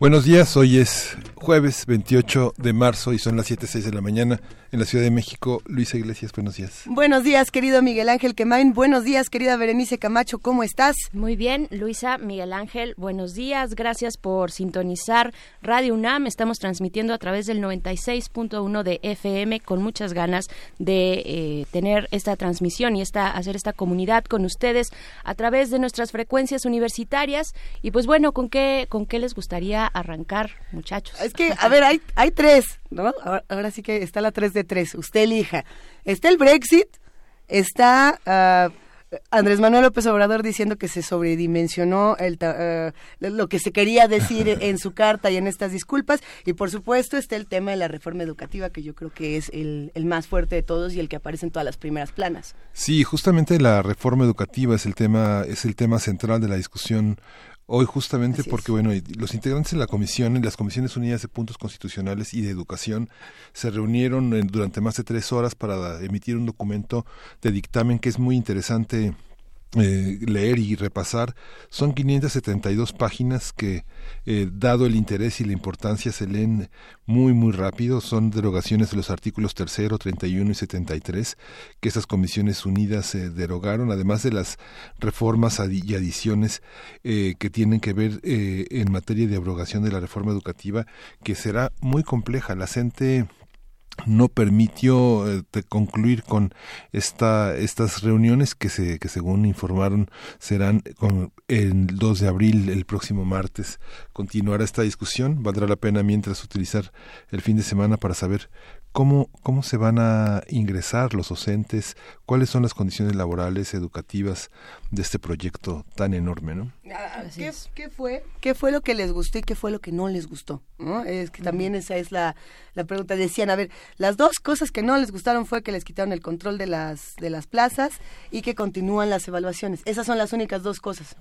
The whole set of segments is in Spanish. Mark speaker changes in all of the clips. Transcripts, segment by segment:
Speaker 1: Buenos días, hoy es jueves 28 de marzo y son las 7.06 de la mañana en la Ciudad de México. Luisa Iglesias, buenos días.
Speaker 2: Buenos días, querido Miguel Ángel Quemain. Buenos días, querida Berenice Camacho. ¿Cómo estás?
Speaker 3: Muy bien, Luisa, Miguel Ángel. Buenos días. Gracias por sintonizar Radio UNAM. Estamos transmitiendo a través del 96.1 de FM con muchas ganas de eh, tener esta transmisión y esta, hacer esta comunidad con ustedes a través de nuestras frecuencias universitarias. Y pues bueno, ¿con qué, con qué les gustaría arrancar, muchachos?
Speaker 2: Es que, a ver, hay, hay tres, ¿no? Ahora, sí que está la tres de tres. Usted elija. Está el Brexit, está ah, Andrés Manuel López Obrador diciendo que se sobredimensionó el, ah, lo que se quería decir en su carta y en estas disculpas. Y por supuesto está el tema de la reforma educativa, que yo creo que es el, el más fuerte de todos y el que aparece en todas las primeras planas.
Speaker 1: Sí, justamente la reforma educativa es el tema, es el tema central de la discusión Hoy justamente porque, bueno, los integrantes de la comisión, en las comisiones unidas de puntos constitucionales y de educación, se reunieron durante más de tres horas para emitir un documento de dictamen que es muy interesante eh, leer y repasar. Son 572 páginas que, eh, dado el interés y la importancia, se leen muy, muy rápido. Son derogaciones de los artículos 3, 31 y 73 que esas comisiones unidas se derogaron, además de las reformas y adiciones eh, que tienen que ver en materia de abrogación de la reforma educativa, que será muy compleja. La gente no permitió eh, concluir con esta, estas reuniones que, se, que según informaron serán con el 2 de abril, el próximo martes. Continuará esta discusión. Valdrá la pena mientras utilizar el fin de semana para saber ¿Cómo, ¿Cómo se van a ingresar los docentes? ¿Cuáles son las condiciones laborales, educativas de este proyecto tan enorme? ¿no?
Speaker 2: Ah, ¿Qué, fue, ¿Qué fue lo que les gustó y qué fue lo que no les gustó? ¿no? Es que también esa es la, la pregunta. Decían, a ver, las dos cosas que no les gustaron fue que les quitaron el control de las, de las plazas y que continúan las evaluaciones. Esas son las únicas dos cosas.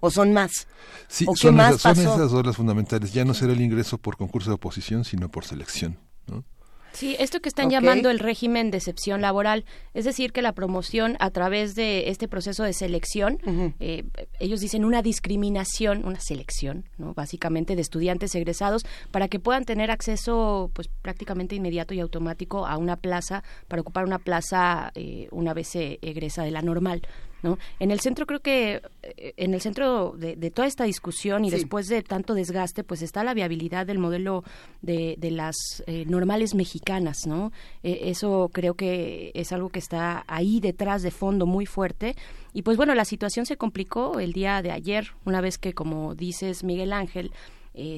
Speaker 2: O, son más.
Speaker 1: Sí, son, esas, son esas dos las fundamentales. Ya no será el ingreso por concurso de oposición, sino por selección. ¿no?
Speaker 3: Sí, esto que están llamando el régimen de excepción laboral, es decir, que la promoción a través de este proceso de selección, eh, ellos dicen una discriminación, una selección, ¿no? básicamente de estudiantes egresados para que puedan tener acceso, pues prácticamente inmediato y automático a una plaza para ocupar una plaza eh, una vez se egresa de la normal. ¿No? En el centro creo que eh, en el centro de, toda esta discusión y después de tanto desgaste pues está la viabilidad del modelo de, las eh, normales mexicanas, ¿no? Eh, eso creo que es algo que está ahí detrás de fondo muy fuerte y pues bueno la situación se complicó el día de ayer una vez que como dices Miguel Ángel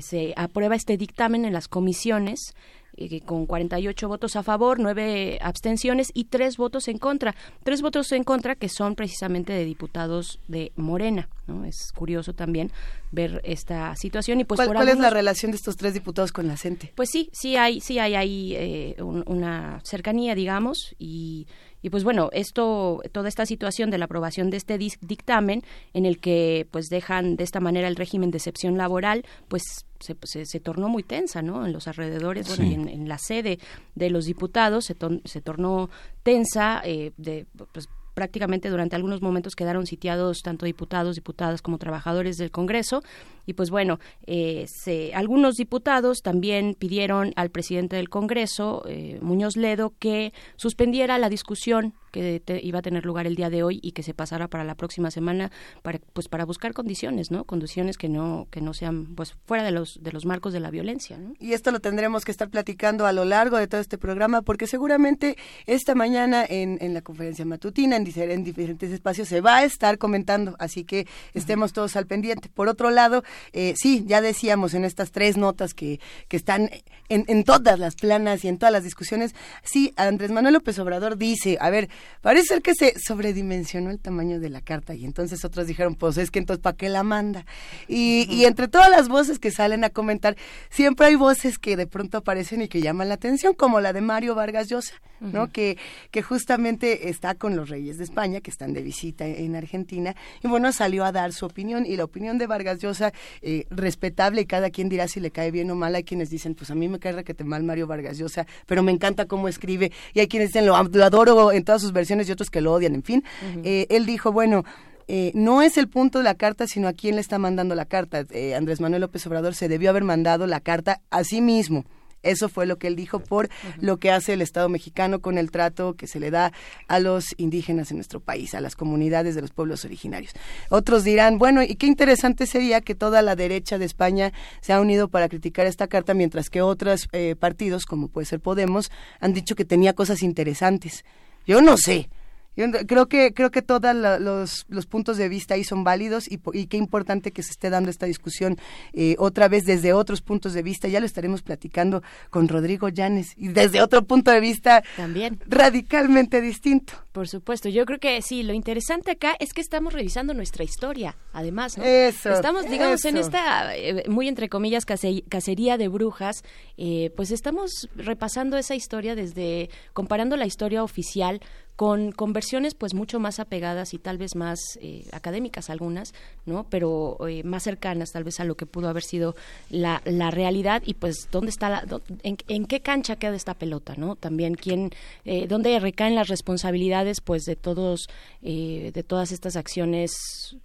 Speaker 3: se aprueba este dictamen en las comisiones eh, con 48 votos a favor, 9 abstenciones y 3 votos en contra. Tres votos en contra que son precisamente de diputados de Morena. ¿no? Es curioso también ver esta situación. y pues
Speaker 2: ¿Cuál, es la relación de estos tres diputados con la gente?
Speaker 3: Pues sí, sí hay, sí hay ahí eh, una cercanía, digamos, y y pues bueno, esto, toda esta situación de la aprobación de este dictamen, en el que pues dejan de esta manera el régimen de excepción laboral, pues se, se, tornó muy tensa, ¿no? En los alrededores, bueno, y en, la sede de los diputados se, se tornó tensa, eh, de, pues, prácticamente durante algunos momentos quedaron sitiados tanto diputados, diputadas como trabajadores del Congreso. Y pues bueno, eh, algunos diputados también pidieron al presidente del Congreso, eh, Muñoz Ledo, que suspendiera la discusión que iba a tener lugar el día de hoy y que se pasara para la próxima semana para pues para buscar condiciones no condiciones que no que no sean pues fuera de los de los marcos de la violencia
Speaker 2: y esto lo tendremos que estar platicando a lo largo de todo este programa porque seguramente esta mañana en, en la conferencia matutina en, en diferentes espacios se va a estar comentando así que estemos todos al pendiente. Por otro lado eh, sí ya decíamos en estas tres notas que que están en, en todas las planas y en todas las discusiones sí Andrés Manuel López Obrador dice a ver parece ser que se sobredimensionó el tamaño de la carta y entonces otros dijeron, pues es que entonces ¿para qué la manda? Y, y entre todas las voces que salen a comentar, siempre hay voces que de pronto aparecen y que llaman la atención, como la de Mario Vargas Llosa, ¿no? que, que justamente está con los reyes de España, que están de visita en Argentina, y bueno, salió a dar su opinión, y la opinión de Vargas Llosa, eh, respetable, y cada quien dirá si le cae bien o mal, hay quienes dicen, pues a mí me cae que te mal Mario Vargas Llosa, pero me encanta cómo escribe, y hay quienes dicen, lo, adoro en todas sus versiones, y otros que lo odian, en fin, eh, él dijo, bueno, eh, no es el punto de la carta, sino a quién le está mandando la carta. Andrés Manuel López Obrador se debió haber mandado la carta a sí mismo. Eso fue lo que él dijo por lo que hace el Estado mexicano con el trato que se le da a los indígenas en nuestro país, a las comunidades de los pueblos originarios. Otros dirán, bueno, y qué interesante sería que toda la derecha de España se ha unido para criticar esta carta, mientras que otros eh, partidos, como puede ser Podemos, han dicho que tenía cosas interesantes. Yo no sé. Yo creo que creo que todos los, los, puntos de vista ahí son válidos y, y, qué importante que se esté dando esta discusión eh, otra vez desde otros puntos de vista. Ya lo estaremos platicando con Rodrigo Llanes y desde otro punto de vista
Speaker 3: también
Speaker 2: radicalmente distinto.
Speaker 3: Por supuesto, yo creo que sí. Lo interesante acá es que estamos revisando nuestra historia, además, ¿no?
Speaker 2: Eso.
Speaker 3: Estamos, digamos, en esta eh, muy entre comillas cacería de brujas, eh, pues estamos repasando esa historia desde comparando la historia oficial con, con versiones pues mucho más apegadas y tal vez más eh, académicas algunas, ¿no? Pero eh, más cercanas tal vez a lo que pudo haber sido la, la realidad y pues dónde está la, en, qué cancha queda esta pelota, ¿no? También quién, eh, dónde recaen las responsabilidades pues de todos, de todas estas acciones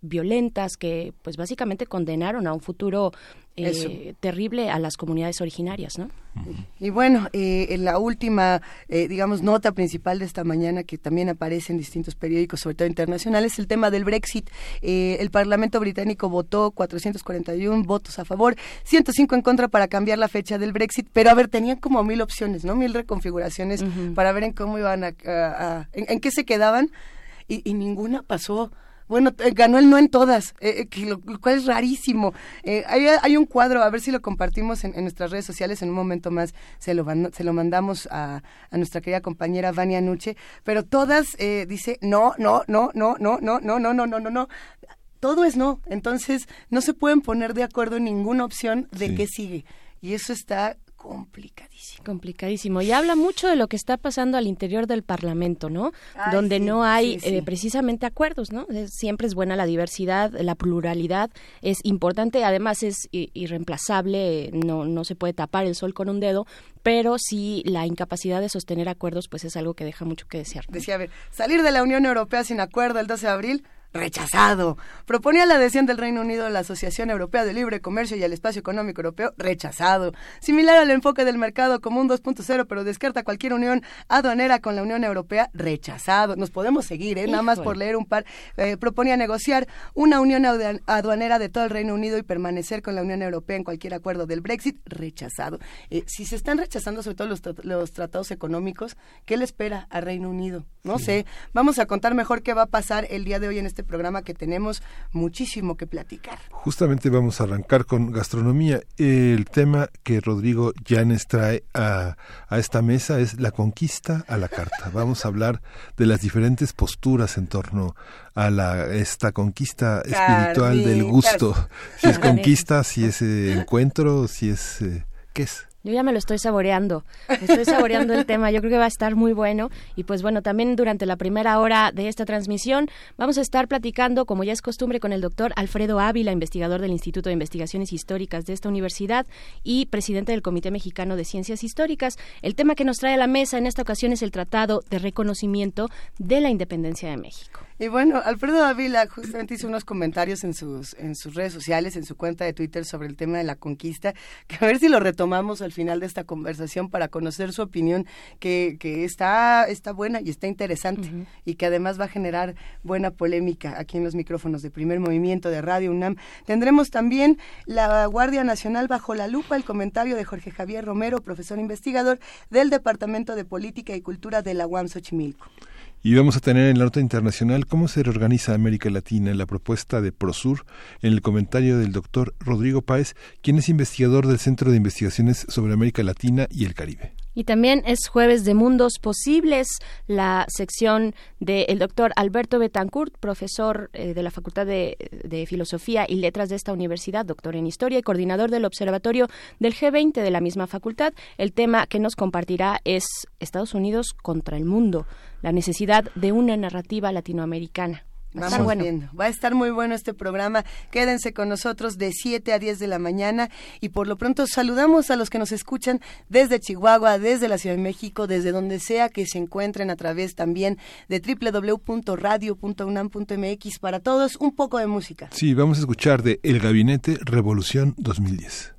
Speaker 3: violentas que pues básicamente condenaron a un futuro eh, terrible a las comunidades originarias, ¿no?
Speaker 2: Y bueno, eh, en la última, eh, digamos, nota principal de esta mañana que también aparece en distintos periódicos, sobre todo internacionales, el tema del Brexit. el Parlamento británico votó 441 votos a favor, 105 en contra para cambiar la fecha del Brexit, pero a ver, tenían como mil opciones, ¿no? Mil reconfiguraciones para ver en cómo iban a, en, qué se quedaban y ninguna pasó. Bueno, eh, ganó el no en todas, eh, eh, lo, cual es rarísimo. hay, un cuadro, a ver si lo compartimos en, nuestras redes sociales en un momento más, se lo, se lo mandamos a, a nuestra querida compañera Vania Nuche, pero todas dice no, no, no, no, no, no, no, no, no, no, no, no. Todo es no, entonces no se pueden poner de acuerdo en ninguna opción de qué sigue. Y eso está complicadísimo.
Speaker 3: Complicadísimo. Y habla mucho de lo que está pasando al interior del Parlamento, ¿no? Donde no hay eh, precisamente acuerdos, ¿no? siempre es buena la diversidad, la pluralidad es importante, además es irreemplazable, no, no se puede tapar el sol con un dedo, pero sí la incapacidad de sostener acuerdos pues es algo que deja mucho que desear.
Speaker 2: Decía, a ver, salir de la Unión Europea sin acuerdo el 12 de abril rechazado. Proponía la adhesión del Reino Unido a la Asociación Europea de Libre Comercio y al Espacio Económico Europeo, rechazado. Similar al enfoque del mercado común 2.0, pero descarta cualquier unión aduanera con la Unión Europea, rechazado. Nos podemos seguir, ¿eh? nada más por leer un par. Eh, proponía negociar una unión aduanera de todo el Reino Unido y permanecer con la Unión Europea en cualquier acuerdo del Brexit, rechazado. Eh, si se están rechazando sobre todo los, tratados económicos, ¿qué le espera al Reino Unido? No sé. Vamos a contar mejor qué va a pasar el día de hoy en este programa que tenemos muchísimo que platicar.
Speaker 4: Justamente vamos a arrancar con gastronomía. El tema que Rodrigo Llanes trae a, a esta mesa es la conquista a la carta. Vamos a hablar de las diferentes posturas en torno a la esta conquista espiritual del gusto. Si es conquista, si es eh, encuentro, si es... Eh, ¿Qué es?
Speaker 3: Yo ya me lo estoy saboreando, estoy saboreando el tema, yo creo que va a estar muy bueno y pues bueno, también durante la primera hora de esta transmisión vamos a estar platicando, como ya es costumbre, con el doctor Alfredo Ávila, investigador del Instituto de Investigaciones Históricas de esta universidad y presidente del Comité Mexicano de Ciencias Históricas. El tema que nos trae a la mesa en esta ocasión es el Tratado de Reconocimiento de la Independencia de México.
Speaker 2: Y bueno, Alfredo Ávila justamente hizo unos comentarios en sus, en sus redes sociales, en su cuenta de Twitter sobre el tema de la conquista, que a ver si lo retomamos al final de esta conversación para conocer su opinión, que, que está, está buena y está interesante y que además va a generar buena polémica aquí en los micrófonos de primer movimiento de Radio UNAM. Tendremos también la Guardia Nacional bajo la lupa, el comentario de Jorge Javier Romero, profesor investigador del Departamento de Política y Cultura de la UAM Xochimilco.
Speaker 4: Y vamos a tener en la nota internacional cómo se reorganiza América Latina la propuesta de Prosur, en el comentario del doctor Rodrigo Páez, quien es investigador del Centro de Investigaciones sobre América Latina y el Caribe.
Speaker 3: Y también es jueves de Mundos Posibles, la sección del doctor Alberto Betancourt, profesor eh, de la Facultad de, de, Filosofía y Letras de esta universidad, doctor en Historia y coordinador del Observatorio del G20 de la misma facultad. El tema que nos compartirá es Estados Unidos contra el mundo, la necesidad de una narrativa latinoamericana.
Speaker 2: Vamos viendo. Va a estar muy bueno este programa. Quédense con nosotros de 7 a 10 de la mañana y por lo pronto saludamos a los que nos escuchan desde Chihuahua, desde la Ciudad de México, desde donde sea que se encuentren a través también de www.radio.unam.mx para todos un poco de música.
Speaker 1: Sí, vamos a escuchar de El Gabinete Revolución 2010.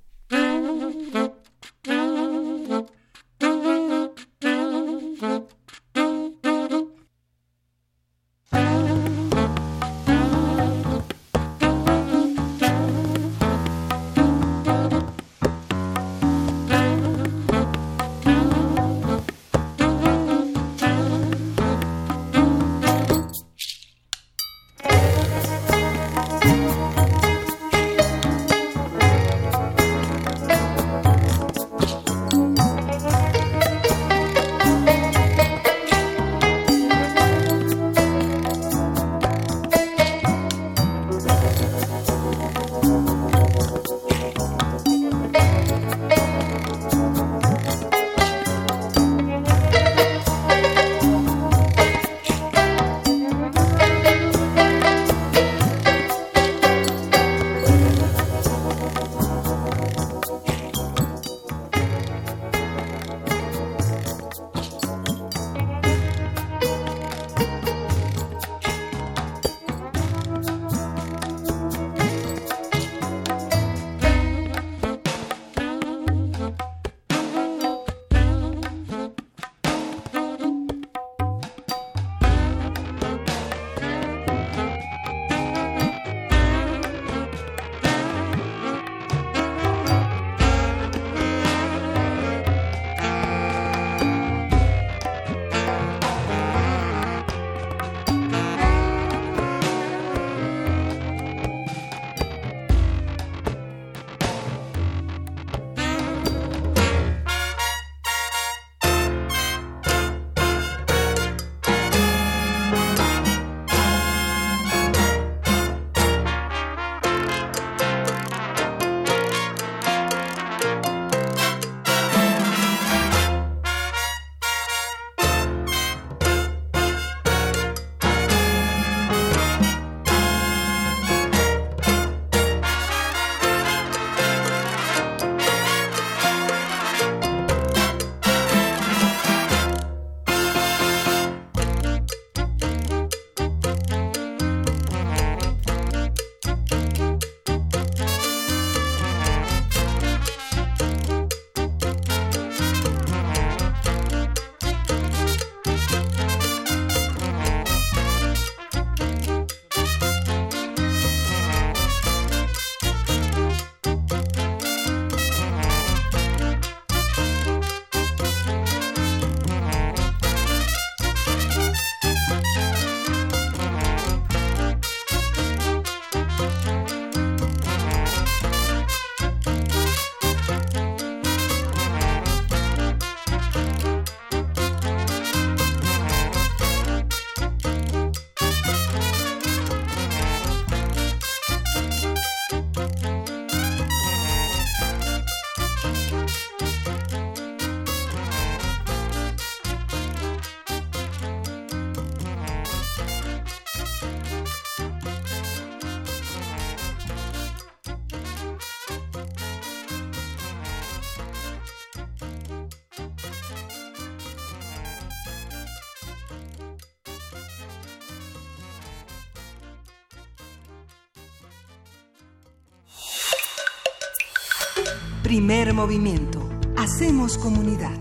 Speaker 5: Primer movimiento. Hacemos comunidad.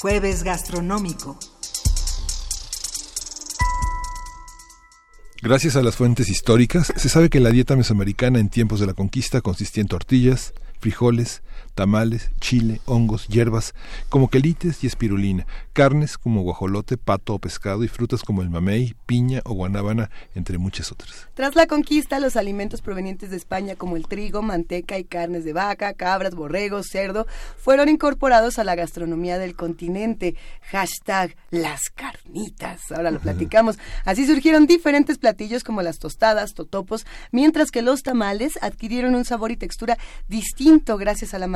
Speaker 5: Jueves gastronómico.
Speaker 1: Gracias a las fuentes históricas, se sabe que la dieta mesoamericana en tiempos de la conquista consistía en tortillas,
Speaker 4: frijoles, tamales, chile, hongos, hierbas como quelites y espirulina, carnes como guajolote, pato o pescado y frutas como el mamey, piña o guanábana, entre muchas otras.
Speaker 2: Tras la conquista, los alimentos provenientes de España como el trigo, manteca y carnes de vaca, cabras, borregos, cerdo, fueron incorporados a la gastronomía del continente. Hashtag las carnitas. Ahora lo platicamos. Así surgieron diferentes platillos como las tostadas, totopos, mientras que los tamales adquirieron un sabor y textura distinto gracias a la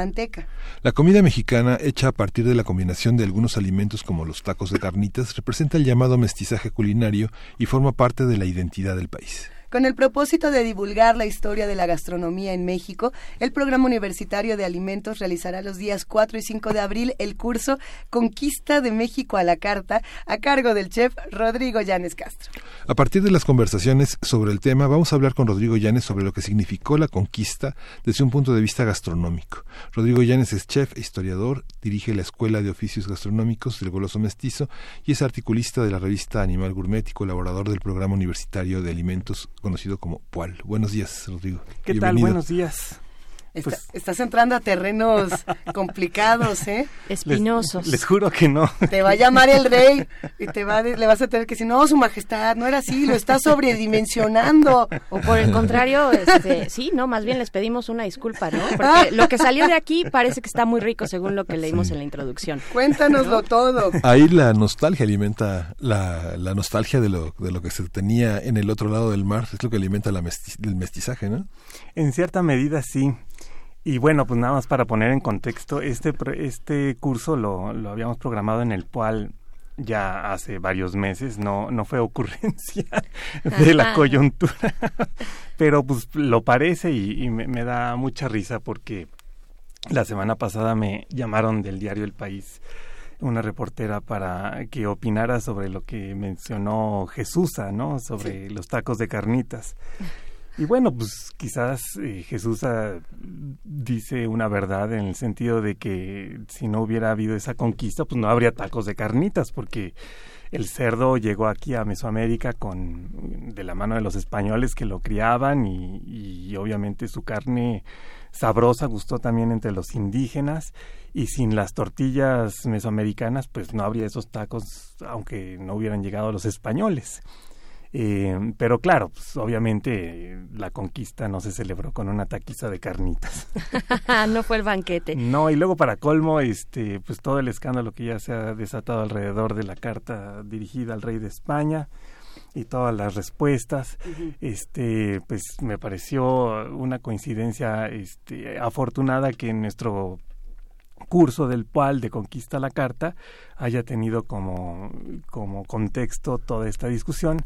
Speaker 4: La comida mexicana, hecha a partir de la combinación de algunos alimentos como los tacos de carnitas, representa el llamado mestizaje culinario y forma parte de la identidad del país.
Speaker 2: Con el propósito de divulgar la historia de la gastronomía en México, el Programa Universitario de Alimentos realizará los días 4 y 5 de abril el curso Conquista de México a la Carta a cargo del chef Rodrigo Llanes Castro.
Speaker 4: A partir de las conversaciones sobre el tema, vamos a hablar con Rodrigo Llanes sobre lo que significó la conquista desde un punto de vista gastronómico. Rodrigo Llanes es chef, historiador, dirige la Escuela de Oficios Gastronómicos del Goloso Mestizo y es articulista de la revista Animal Gourmet y colaborador del Programa Universitario de Alimentos conocido como Pual. Buenos días, Rodrigo.
Speaker 6: ¿Qué tal? Buenos días.
Speaker 2: Pues estás entrando a terrenos complicados, ¿eh?
Speaker 3: Espinosos.
Speaker 6: Les, juro que no.
Speaker 2: Te va a llamar el rey y te va le vas a tener que decir, no, su majestad, no era así, lo está sobredimensionando.
Speaker 3: O por el contrario, este, sí, no, más bien les pedimos una disculpa, ¿no? Porque lo que salió de aquí parece que está muy rico según lo que leímos en la introducción.
Speaker 2: Cuéntanoslo todo.
Speaker 4: Ahí la nostalgia alimenta, la, la, nostalgia de lo, de lo que se tenía en el otro lado del mar, es lo que alimenta la el mestizaje, ¿no?
Speaker 6: En cierta medida sí. Y bueno, pues nada más para poner en contexto, este, este curso lo, lo habíamos programado en el cual ya hace varios meses, no, no fue ocurrencia de la coyuntura, pero pues lo parece y, me, me, da mucha risa porque la semana pasada me llamaron del diario El País una reportera para que opinara sobre lo que mencionó Jesusa, ¿no? Sobre los tacos de carnitas. Y bueno, pues quizás eh, Jesús ah, dice una verdad en el sentido de que si no hubiera habido esa conquista, pues no habría tacos de carnitas, porque el cerdo llegó aquí a Mesoamérica con de la mano de los españoles que lo criaban y, y obviamente su carne sabrosa gustó también entre los indígenas y sin las tortillas mesoamericanas pues no habría esos tacos aunque no hubieran llegado los españoles. Eh, pero claro, pues, obviamente la conquista no se celebró con una taquiza de carnitas.
Speaker 3: no fue el banquete.
Speaker 6: No, y luego para colmo, este, pues todo el escándalo que ya se ha desatado alrededor de la carta dirigida al rey de España y todas las respuestas, este, pues me pareció una coincidencia, este, afortunada que en nuestro curso del cual de Conquista la Carta haya tenido como, como contexto toda esta discusión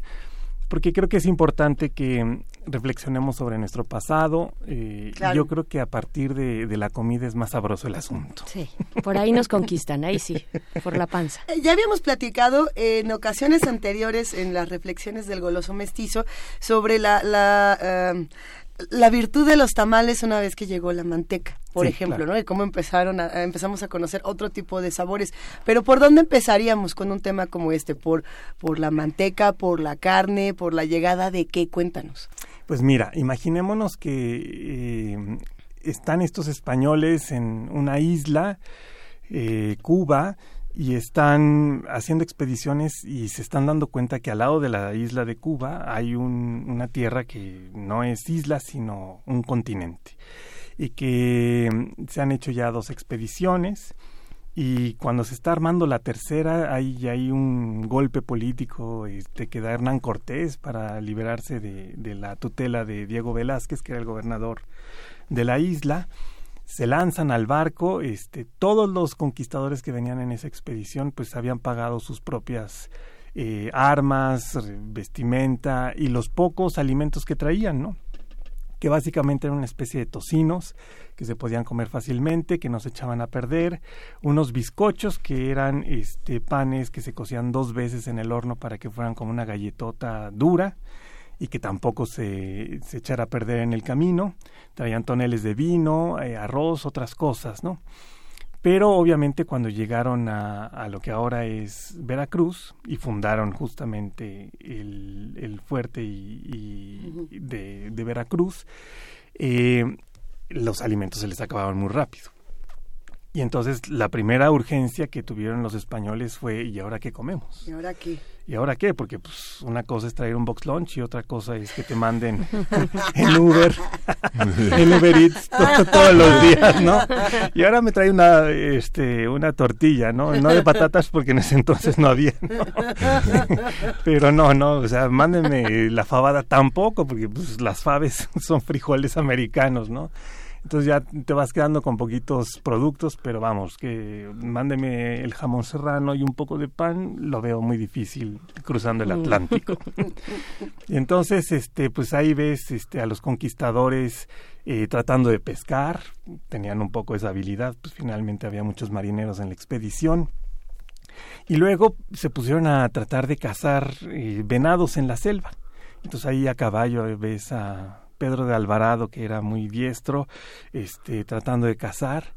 Speaker 6: porque creo que es importante que reflexionemos sobre nuestro pasado. Eh, Yo creo que a partir de, la comida es más sabroso el asunto.
Speaker 3: Sí, por ahí nos conquistan, ahí sí, por la panza.
Speaker 2: Eh, ya habíamos platicado en ocasiones anteriores en las reflexiones del goloso mestizo sobre la, la eh, la virtud de los tamales una vez que llegó la manteca, por ejemplo, ¿no? Y cómo empezaron a, empezamos a conocer otro tipo de sabores. Pero ¿por dónde empezaríamos con un tema como este? ¿Por, por la manteca, por la carne, por la llegada de qué? Cuéntanos.
Speaker 6: Pues mira, imaginémonos que eh, están estos españoles en una isla, eh, Cuba, y están haciendo expediciones y se están dando cuenta que al lado de la isla de Cuba hay un, una tierra que no es isla sino un continente. Y que mm, se han hecho ya dos expediciones y cuando se está armando la tercera hay, hay un golpe político este, que da Hernán Cortés para liberarse de, de la tutela de Diego Velázquez que era el gobernador de la isla se lanzan al barco, este, todos los conquistadores que venían en esa expedición pues habían pagado sus propias eh, armas, vestimenta y los pocos alimentos que traían, ¿no? que básicamente eran una especie de tocinos que se podían comer fácilmente, que no se echaban a perder, unos bizcochos que eran este panes que se cocían dos veces en el horno para que fueran como una galletota dura, y que tampoco se, se echara a perder en el camino. Traían toneles de vino, eh, arroz, otras cosas, ¿no? Pero obviamente cuando llegaron a, a, lo que ahora es Veracruz y fundaron justamente el, el fuerte y, de, de, Veracruz, eh, los alimentos se les acababan muy rápido. Y entonces la primera urgencia que tuvieron los españoles fue ¿y ahora qué comemos?
Speaker 2: ¿Y ahora qué?
Speaker 6: ¿Y ahora qué? Porque pues una cosa es traer un box lunch y otra cosa es que te manden el Uber, el Uber Eats todos los días, ¿no? Y ahora me trae una este una tortilla, ¿no? No de patatas porque en ese entonces no había, ¿no? Pero no, no, o sea, mándenme la fabada tampoco porque pues las faves son frijoles americanos, ¿no? Entonces ya te vas quedando con poquitos productos, pero vamos, que mándeme el jamón serrano y un poco de pan, lo veo muy difícil cruzando el mm. Atlántico. y entonces, este, pues ahí ves este, a los conquistadores eh, tratando de pescar, tenían un poco esa habilidad, pues finalmente había muchos marineros en la expedición. Y luego se pusieron a tratar de cazar eh, venados en la selva. Entonces ahí a caballo ves a Pedro de Alvarado, que era muy diestro, este, tratando de cazar,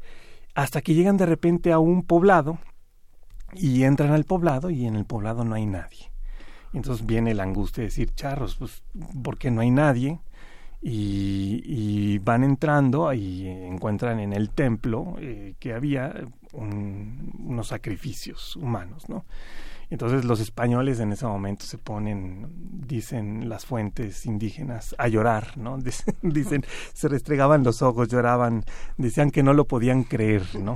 Speaker 6: hasta que llegan de repente a un poblado y entran al poblado y en el poblado no hay nadie. Entonces viene la angustia de decir, charros, pues, ¿por qué no hay nadie? Y, van entrando y encuentran en el templo eh, que había unos sacrificios humanos, ¿no? Entonces los españoles en ese momento se ponen, dicen las fuentes indígenas, a llorar, ¿no? Dicen, se restregaban los ojos, lloraban, decían que no lo podían creer, ¿no?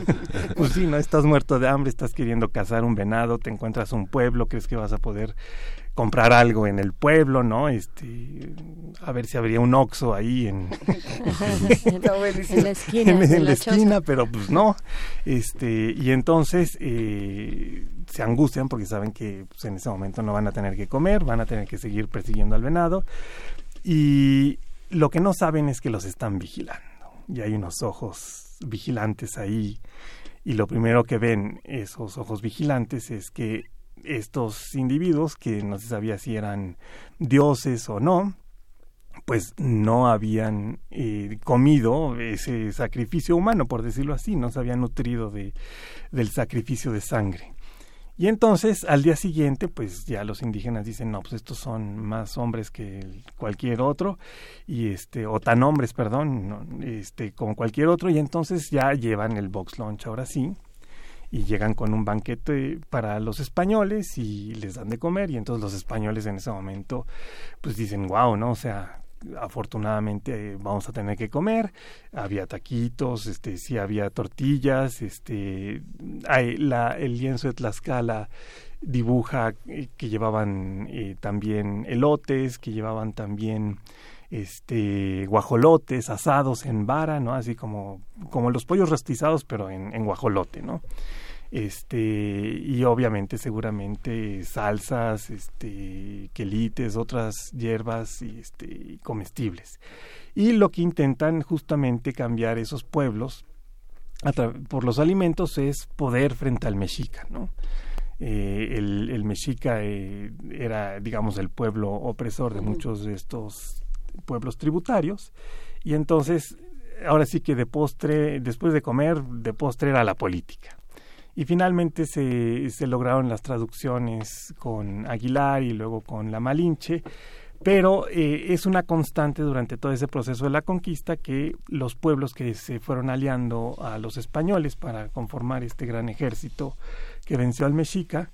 Speaker 6: pues sí, ¿no? Estás muerto de hambre, estás queriendo cazar un venado, te encuentras un pueblo, crees que vas a poder comprar algo en el pueblo, ¿no? Este, a ver si habría un oxo ahí en,
Speaker 3: en la esquina,
Speaker 6: en, la, esquina, pero pues no. Este, y entonces eh, se angustian porque saben que pues, en ese momento no van a tener que comer, van a tener que seguir persiguiendo al venado. Y lo que no saben es que los están vigilando. Y hay unos ojos vigilantes ahí. Y lo primero que ven esos ojos vigilantes es que estos individuos, que no se sabía si eran dioses o no, pues no habían eh, comido ese sacrificio humano, por decirlo así, no se habían nutrido de, del sacrificio de sangre. Y entonces al día siguiente, pues ya los indígenas dicen, no, pues estos son más hombres que cualquier otro, y este, o tan hombres, perdón, este, como cualquier otro, y entonces ya llevan el box lunch ahora sí, y llegan con un banquete para los españoles y les dan de comer. Y entonces los españoles en ese momento pues dicen wow no o sea afortunadamente vamos a tener que comer había taquitos este sí había tortillas este hay la el lienzo de Tlaxcala dibuja eh, que llevaban eh, también elotes que llevaban también este guajolotes asados en vara, ¿no? Así como, como los pollos rostizados, pero en, en guajolote, ¿no? Este, y obviamente seguramente salsas, este, quelites, otras hierbas y este, comestibles. Y lo que intentan justamente cambiar esos pueblos por los alimentos es poder frente al mexica, ¿no? Eh, el, el, mexica eh, era, digamos, el pueblo opresor de muchos de estos pueblos tributarios y entonces ahora sí que de postre, después de comer, de postre era la política. Y finalmente se, lograron las traducciones con Aguilar y luego con La Malinche, pero eh, es una constante durante todo ese proceso de la conquista que los pueblos que se fueron aliando a los españoles para conformar este gran ejército que venció al mexica,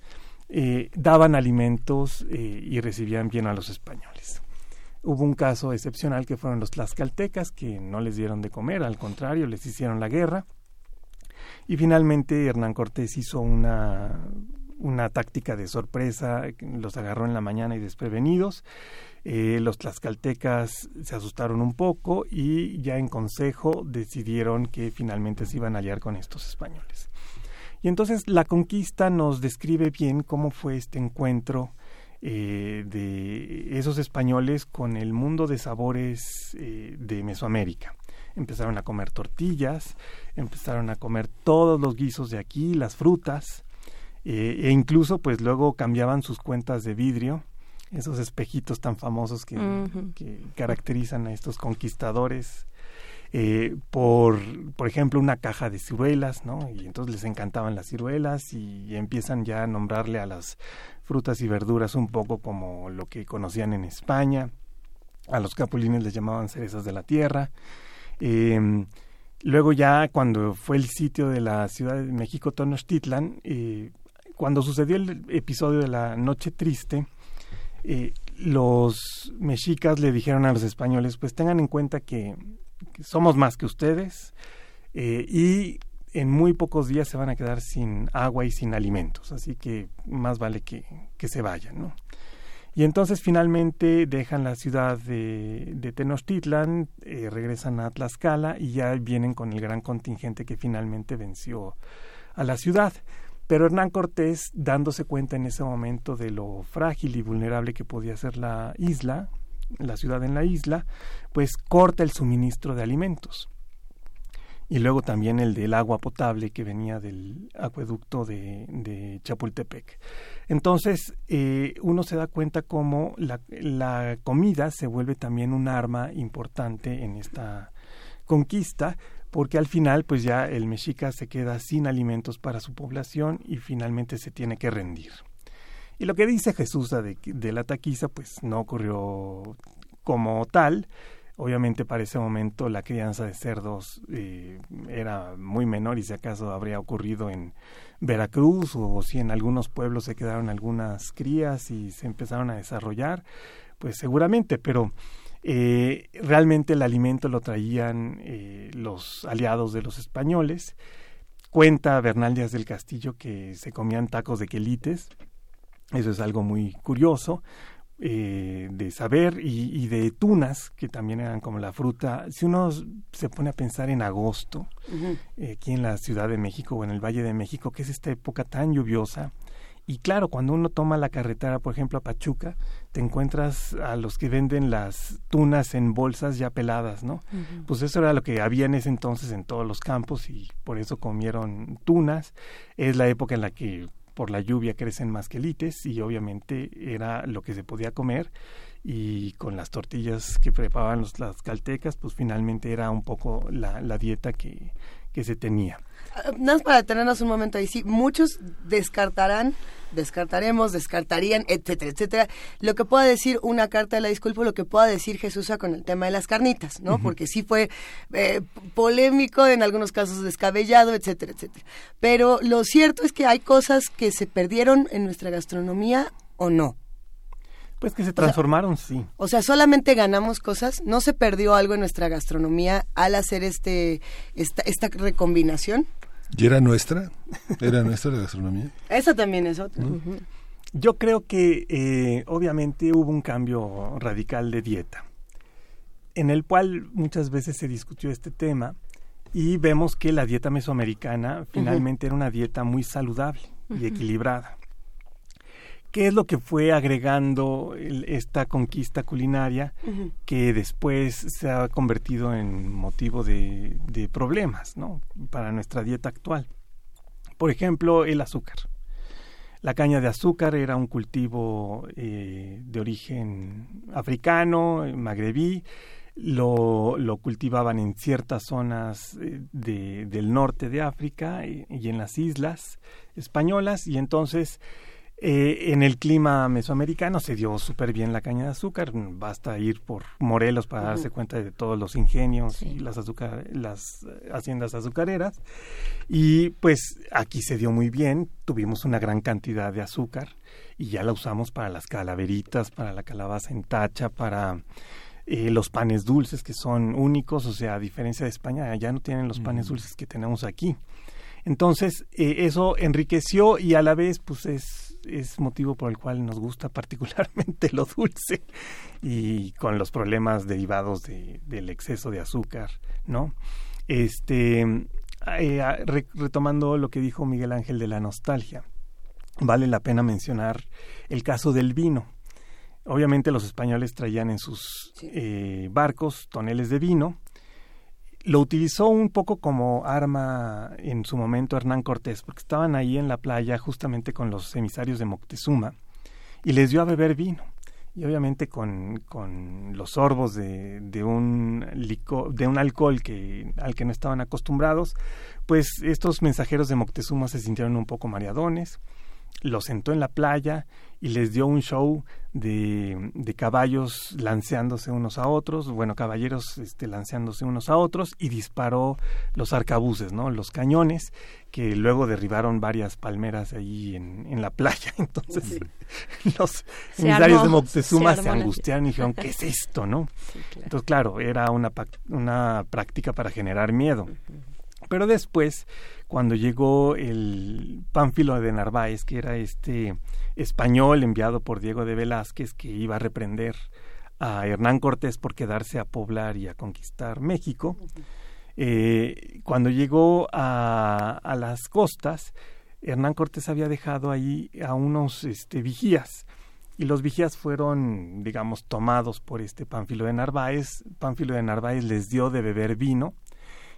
Speaker 6: eh, daban alimentos eh, y recibían bien a los españoles. Hubo un caso excepcional que fueron los tlaxcaltecas, que no les dieron de comer, al contrario, les hicieron la guerra. Y finalmente Hernán Cortés hizo una, una táctica de sorpresa, los agarró en la mañana y desprevenidos. Eh, los tlaxcaltecas se asustaron un poco y ya en consejo decidieron que finalmente se iban a aliar con estos españoles. Y entonces la conquista nos describe bien cómo fue este encuentro eh, de esos españoles con el mundo de sabores eh, de Mesoamérica. Empezaron a comer tortillas, empezaron a comer todos los guisos de aquí, las frutas, eh, e incluso pues luego cambiaban sus cuentas de vidrio, esos espejitos tan famosos que, que caracterizan a estos conquistadores eh, por, por ejemplo, una caja de ciruelas, ¿no? Y entonces les encantaban las ciruelas y empiezan ya a nombrarle a las frutas y verduras un poco como lo que conocían en España. A los capulines les llamaban cerezas de la tierra. Em, luego ya cuando fue el sitio de la Ciudad de México, Tenochtitlan, eh, cuando sucedió el episodio de la Noche Triste, eh, los mexicas le dijeron a los españoles, pues tengan en cuenta que, somos más que ustedes eh, y en muy pocos días se van a quedar sin agua y sin alimentos, así que más vale que, que se vayan, ¿no? Y entonces finalmente dejan la ciudad de, Tenochtitlan, eh, regresan a Tlaxcala y ya vienen con el gran contingente que finalmente venció a la ciudad. Pero Hernán Cortés, dándose cuenta en ese momento de lo frágil y vulnerable que podía ser la isla, la ciudad en la isla, pues corta el suministro de alimentos y luego también el del agua potable que venía del acueducto de, Chapultepec. Entonces, eh, uno se da cuenta cómo la, comida se vuelve también un arma importante en esta conquista, porque al final, pues ya el mexica se queda sin alimentos para su población y finalmente se tiene que rendir. Y lo que dice Jesús de la taquiza, pues no ocurrió como tal, Obviamente para ese momento la crianza de cerdos eh, era muy menor y si acaso habría ocurrido en Veracruz o si en algunos pueblos se quedaron algunas crías y se empezaron a desarrollar, pues seguramente, pero eh, realmente el alimento lo traían eh, los aliados de los españoles. Cuenta Bernal Díaz del Castillo que se comían tacos de quelites, eso es algo muy curioso. Eh, de saber y, de tunas, que también eran como la fruta. Si uno se pone a pensar en agosto, eh, aquí en la Ciudad de México o en el Valle de México, que es esta época tan lluviosa, y claro, cuando uno toma la carretera, por ejemplo, a Pachuca, te encuentras a los que venden las tunas en bolsas ya peladas, ¿no? Pues eso era lo que había en ese entonces en todos los campos y por eso comieron tunas. Es la época en la que por la lluvia crecen más quelites y obviamente era lo que se podía comer y con las tortillas que preparaban los, las caltecas pues finalmente era un poco la, la dieta que, que se tenía.
Speaker 2: Ah, nada más para detenernos un momento ahí, sí, muchos descartarán, descartaremos, descartarían, etcétera, etcétera, lo que pueda decir una carta de la disculpa, lo que pueda decir Jesús con el tema de las carnitas, ¿no? Porque sí fue eh, polémico, en algunos casos descabellado, etcétera, etcétera. Pero lo cierto es que hay cosas que se perdieron en nuestra gastronomía o no.
Speaker 6: Pues que se transformaron, sí.
Speaker 2: O sea, solamente ganamos cosas, no se perdió algo en nuestra gastronomía al hacer este esta, esta recombinación.
Speaker 4: ¿Y era nuestra? ¿Era nuestra la gastronomía?
Speaker 2: Esa también es otra.
Speaker 6: Yo creo que eh, obviamente hubo un cambio radical de dieta, en el cual muchas veces se discutió este tema y vemos que la dieta mesoamericana finalmente era una dieta muy saludable y equilibrada. ¿Qué es lo que fue agregando esta conquista culinaria que después se ha convertido en motivo de, problemas ¿no? para nuestra dieta actual? Por ejemplo, el azúcar. La caña de azúcar era un cultivo eh, de origen africano, magrebí, lo, lo, cultivaban en ciertas zonas eh, de, del norte de África y, y en las islas españolas, y entonces eh, en el clima mesoamericano se dio súper bien la caña de azúcar, basta ir por Morelos para darse cuenta de todos los ingenios y las, azúcar, las eh, haciendas azucareras. Y pues aquí se dio muy bien, tuvimos una gran cantidad de azúcar y ya la usamos para las calaveritas, para la calabaza en tacha, para eh, los panes dulces que son únicos, o sea, a diferencia de España, ya no tienen los panes dulces que tenemos aquí. Entonces, eso enriqueció y a la vez, pues es es motivo por el cual nos gusta particularmente lo dulce y con los problemas derivados de, del exceso de azúcar, ¿no? Este, eh, retomando lo que dijo Miguel Ángel de la nostalgia, vale la pena mencionar el caso del vino. Obviamente los españoles traían en sus eh, barcos toneles de vino lo utilizó un poco como arma en su momento Hernán Cortés, porque estaban ahí en la playa justamente con los emisarios de Moctezuma y les dio a beber vino. Y obviamente con, con los sorbos de, de, un de un alcohol que, al que no estaban acostumbrados, pues estos mensajeros de Moctezuma se sintieron un poco mareadones los sentó en la playa y les dio un show de, de, caballos lanceándose unos a otros, bueno, caballeros este, lanceándose unos a otros y disparó los arcabuces, ¿no? Los cañones que luego derribaron varias palmeras ahí en, en la playa. Entonces los emisarios de Moctezuma se, angustiaron y dijeron, ¿qué es esto, no? Entonces, claro, era una, una práctica para generar miedo. Pero después, cuando llegó el Pánfilo de Narváez, que era este español enviado por Diego de Velázquez, que iba a reprender a Hernán Cortés por quedarse a poblar y a conquistar México, eh, cuando llegó a, a, las costas, Hernán Cortés había dejado ahí a unos este, vigías y los vigías fueron, digamos, tomados por este Pánfilo de Narváez. Pánfilo de Narváez les dio de beber vino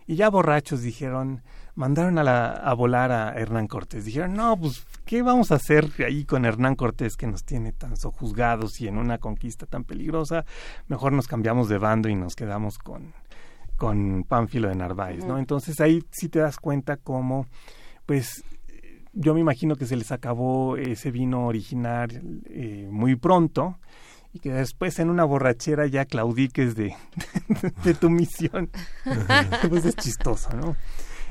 Speaker 6: y ya borrachos dijeron, mandaron a, la, a volar a Hernán Cortés. Dijeron, no, pues, ¿qué vamos a hacer ahí con Hernán Cortés que nos tiene tan sojuzgados y en una conquista tan peligrosa? Mejor nos cambiamos de bando y nos quedamos con, con Pánfilo de Narváez, ¿no? Entonces ahí sí te das cuenta cómo, pues, yo me imagino que se les acabó ese vino original eh, muy pronto y que después en una borrachera ya claudiques de, de, tu misión. pues es chistoso, ¿no?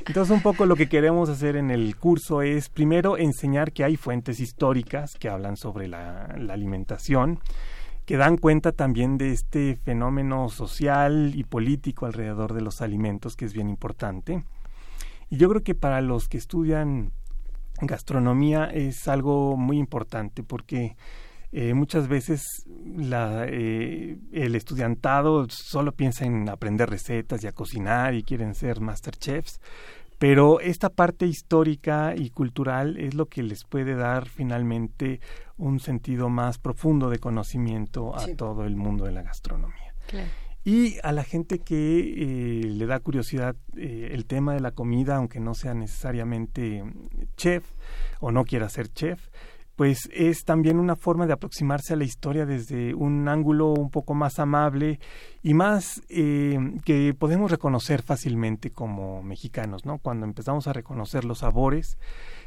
Speaker 6: Entonces un poco lo que queremos hacer en el curso es primero enseñar que hay fuentes históricas que hablan sobre la, la alimentación, que dan cuenta también de este fenómeno social y político alrededor de los alimentos, que es bien importante. Y yo creo que para los que estudian gastronomía es algo muy importante porque eh, muchas veces la, eh, el estudiantado solo piensa en aprender recetas y a cocinar y quieren ser masterchefs, pero esta parte histórica y cultural es lo que les puede dar finalmente un sentido más profundo de conocimiento a todo el mundo de la gastronomía. Y a la gente que eh, le da curiosidad el tema de la comida, aunque no sea necesariamente chef o no quiera ser chef, pues es también una forma de aproximarse a la historia desde un ángulo un poco más amable y más eh, que podemos reconocer fácilmente como mexicanos, ¿no? Cuando empezamos a reconocer los sabores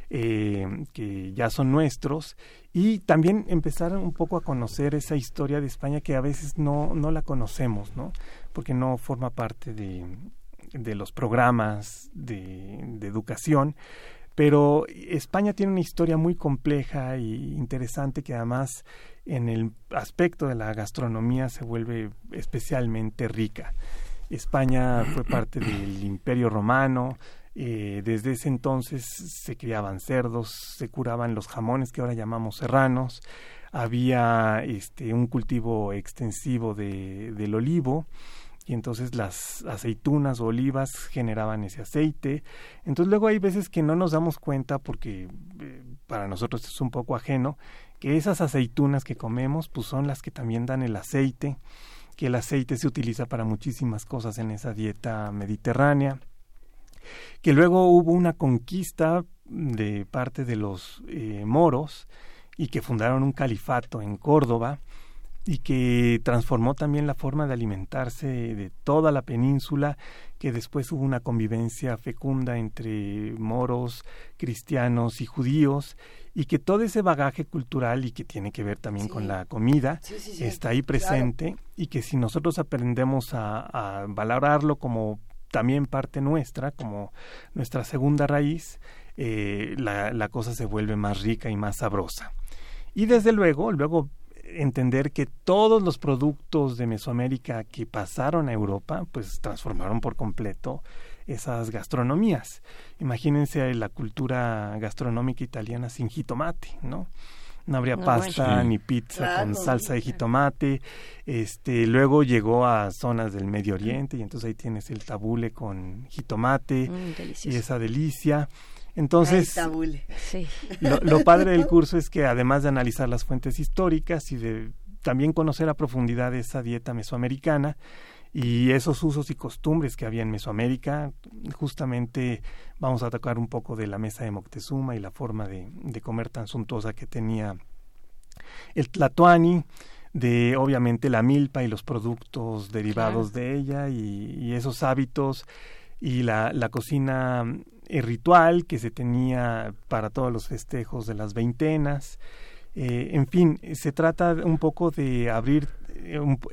Speaker 6: eh, que ya son nuestros y también empezar un poco a conocer esa historia de España que a veces no, no la conocemos, ¿no? Porque no forma parte de, de los programas de, de educación pero España tiene una historia muy compleja e interesante que además en el aspecto de la gastronomía se vuelve especialmente rica. España fue parte del Imperio Romano, eh, desde ese entonces se criaban cerdos, se curaban los jamones que ahora llamamos serranos, había este, un cultivo extensivo de, del olivo, y entonces las aceitunas o olivas generaban ese aceite. Entonces luego hay veces que no nos damos cuenta porque eh, para nosotros es un poco ajeno que esas aceitunas que comemos pues son las que también dan el aceite, que el aceite se utiliza para muchísimas cosas en esa dieta mediterránea, que luego hubo una conquista de parte de los eh, moros y que fundaron un califato en Córdoba y que transformó también la forma de alimentarse de toda la península, que después hubo una convivencia fecunda entre moros, cristianos y judíos, y que todo ese bagaje cultural y que tiene que ver también con la comida está ahí presente y que si nosotros aprendemos a, valorarlo como también parte nuestra, como nuestra segunda raíz, eh, la, la cosa se vuelve más rica y más sabrosa. Y desde luego, luego entender que todos los productos de Mesoamérica que pasaron a Europa, pues transformaron por completo esas gastronomías. Imagínense la cultura gastronómica italiana sin jitomate, ¿no? No habría pasta ni pizza con salsa de jitomate. Este, luego llegó a zonas del Medio Oriente y entonces ahí tienes el tabule con jitomate mm, y esa delicia. Entonces, lo, padre del curso es que además de analizar las fuentes históricas y de también conocer a profundidad esa dieta mesoamericana y esos usos y costumbres que había en Mesoamérica, justamente vamos a tocar un poco de la mesa de Moctezuma y la forma de, comer tan suntuosa que tenía el tlatoani, de obviamente la milpa y los productos derivados de ella y, y, esos hábitos y la, la cocina ritual que se tenía para todos los festejos de las veintenas. en fin, se trata un poco de abrir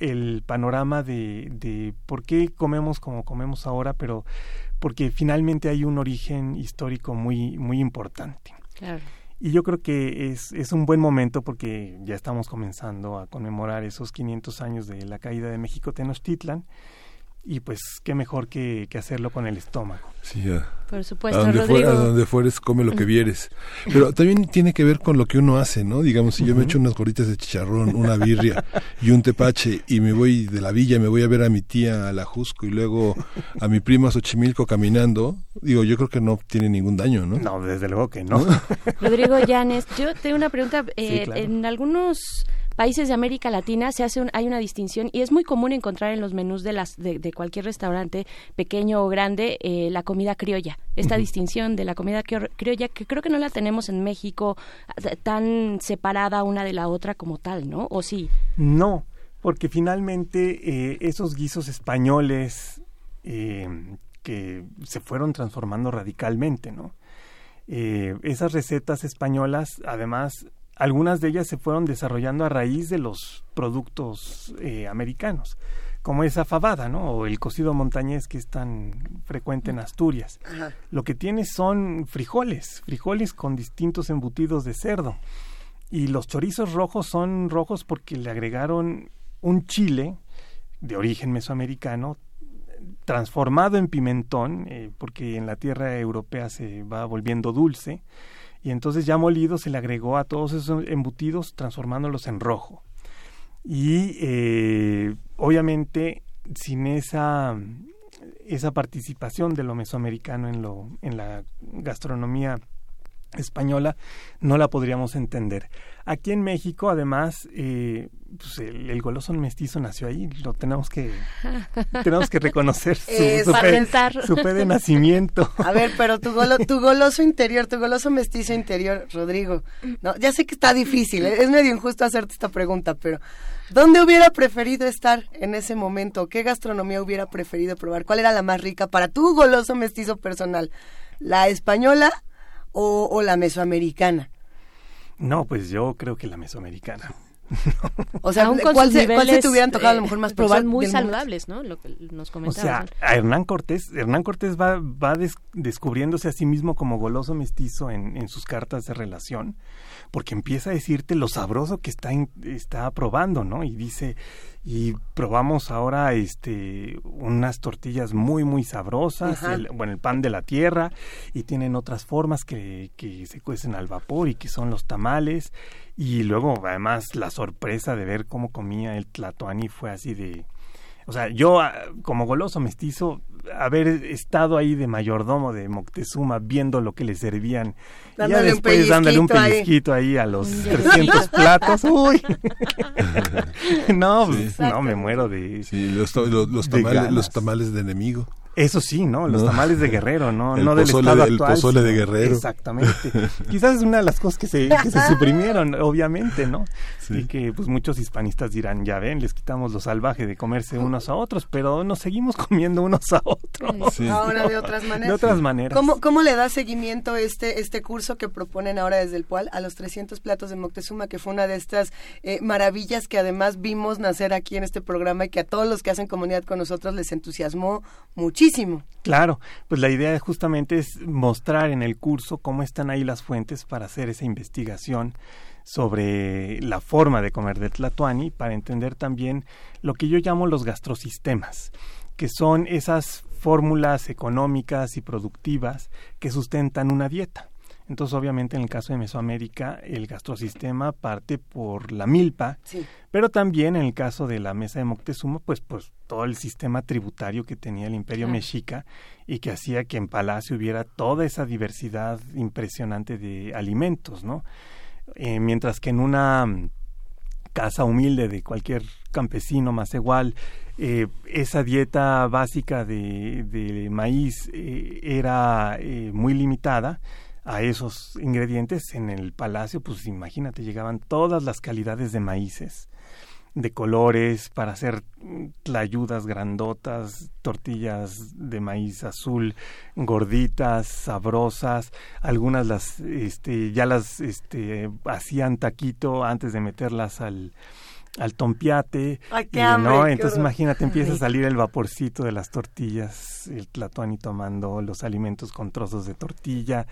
Speaker 6: el panorama de, de por qué comemos como comemos ahora, pero porque finalmente hay un origen histórico muy, muy importante. Y yo creo que es, es un buen momento porque ya estamos comenzando a conmemorar esos 500 años de la caída de México Tenochtitlan y pues qué mejor que, que hacerlo con el estómago.
Speaker 4: Sí,
Speaker 3: por supuesto,
Speaker 4: a donde, donde fueres, come lo que vieres. Pero también tiene que ver con lo que uno hace, ¿no? Digamos, si yo me echo unas gorritas de chicharrón, una birria y un tepache y me voy de la villa, me voy a ver a mi tía a la Jusco y luego a mi primo a Xochimilco caminando, digo, yo creo que no tiene ningún daño, ¿no?
Speaker 6: No, desde luego que no.
Speaker 3: Rodrigo Llanes, yo tengo una pregunta. Eh, en algunos países de América Latina se hace hay una distinción y es muy común encontrar en los menús de las de, cualquier restaurante pequeño o grande eh, la comida criolla. Esta distinción de la comida criolla que creo que no la tenemos en México tan separada una de la otra como tal no o sí
Speaker 6: no porque finalmente eh, esos guisos españoles eh, que se fueron transformando radicalmente no esas recetas españolas además algunas de ellas se fueron desarrollando a raíz de los productos eh, americanos, como esa fabada, ¿no? O el cocido montañés que es tan frecuente en Asturias. Lo que tiene son frijoles, frijoles con distintos embutidos de cerdo. Y los chorizos rojos son rojos porque le agregaron un chile de origen mesoamericano transformado en pimentón, eh, porque en la tierra europea se va volviendo dulce y entonces ya molido se le agregó a todos esos embutidos transformándolos en rojo. Y eh, obviamente sin esa, esa participación de lo mesoamericano en, lo, en la gastronomía española no la podríamos entender. Aquí en México, además, eh, pues el, goloso mestizo nació ahí, lo tenemos que tenemos que reconocer su, su, de nacimiento.
Speaker 2: A ver, pero tu, tu goloso interior, tu goloso mestizo interior, Rodrigo, no, ya sé que está difícil, es medio injusto hacerte esta pregunta, pero ¿dónde hubiera preferido estar en ese momento? ¿Qué gastronomía hubiera preferido probar? ¿Cuál era la más rica para tu goloso mestizo personal? ¿La española o, la mesoamericana?
Speaker 6: No, pues yo creo que la mesoamericana.
Speaker 2: o sea, ¿cuál, se, ¿cuál, se, te hubiera antojado a lo mejor más
Speaker 3: probar muy saludables, ¿no? Lo que nos comentabas.
Speaker 6: O sea, a Hernán Cortés, Hernán Cortés va, va descubriéndose a sí mismo como goloso mestizo en, en sus cartas de relación, porque empieza a decirte lo sabroso que está, está probando, ¿no? Y dice, y probamos ahora este unas tortillas muy muy sabrosas bueno el pan de la tierra y tienen otras formas que, que se cuecen al vapor y que son los tamales y luego además la sorpresa de ver cómo comía el tlatoani fue así de o sea, yo ah, como goloso mestizo, haber estado ahí de mayordomo de Moctezuma viendo lo que le servían. Y ya después dándole un pellizquito ahí, a los 300 platos, uy. no, pues, no, me muero de...
Speaker 4: Sí, los, los, tamales, los tamales de enemigo.
Speaker 6: Eso sí, ¿no? Los tamales de Guerrero, ¿no?
Speaker 4: El
Speaker 6: no
Speaker 4: pozole,
Speaker 6: del
Speaker 4: El pozole de Guerrero.
Speaker 6: Exactamente. Quizás es una de las cosas que se, que se suprimieron, obviamente, ¿no? Y que pues muchos hispanistas dirán, ya ven, les quitamos lo salvaje de comerse unos a otros, pero nos seguimos comiendo unos a otros.
Speaker 2: Ahora de otras maneras.
Speaker 6: De otras maneras.
Speaker 2: ¿Cómo, ¿Cómo le da seguimiento este, este curso que proponen ahora desde el PUAL a los 300 platos de Moctezuma, que fue una de estas eh, maravillas que además vimos nacer aquí en este programa y que a todos los que hacen comunidad con nosotros les entusiasmó muchísimo?
Speaker 6: Claro, pues la idea justamente es mostrar en el curso cómo están ahí las fuentes para hacer esa investigación sobre la forma de comer de Tlatuani, para entender también lo que yo llamo los gastrosistemas, que son esas fórmulas económicas y productivas que sustentan una dieta. Entonces, obviamente, en el caso de Mesoamérica, el gastrosistema parte por la milpa, pero también en el caso de la mesa de Moctezuma, pues, pues todo el sistema tributario que tenía el imperio mexica y que hacía que en Palacio hubiera toda esa diversidad impresionante de alimentos, ¿no? Eh, mientras que en una casa humilde de cualquier campesino más igual, eh, esa dieta básica de, de maíz eh, era muy limitada, a esos ingredientes en el palacio, pues imagínate, llegaban todas las calidades de maíces. de colores para hacer tlayudas grandotas, tortillas de maíz azul gorditas, sabrosas, algunas las este ya las este hacían taquito antes de meterlas al al tompiate, ¿no? Entonces imagínate, empieza a salir el vaporcito de las tortillas, el y tomando los alimentos con trozos de tortilla,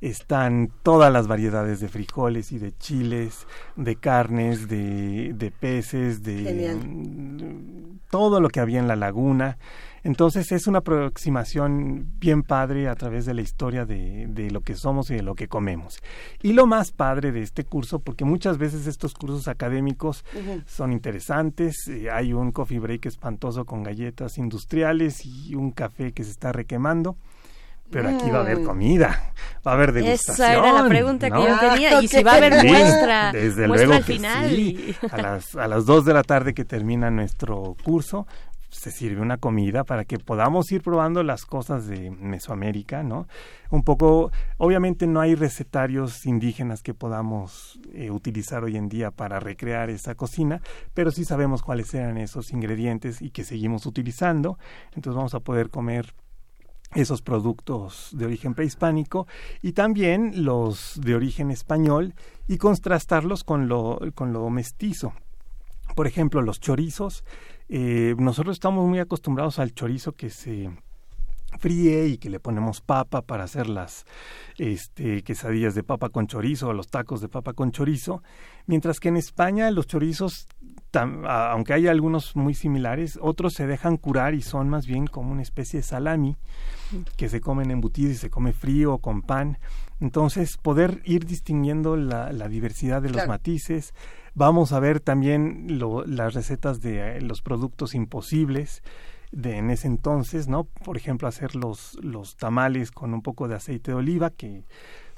Speaker 6: están todas las variedades de frijoles y de chiles, de carnes, de, de peces, de todo lo que había en la laguna. Entonces es una aproximación bien padre a través de la historia de, de, lo que somos y de lo que comemos. Y lo más padre de este curso, porque muchas veces estos cursos académicos son interesantes, eh, hay un coffee break espantoso con galletas industriales y un café que se está requemando. Pero aquí va a haber mm. comida, va a haber degustación.
Speaker 3: Esa era la pregunta que yo tenía. Y si va a haber muestra,
Speaker 6: desde luego al final. Sí. A las, a las 2 de la tarde que termina nuestro curso, se sirve una comida para que podamos ir probando las cosas de Mesoamérica, ¿no? Un poco, obviamente no hay recetarios indígenas que podamos eh, utilizar hoy en día para recrear esa cocina, pero sí sabemos cuáles eran esos ingredientes y que seguimos utilizando, entonces vamos a poder comer esos productos de origen prehispánico y también los de origen español y contrastarlos con lo, con lo mestizo. Por ejemplo, los chorizos eh, nosotros estamos muy acostumbrados al chorizo que se fríe y que le ponemos papa para hacer las este, quesadillas de papa con chorizo o los tacos de papa con chorizo, mientras que en España los chorizos, aunque hay algunos muy similares, otros se dejan curar y son más bien como una especie de salami que se comen embutidos y se come frío o con pan. Entonces, poder ir distinguiendo la, diversidad de los matices, Vamos a ver también las recetas de eh, los productos imposibles de en ese entonces, ¿no? Por ejemplo, hacer los, los tamales con un poco de aceite de oliva, que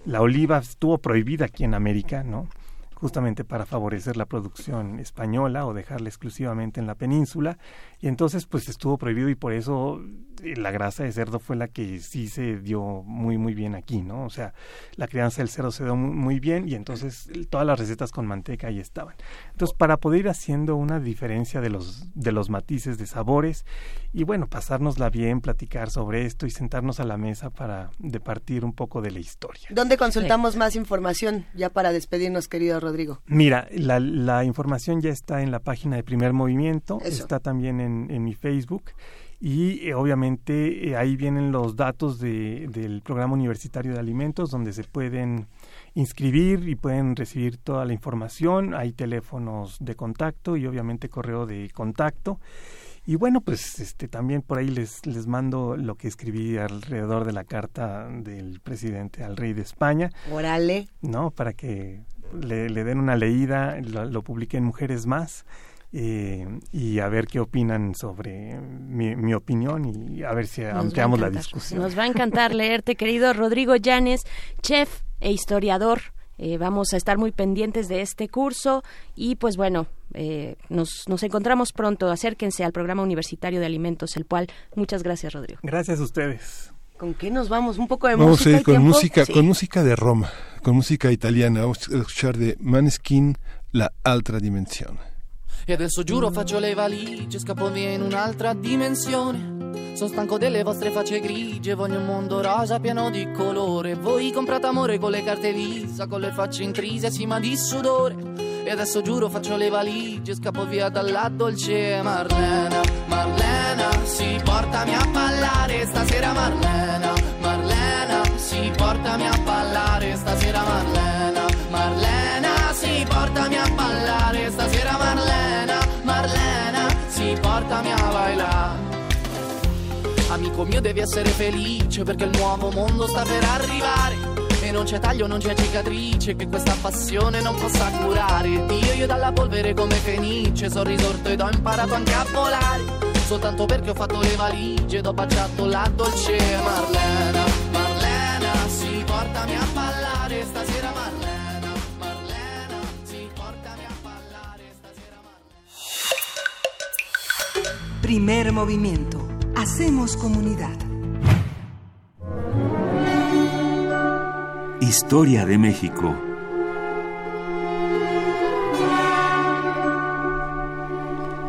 Speaker 6: la oliva estuvo prohibida aquí en América, ¿no? justamente para favorecer la producción española o dejarla exclusivamente en la península y entonces pues estuvo prohibido y por eso eh, la grasa de cerdo fue la que sí se dio muy muy bien aquí, ¿no? O sea, la crianza del cerdo se dio muy, bien y entonces todas las recetas con manteca ahí estaban. Entonces, para poder ir haciendo una diferencia de los de los matices de sabores y bueno, pasárnosla bien, platicar sobre esto y sentarnos a la mesa para departir un poco de la historia.
Speaker 2: ¿Dónde consultamos más información ya para despedirnos, querido Rodrigo?
Speaker 6: Mira, la, la información ya está en la página de Primer Movimiento, está también en, en mi Facebook y eh, obviamente eh, ahí vienen los datos de, del programa universitario de alimentos donde se pueden inscribir y pueden recibir toda la información, hay teléfonos de contacto y obviamente correo de contacto y bueno, pues este también por ahí les, les mando lo que escribí alrededor de la carta del presidente al rey de España.
Speaker 2: Órale.
Speaker 6: ¿No? Para que le, den una leída, lo, lo publiquen Mujeres Más. Eh, y a ver qué opinan sobre mi, mi opinión y a ver si ampliamos la discusión.
Speaker 3: Nos va a encantar leerte, querido Rodrigo Llanes, chef e historiador. Eh, vamos a estar muy pendientes de este curso y pues bueno, eh, nos, nos encontramos pronto. Acérquense al programa universitario de alimentos, el cual muchas gracias, Rodrigo.
Speaker 6: Gracias a ustedes.
Speaker 2: ¿Con qué nos vamos? Un poco de música.
Speaker 4: Vamos con música, con música de Roma, con música italiana. Vamos a escuchar de Maneskin La Altra Dimensione.
Speaker 7: E adesso giuro faccio le valigie, scappo via in un'altra dimensione. Sono stanco delle vostre facce grigie, voglio un mondo rosa pieno di colore. Voi comprate amore con le carte visa, con le facce intrise, sì ma di sudore. E adesso giuro faccio le valigie, scappo via dalla dolce Marlena, Marlena, si portami a ballare stasera Marlena, Marlena, si portami a ballare stasera Marlena, Marlena, si portami a ballare stasera Marlena, Marlena, si portami a bailare. Amico mio devi essere felice perché il nuovo mondo sta per arrivare non c'è taglio, non c'è cicatrice che questa passione non possa curare. Dio, io dalla polvere come fenice sono risorto ed ho imparato anche a volare. Soltanto perché ho fatto le valigie ed ho baciato la dolce Marlena. Marlena, si portami a ballare stasera
Speaker 5: Primer movimiento. Hacemos comunidad.
Speaker 8: Historia de México.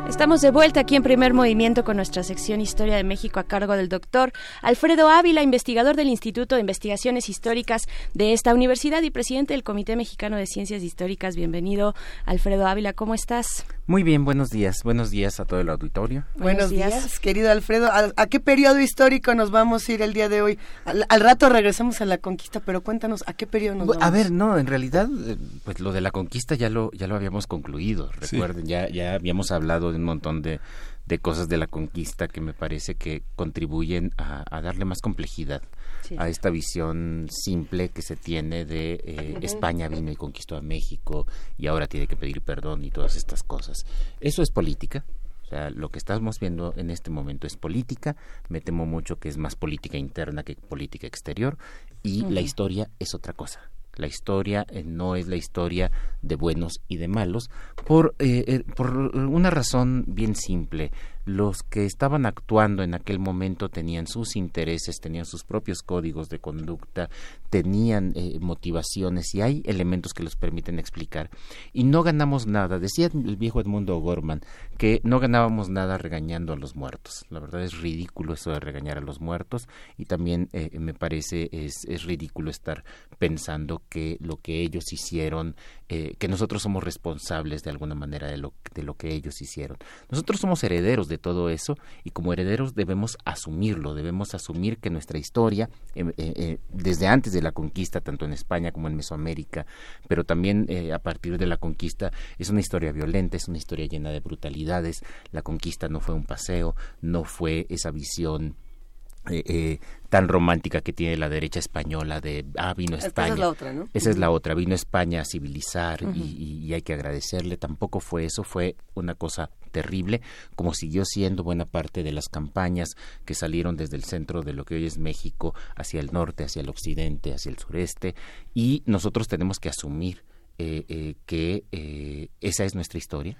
Speaker 3: Estamos de vuelta aquí en primer movimiento con nuestra sección Historia de México a cargo del doctor Alfredo Ávila, investigador del Instituto de Investigaciones Históricas de esta universidad y presidente del Comité Mexicano de Ciencias Históricas. Bienvenido, Alfredo Ávila, ¿cómo estás?
Speaker 9: Muy bien, buenos días. Buenos días a todo el auditorio.
Speaker 2: Buenos, días. querido Alfredo. ¿A, qué periodo histórico nos vamos a ir el día de hoy? Al, rato regresamos a la conquista, pero cuéntanos, ¿a qué periodo nos vamos?
Speaker 9: A ver, no, en realidad, eh, pues lo de la conquista ya lo, ya lo habíamos concluido. Recuerden, ya, ya habíamos hablado de un montón de, de cosas de la conquista que me parece que contribuyen a, darle más complejidad a esta visión simple que se tiene de eh, España vino y conquistó a México y ahora tiene que pedir perdón y todas estas cosas. Eso es política. O sea, lo que estamos viendo en este momento es política. Me temo mucho que es más política interna que política exterior y la historia es otra cosa. La historia eh, no es la historia de buenos y de malos por, eh, por una razón bien simple los que estaban actuando en aquel momento tenían sus intereses, tenían sus propios códigos de conducta, tenían eh, motivaciones y hay elementos que los permiten explicar. Y no ganamos nada, decía el viejo Edmundo Gorman, que no ganábamos nada regañando a los muertos. La verdad es ridículo eso de regañar a los muertos y también eh, me parece es, es ridículo estar pensando que lo que ellos hicieron eh, que nosotros somos responsables de alguna manera de lo, de lo que ellos hicieron. Nosotros somos herederos de todo eso y como herederos debemos asumirlo, debemos asumir que nuestra historia, eh, eh, desde antes de la conquista, tanto en España como en Mesoamérica, pero también a partir de la conquista, es una historia violenta, es una historia llena de brutalidades. La conquista no fue un paseo, no fue esa visión eh, eh, tan romántica que tiene la derecha española de ah vino España esa es la otra ¿no? esa es la otra vino España a civilizar y, hay que agradecerle tampoco fue eso fue una cosa terrible como siguió siendo buena parte de las campañas que salieron desde el centro de lo que hoy es México hacia el norte hacia el occidente hacia el sureste. Y nosotros tenemos que asumir eh, que esa es nuestra historia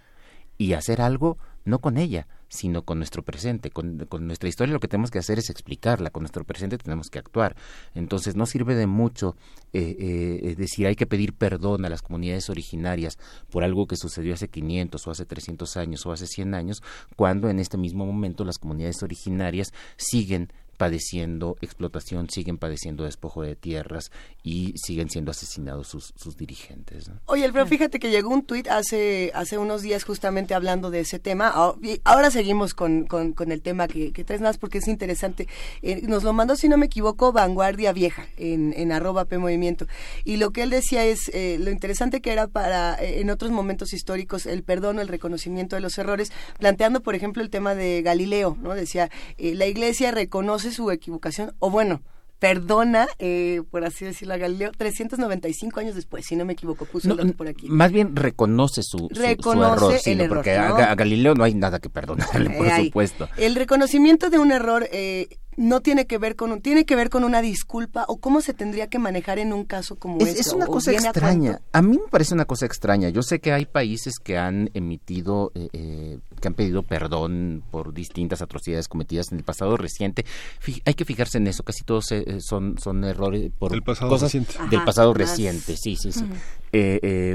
Speaker 9: y hacer algo no con ella, sino con nuestro presente. Con, nuestra historia lo que tenemos que hacer es explicarla, con nuestro presente tenemos que actuar. Entonces no sirve de mucho eh, eh, decir hay que pedir perdón a las comunidades originarias por algo que sucedió hace 500 o hace 300 años o hace 100 años, cuando en este mismo momento las comunidades originarias siguen padeciendo explotación, siguen padeciendo despojo de tierras y siguen siendo asesinados sus, sus dirigentes.
Speaker 2: Oye, Alfredo, fíjate que llegó un tuit hace, hace unos días justamente hablando de ese tema. Ah, ahora seguimos con, con, el tema que, que, traes más porque es interesante. Eh, nos lo mandó, si no me equivoco, Vanguardia Vieja en, en arroba P Movimiento. Y lo que él decía es eh, lo interesante que era para eh, en otros momentos históricos el perdón o el reconocimiento de los errores, planteando, por ejemplo, el tema de Galileo, ¿no? Decía, la iglesia reconoce su equivocación, o bueno, perdona, eh, por así decirlo, a Galileo 395 años después, si no me equivoco, puso por aquí.
Speaker 9: Más bien reconoce su, error, porque a, Galileo no hay nada que perdonarle, por eh, supuesto.
Speaker 2: El reconocimiento de un error eh, no tiene que ver con tiene que ver con una disculpa o cómo se tendría que manejar en un caso como
Speaker 9: es,
Speaker 2: este.
Speaker 9: Es una cosa extraña. A, mí me parece una cosa extraña. Yo sé que hay países que han emitido, eh, eh, que han pedido perdón por distintas atrocidades cometidas en el pasado reciente. hay que fijarse en eso. Casi todos eh, son son errores por
Speaker 4: del pasado reciente.
Speaker 9: Del pasado reciente. Sí, sí, sí.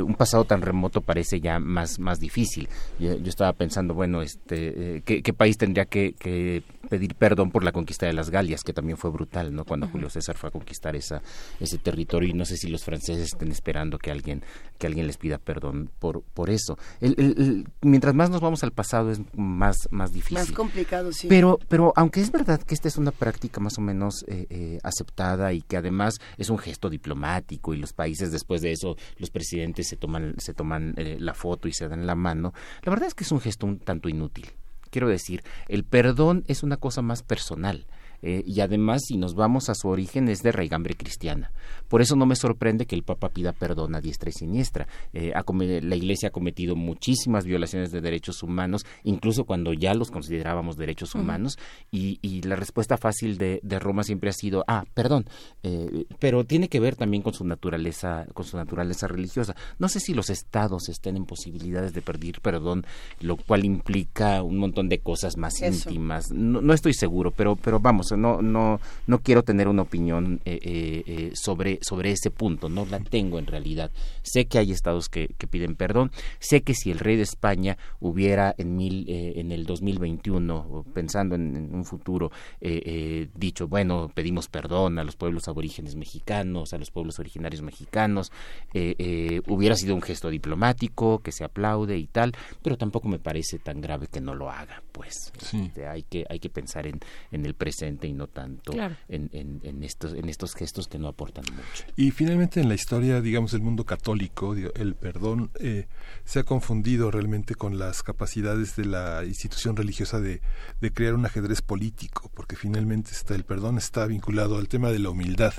Speaker 9: un pasado tan remoto parece ya más más difícil. Yo, estaba pensando, bueno, este, ¿qué, país tendría que, que pedir perdón por la conquista de las Galias, que también fue brutal, ¿no? Cuando Julio César fue a conquistar esa, ese territorio y no sé si los franceses estén esperando que alguien, que alguien les pida perdón por, por eso. mientras más nos vamos al pasado es más, más difícil.
Speaker 2: Más complicado, sí.
Speaker 9: Pero, pero aunque es verdad que esta es una práctica más o menos eh, eh, aceptada y que además es un gesto diplomático y los países después de eso, los presidentes se toman, se toman eh, la foto y se dan la mano, la verdad es que es un gesto un tanto inútil. Quiero decir, el perdón es una cosa más personal. Eh, y además, si nos vamos a su origen, es de raigambre cristiana. Por eso no me sorprende que el Papa pida perdón a diestra y siniestra. Eh, la Iglesia ha cometido muchísimas violaciones de derechos humanos, incluso cuando ya los considerábamos derechos humanos, y, la respuesta fácil de, Roma siempre ha sido, ah, perdón, eh, pero tiene que ver también con su naturaleza, con su naturaleza religiosa. No sé si los estados estén en posibilidades de pedir perdón, lo cual implica un montón de cosas más íntimas. No, no, estoy seguro, pero, pero vamos, no, no, no quiero tener una opinión eh, eh, sobre, sobre ese punto, no la tengo en realidad. Sé que hay estados que, que piden perdón, sé que si el rey de España hubiera en, mil, en el 2021, pensando en, un futuro, dicho, bueno, pedimos perdón a los pueblos aborígenes mexicanos, a los pueblos originarios mexicanos, hubiera sido un gesto diplomático que se aplaude y tal, pero tampoco me parece tan grave que no lo haga, pues. Este, hay que hay que pensar en, en el presente y no tanto en, en, estos en estos gestos que no aportan mucho.
Speaker 4: Y finalmente en la historia, digamos, del mundo católico, el perdón eh, se ha confundido realmente con las capacidades de la institución religiosa de, de crear un ajedrez político, porque finalmente está, el perdón está vinculado al tema de la humildad,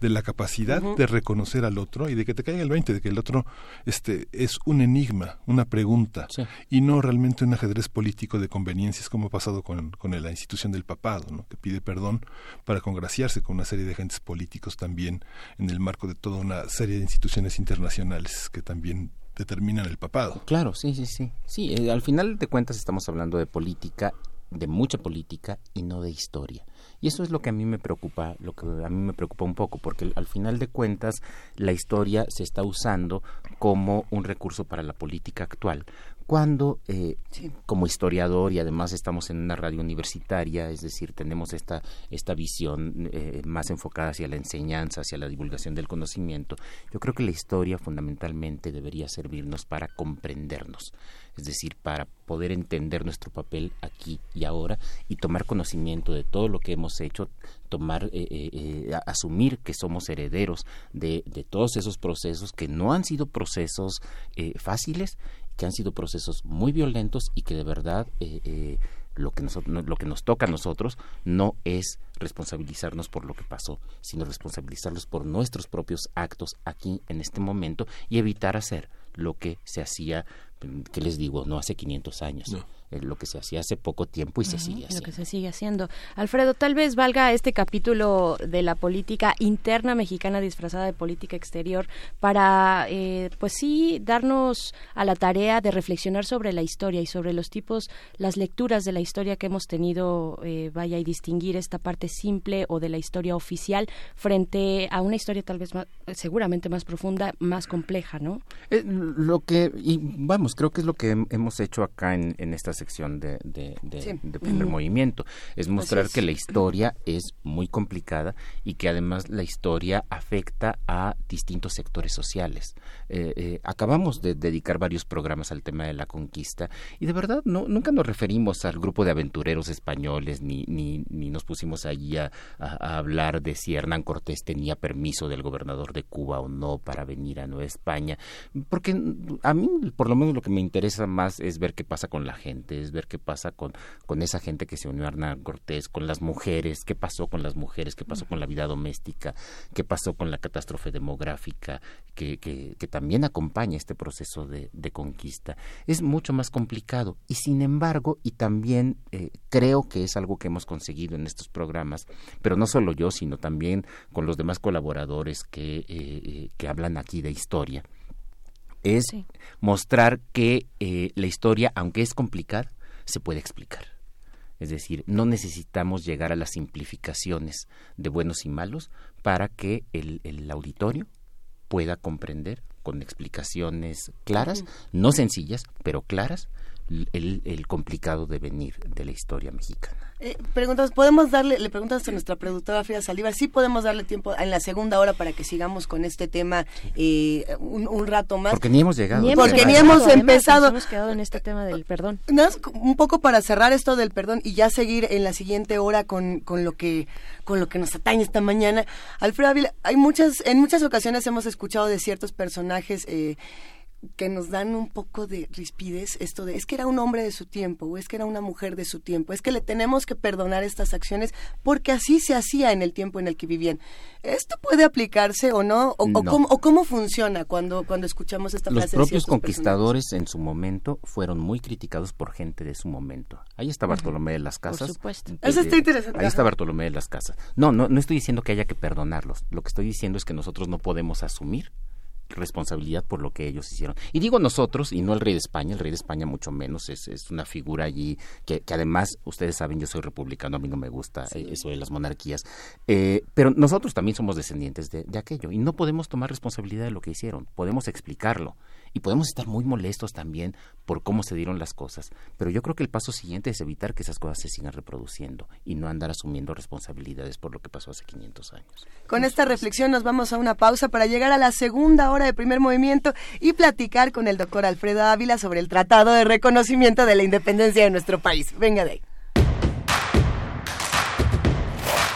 Speaker 4: de la capacidad de reconocer al otro y de que te caiga el 20, de que el otro este, es un enigma, una pregunta, y no realmente un ajedrez político de conveniencias como ha pasado con, con la institución del papado, ¿no? que pide perdón para congraciarse con una serie de agentes políticos también en el marco de toda una serie de instituciones internacionales que también determinan el papado.
Speaker 9: Claro, sí, sí, sí. Sí, eh, al final de cuentas estamos hablando de política, de mucha política y no de historia. Y eso es lo que a mí me preocupa, lo que a mí me preocupa un poco, porque al final de cuentas la historia se está usando como un recurso para la política actual, cuando eh, como historiador y además estamos en una radio universitaria, es decir, tenemos esta, esta visión eh, más enfocada hacia la enseñanza, hacia la divulgación del conocimiento, yo creo que la historia fundamentalmente debería servirnos para comprendernos, es decir, para poder entender nuestro papel aquí y ahora y tomar conocimiento de todo lo que hemos hecho, tomar, eh, asumir que somos herederos de, de, todos esos procesos que no han sido procesos fáciles que han sido procesos muy violentos y que de verdad eh, eh, lo, que nos, lo que nos toca a nosotros no es responsabilizarnos por lo que pasó, sino responsabilizarlos por nuestros propios actos aquí en este momento y evitar hacer lo que se hacía, que les digo, no hace 500 años lo que se hacía hace poco tiempo y se sigue haciendo.
Speaker 3: Lo que se sigue haciendo. Alfredo, tal vez valga este capítulo de la política interna mexicana disfrazada de política exterior para, eh, pues sí, darnos a la tarea de reflexionar sobre la historia y sobre los tipos, las lecturas de la historia que hemos tenido, eh, vaya, y distinguir esta parte simple o de la historia oficial frente a una historia tal vez más, seguramente más profunda, más compleja, ¿no?
Speaker 9: Eh, lo que, y vamos, creo que es lo que hemos hecho acá en, en estas sección de, de, primer movimiento. Es mostrar que la historia es muy complicada y que además la historia afecta a distintos sectores sociales. Eh, eh, acabamos de dedicar varios programas al tema de la conquista y de verdad no, nunca nos referimos al grupo de aventureros españoles ni, ni, ni nos pusimos allí a, a, hablar de si Hernán Cortés tenía permiso del gobernador de Cuba o no para venir a Nueva España, porque a mí por lo menos lo que me interesa más es ver qué pasa con la gente es ver qué pasa con, con esa gente que se unió a Hernán Cortés, con las mujeres, qué pasó con las mujeres, qué pasó con la vida doméstica, qué pasó con la catástrofe demográfica que, que, también acompaña este proceso de, conquista. Es mucho más complicado y sin embargo, y también eh, creo que es algo que hemos conseguido en estos programas, pero no solo yo, sino también con los demás colaboradores que, eh, eh, que hablan aquí de historia es mostrar que eh, la historia, aunque es complicada, se puede explicar. Es decir, no necesitamos llegar a las simplificaciones de buenos y malos para que el, el auditorio pueda comprender con explicaciones claras, no sencillas, pero claras, el, el complicado devenir de la historia mexicana.
Speaker 2: Eh, preguntas, ¿podemos darle, le preguntas a nuestra productora Frida Saliva, sí podemos darle tiempo en la segunda hora para que sigamos con este tema eh, un, rato más?
Speaker 9: Porque ni hemos llegado.
Speaker 2: porque ni hemos empezado.
Speaker 3: hemos quedado en este tema del perdón.
Speaker 2: un poco para cerrar esto del perdón y ya seguir en la siguiente hora con, con lo que con lo que nos atañe esta mañana. Alfredo Ávila, hay muchas, en muchas ocasiones hemos escuchado de ciertos personajes eh, que nos dan un poco de rispidez esto de es que era un hombre de su tiempo o es que era una mujer de su tiempo, es que le tenemos que perdonar estas acciones porque así se hacía en el tiempo en el que vivían. ¿Esto puede aplicarse o no? ¿O, cómo, funciona cuando, cuando escuchamos esta
Speaker 9: Los frase? Los propios conquistadores en su momento fueron muy criticados por gente de su momento. Ahí está Bartolomé de las Casas.
Speaker 3: Por supuesto.
Speaker 2: Eso está interesante.
Speaker 9: Ahí está Bartolomé de las Casas. No, no, no estoy diciendo que haya que perdonarlos. Lo que estoy diciendo es que nosotros no podemos asumir responsabilidad por lo que ellos hicieron. Y digo nosotros, y no el rey de España, el rey de España mucho menos, es, es una figura allí que, que, además, ustedes saben, yo soy republicano, a mí no me gusta eh, eso de las monarquías, eh, pero nosotros también somos descendientes de, de aquello y no podemos tomar responsabilidad de lo que hicieron, podemos explicarlo y podemos estar muy molestos también por cómo se dieron las cosas, pero yo creo que el paso siguiente es evitar que esas cosas se sigan reproduciendo y no andar asumiendo responsabilidades por lo que pasó hace 500 años.
Speaker 2: Con esta reflexión nos vamos a una pausa para llegar a la segunda hora de primer movimiento y platicar con el doctor Alfredo Ávila sobre el Tratado de Reconocimiento de la Independencia de nuestro país. Venga de ahí.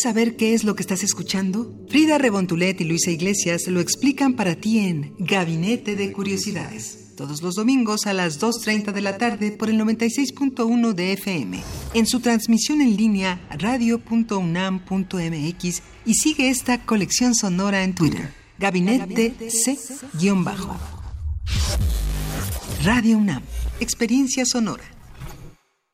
Speaker 5: Saber qué es lo que estás escuchando? Frida Rebontulet y Luisa Iglesias lo explican para ti en Gabinete de Curiosidades. Todos los domingos a las 2.30 de la tarde por el 96.1 de FM. En su transmisión en línea radio.unam.mx y sigue esta colección sonora en Twitter. Gabinete C-Bajo. Radio UNAM. Experiencia sonora.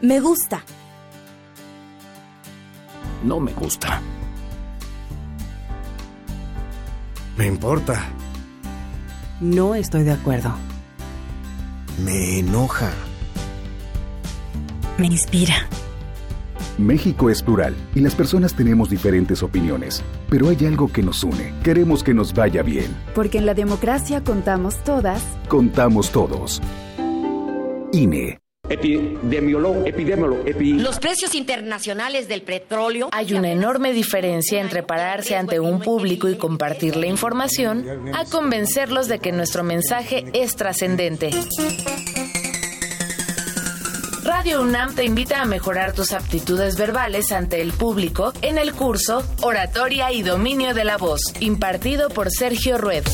Speaker 10: Me gusta.
Speaker 11: No me gusta.
Speaker 12: Me importa.
Speaker 10: No estoy de acuerdo.
Speaker 12: Me enoja.
Speaker 10: Me inspira.
Speaker 13: México es plural y las personas tenemos diferentes opiniones, pero hay algo que nos une. Queremos que nos vaya bien.
Speaker 10: Porque en la democracia contamos todas.
Speaker 13: Contamos todos. INE.
Speaker 14: Epidemiólogo, epidemiólogo,
Speaker 15: Los precios internacionales del petróleo.
Speaker 16: Hay una enorme diferencia entre pararse ante un público y compartir la información a convencerlos de que nuestro mensaje es trascendente. Radio UNAM te invita a mejorar tus aptitudes verbales ante el público en el curso Oratoria y Dominio de la Voz, impartido por Sergio Rued.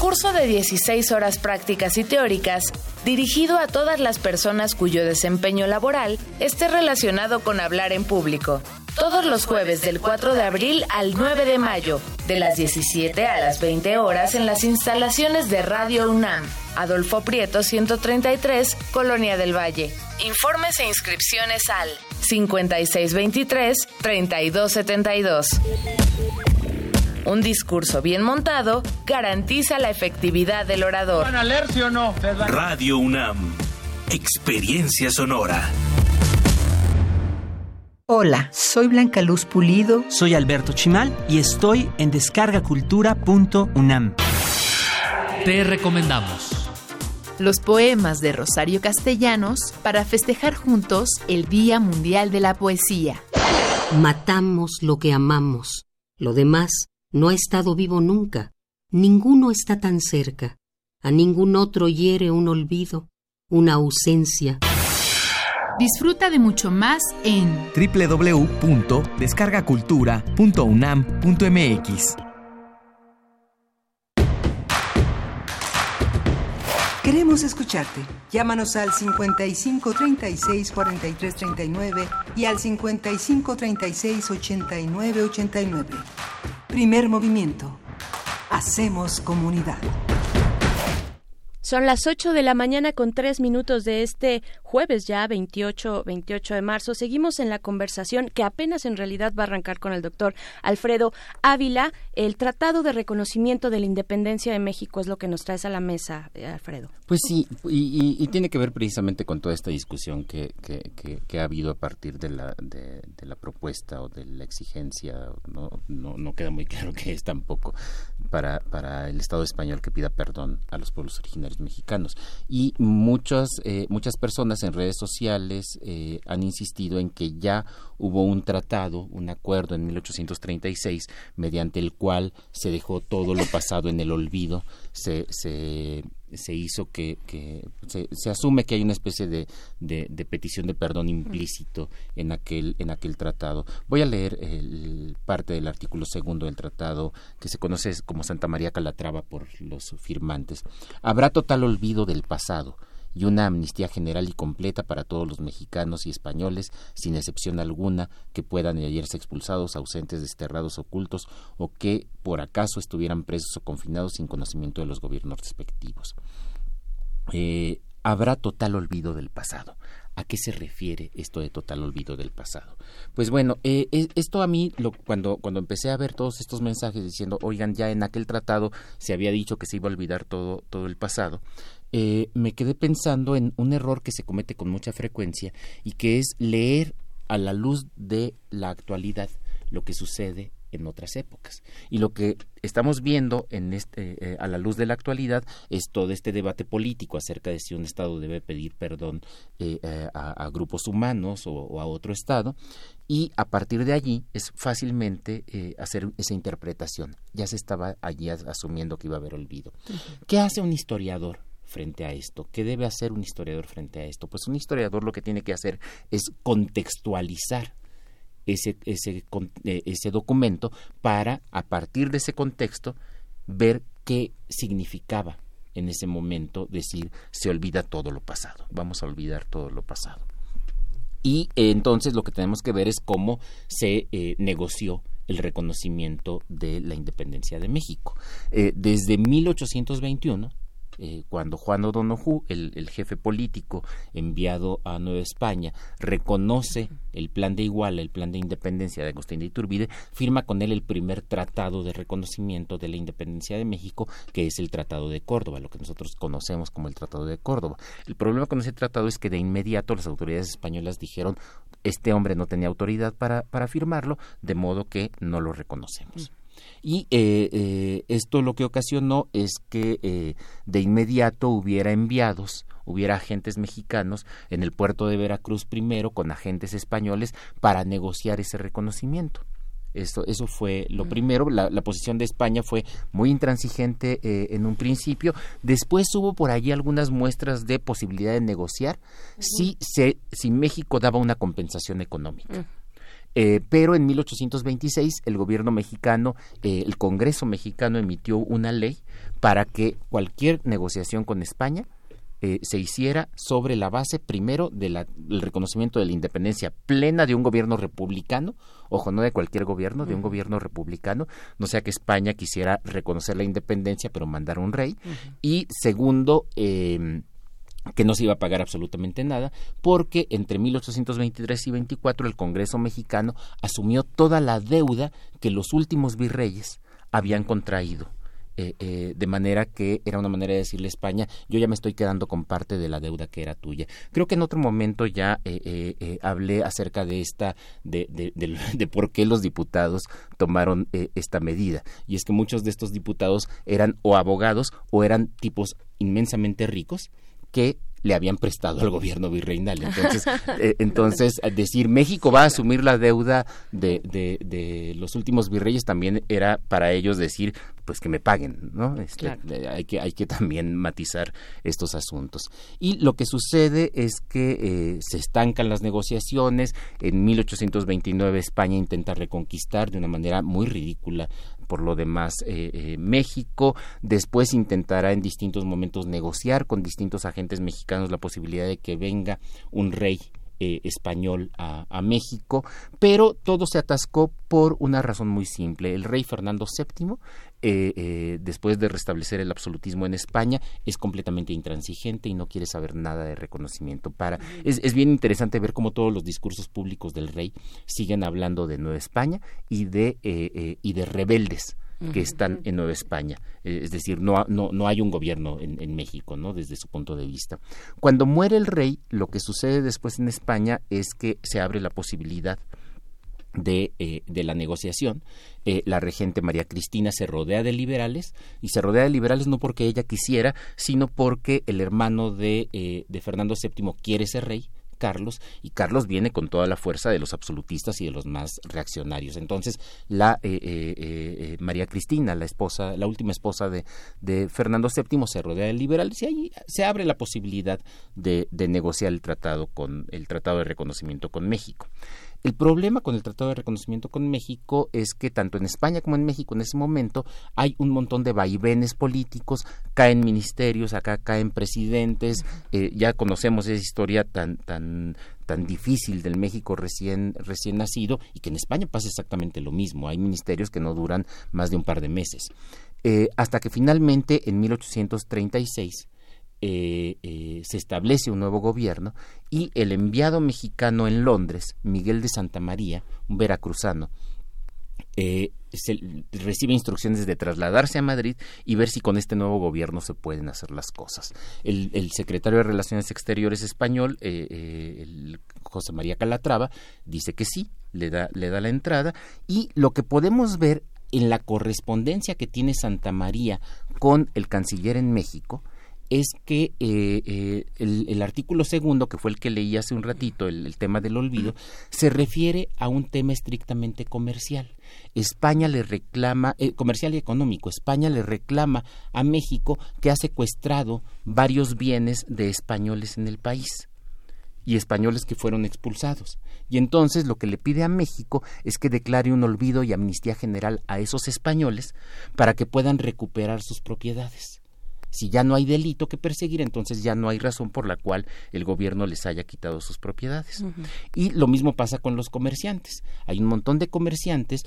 Speaker 16: Curso de 16 horas prácticas y teóricas dirigido a todas las personas cuyo desempeño laboral esté relacionado con hablar en público. Todos los jueves del 4 de abril al 9 de mayo, de las 17 a las 20 horas en las instalaciones de Radio UNAM, Adolfo Prieto 133, Colonia del Valle. Informes e inscripciones al 5623-3272. Un discurso bien montado garantiza la efectividad del orador.
Speaker 17: ¿Van a leer, o no?
Speaker 18: Radio UNAM. Experiencia sonora.
Speaker 19: Hola, soy Blanca Luz Pulido.
Speaker 20: Soy Alberto Chimal y estoy en descargacultura.unam.
Speaker 21: Te recomendamos
Speaker 22: los poemas de Rosario Castellanos para festejar juntos el Día Mundial de la Poesía.
Speaker 23: Matamos lo que amamos. Lo demás no ha estado vivo nunca. Ninguno está tan cerca. A ningún otro hiere un olvido, una ausencia.
Speaker 22: Disfruta de mucho más en
Speaker 20: www.descargacultura.unam.mx.
Speaker 5: Queremos escucharte. Llámanos al 55 36 43 39 y al 55 36 89 89. Primer movimiento. Hacemos comunidad.
Speaker 3: Son las 8 de la mañana con 3 minutos de este jueves ya 28, 28 de marzo. Seguimos en la conversación que apenas en realidad va a arrancar con el doctor Alfredo Ávila. El Tratado de Reconocimiento de la Independencia de México es lo que nos traes a la mesa, eh, Alfredo.
Speaker 9: Pues sí, y, tiene que ver precisamente con toda esta discusión que, que, ha habido a partir de la, de, la propuesta o de la exigencia, no, no, no queda muy claro que es tampoco para, para el Estado español que pida perdón a los pueblos originarios mexicanos. Y muchas, eh, muchas personas en redes sociales eh, han insistido en que ya hubo un tratado, un acuerdo en 1836, mediante el cual se dejó todo lo pasado en el olvido, se, se se hizo que, se, asume que hay una especie de, de, petición de perdón implícito en aquel en aquel tratado. Voy a leer el, parte del artículo segundo del tratado que se conoce como Santa María Calatrava por los firmantes. Habrá total olvido del pasado y una amnistía general y completa para todos los mexicanos y españoles, sin excepción alguna, que puedan hallarse expulsados, ausentes, desterrados, ocultos o que por acaso estuvieran presos o confinados sin conocimiento de los gobiernos respectivos. Eh, habrá total olvido del pasado. ¿A qué se refiere esto de total olvido del pasado? Pues bueno, eh, esto a mí, lo, cuando, cuando empecé a ver todos estos mensajes diciendo, oigan, ya en aquel tratado se había dicho que se iba a olvidar todo, todo el pasado, eh, me quedé pensando en un error que se comete con mucha frecuencia y que es leer a la luz de la actualidad lo que sucede en otras épocas. Y lo que estamos viendo en este, eh, a la luz de la actualidad es todo este debate político acerca de si un Estado debe pedir perdón eh, a, grupos humanos o, a otro Estado. Y a partir de allí es fácilmente hacer esa interpretación. Ya se estaba allí asumiendo que iba a haber olvido. ¿Qué hace un historiador? Frente a esto? ¿Qué debe hacer un historiador frente a esto? Pues un historiador lo que tiene que hacer es contextualizar ese, ese, eh, ese documento para, a partir de ese contexto, ver qué significaba en ese momento decir se olvida todo lo pasado, vamos a olvidar todo lo pasado. Y eh, entonces lo que tenemos que ver es cómo se eh, negoció el reconocimiento de la independencia de México. desde 1821 eh, cuando Juan O'Donoghue, el, jefe político enviado a Nueva España, reconoce el plan de Iguala, el plan de independencia de Agustín de Iturbide, firma con él el primer tratado de reconocimiento de la independencia de México, que es el Tratado de Córdoba, lo que nosotros conocemos como el Tratado de Córdoba. El problema con ese tratado es que de inmediato las autoridades españolas dijeron este hombre no tenía autoridad para, para firmarlo, de modo que no lo reconocemos. Y eh, eh, esto lo que ocasionó es que eh, de inmediato hubiera enviados, hubiera agentes mexicanos en el puerto de Veracruz primero con agentes españoles para negociar ese reconocimiento. Eso, eso fue lo primero. La, posición de España fue muy intransigente en un principio. Después hubo por allí algunas muestras de posibilidad de negociar si, se, si México daba una compensación económica. Eh, pero en 1826 el gobierno mexicano, eh, el Congreso mexicano emitió una ley para que cualquier negociación con España eh, se hiciera sobre la base primero del reconocimiento de la independencia plena de un gobierno republicano, ojo, no de cualquier gobierno, de un gobierno republicano, no sea que España quisiera reconocer la independencia pero mandar un rey, y segundo, eh, que no se iba a pagar absolutamente nada, porque entre 1823 y 24 el Congreso mexicano asumió toda la deuda que los últimos virreyes habían contraído. Eh, eh, de manera que era una manera de decirle a España, yo ya me estoy quedando con parte de la deuda que era tuya. Creo que en otro momento ya eh, hablé acerca de esta, de, de, de, por qué los diputados tomaron esta medida. Y es que muchos de estos diputados eran o abogados o eran tipos inmensamente ricos que le habían prestado al gobierno virreinal. Entonces, eh, entonces decir México va a asumir la deuda de, de, los últimos virreyes también era para ellos decir pues que me paguen, ¿no? Este, eh, hay, que, hay que también matizar estos asuntos. Y lo que sucede es que eh, se estancan las negociaciones. En 1829 España intenta reconquistar de una manera muy ridícula por lo demás eh, eh, México. Después intentará en distintos momentos negociar con distintos agentes mexicanos la posibilidad de que venga un rey eh, español a, México, pero todo se atascó por una razón muy simple. El rey Fernando VII eh, eh, después de restablecer el absolutismo en España, es completamente intransigente y no quiere saber nada de reconocimiento. Para, es, es bien interesante ver cómo todos los discursos públicos del rey siguen hablando de Nueva España y de, y de rebeldes que están en Nueva España. es decir, no, no, no hay un gobierno en, en, México, ¿no? Desde su punto de vista. Cuando muere el rey, lo que sucede después en España es que se abre la posibilidad de, eh, de, la negociación. Eh, la regente María Cristina se rodea de liberales y se rodea de liberales no porque ella quisiera, sino porque el hermano de, eh, de Fernando VII quiere ser rey. Carlos y Carlos viene con toda la fuerza de los absolutistas y de los más reaccionarios. Entonces, la María Cristina, la esposa, la última esposa de, de, Fernando VII, se rodea de liberales y ahí se abre la posibilidad de, de negociar el tratado con el tratado de reconocimiento con México. El problema con el Tratado de Reconocimiento con México es que tanto en España como en México en ese momento hay un montón de vaivenes políticos, caen ministerios, acá caen presidentes, eh, ya conocemos esa historia tan tan tan difícil del México recién recién nacido y que en España pasa exactamente lo mismo. Hay ministerios que no duran más de un par de meses. Eh, hasta que finalmente en 1836 eh, eh, se establece un nuevo gobierno y el enviado mexicano en Londres, Miguel de Santa María, un veracruzano, eh, recibe instrucciones de trasladarse a Madrid y ver si con este nuevo gobierno se pueden hacer las cosas. El, secretario de Relaciones Exteriores español, José María Calatrava, dice que sí, le da, le da la entrada y lo que podemos ver en la correspondencia que tiene Santa María con el canciller en México, es que eh, eh, el, artículo segundo, que fue el que leí hace un ratito, el, tema del olvido, se refiere a un tema estrictamente comercial. España le reclama, eh, comercial y económico, España le reclama a México que ha secuestrado varios bienes de españoles en el país y españoles que fueron expulsados. Y entonces lo que le pide a México es que declare un olvido y amnistía general a esos españoles para que puedan recuperar sus propiedades. Si ya no hay delito que perseguir, entonces ya no hay razón por la cual el gobierno les haya quitado sus propiedades. Y lo mismo pasa con los comerciantes. Hay un montón de comerciantes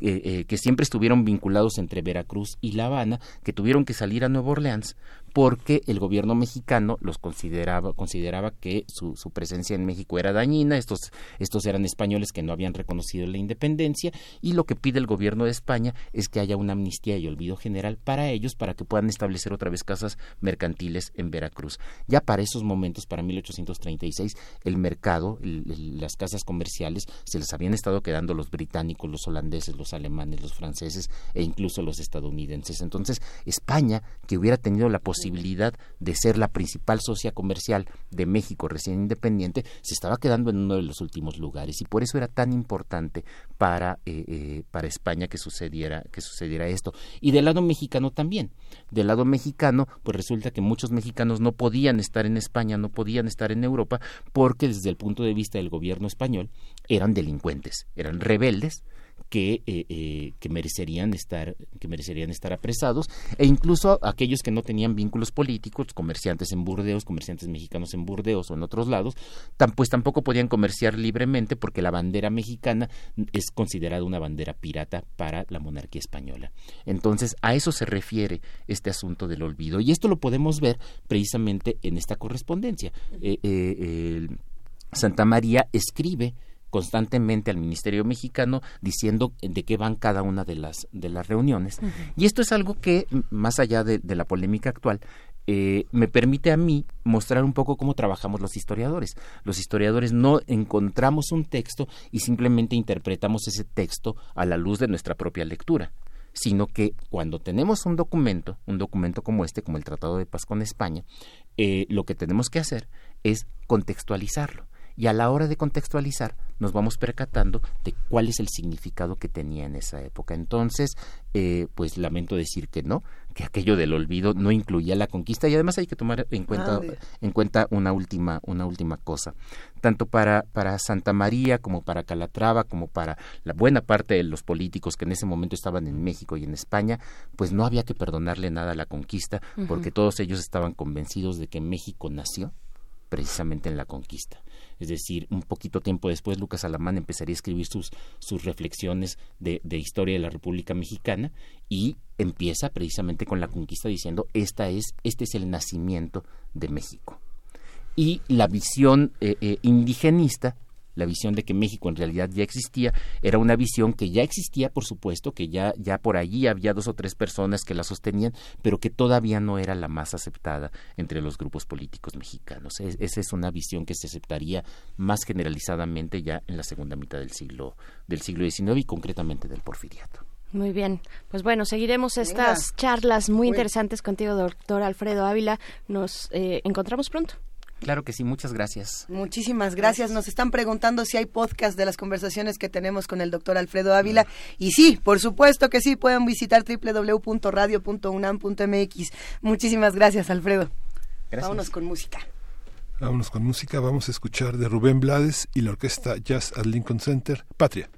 Speaker 9: eh, eh, que siempre estuvieron vinculados entre Veracruz y La Habana, que tuvieron que salir a Nueva Orleans porque el gobierno mexicano los consideraba, consideraba que su, su, presencia en México era dañina, estos, estos eran españoles que no habían reconocido la independencia, y lo que pide el gobierno de España es que haya una amnistía y olvido general para ellos, para que puedan establecer otra vez casas mercantiles en Veracruz. Ya para esos momentos, para 1836, el mercado, las casas comerciales, se les habían estado quedando los británicos, los holandeses, los alemanes, los franceses e incluso los estadounidenses. Entonces, España, que hubiera tenido la posibilidad posibilidad de ser la principal socia comercial de México recién independiente, se estaba quedando en uno de los últimos lugares y por eso era tan importante para, eh, eh, para España que sucediera, que sucediera esto. Y del lado mexicano también. Del lado mexicano, pues resulta que muchos mexicanos no podían estar en España, no podían estar en Europa, porque desde el punto de vista del gobierno español eran delincuentes, eran rebeldes, que, eh, eh, que, merecerían estar, que merecerían estar apresados, e incluso aquellos que no tenían vínculos políticos, comerciantes en Burdeos, comerciantes mexicanos en Burdeos o en otros lados, pues tampoco podían comerciar libremente porque la bandera mexicana es considerada una bandera pirata para la monarquía española. Entonces, a eso se refiere este asunto del olvido. Y esto lo podemos ver precisamente en esta correspondencia. Eh, Santa María escribe constantemente al Ministerio Mexicano diciendo de qué van cada una de las, de las reuniones. Y esto es algo que, más allá de, la polémica actual, eh, me permite a mí mostrar un poco cómo trabajamos los historiadores. Los historiadores no encontramos un texto y simplemente interpretamos ese texto a la luz de nuestra propia lectura sino que cuando tenemos un documento, un documento como este, como el Tratado de Paz con España, eh, lo que tenemos que hacer es contextualizarlo y a la hora de contextualizar nos vamos percatando de cuál es el significado que tenía en esa época. Entonces, eh, pues lamento decir que no, que aquello del olvido no incluía la conquista y además hay que tomar en cuenta, ah, en cuenta una última, una última cosa. Tanto para, para Santa María como para Calatrava, como para la buena parte de los políticos que en ese momento estaban en México y en España, pues no había que perdonarle nada a la conquista, porque todos ellos estaban convencidos de que México nació precisamente en la conquista. Es decir, un poquito tiempo después Lucas Alamán empezaría a escribir sus, sus reflexiones de, historia de la República Mexicana y empieza precisamente con la conquista diciendo esta es, este es el nacimiento de México. Y la visión eh, eh, indigenista la visión de que México en realidad ya existía, era una visión que ya existía, por supuesto, que ya, ya por allí había dos o tres personas que la sostenían, pero que todavía no era la más aceptada entre los grupos políticos mexicanos. esa es una visión que se aceptaría más generalizadamente ya en la segunda mitad del siglo, del siglo XIX y concretamente del porfiriato.
Speaker 3: Muy bien, pues bueno, seguiremos estas charlas muy interesantes contigo, doctor Alfredo Ávila. Nos eh, encontramos pronto.
Speaker 9: Claro que sí, muchas gracias.
Speaker 2: Muchísimas gracias. Nos están preguntando si hay podcast de las conversaciones que tenemos con el doctor Alfredo Ávila. Y sí, por supuesto que sí, pueden visitar www.radio.unam.mx. Muchísimas gracias, Alfredo.
Speaker 9: Gracias.
Speaker 2: Vámonos con música.
Speaker 1: Vámonos con música. Vamos a escuchar de Rubén Blades y la orquesta Jazz at Lincoln Center, Patria.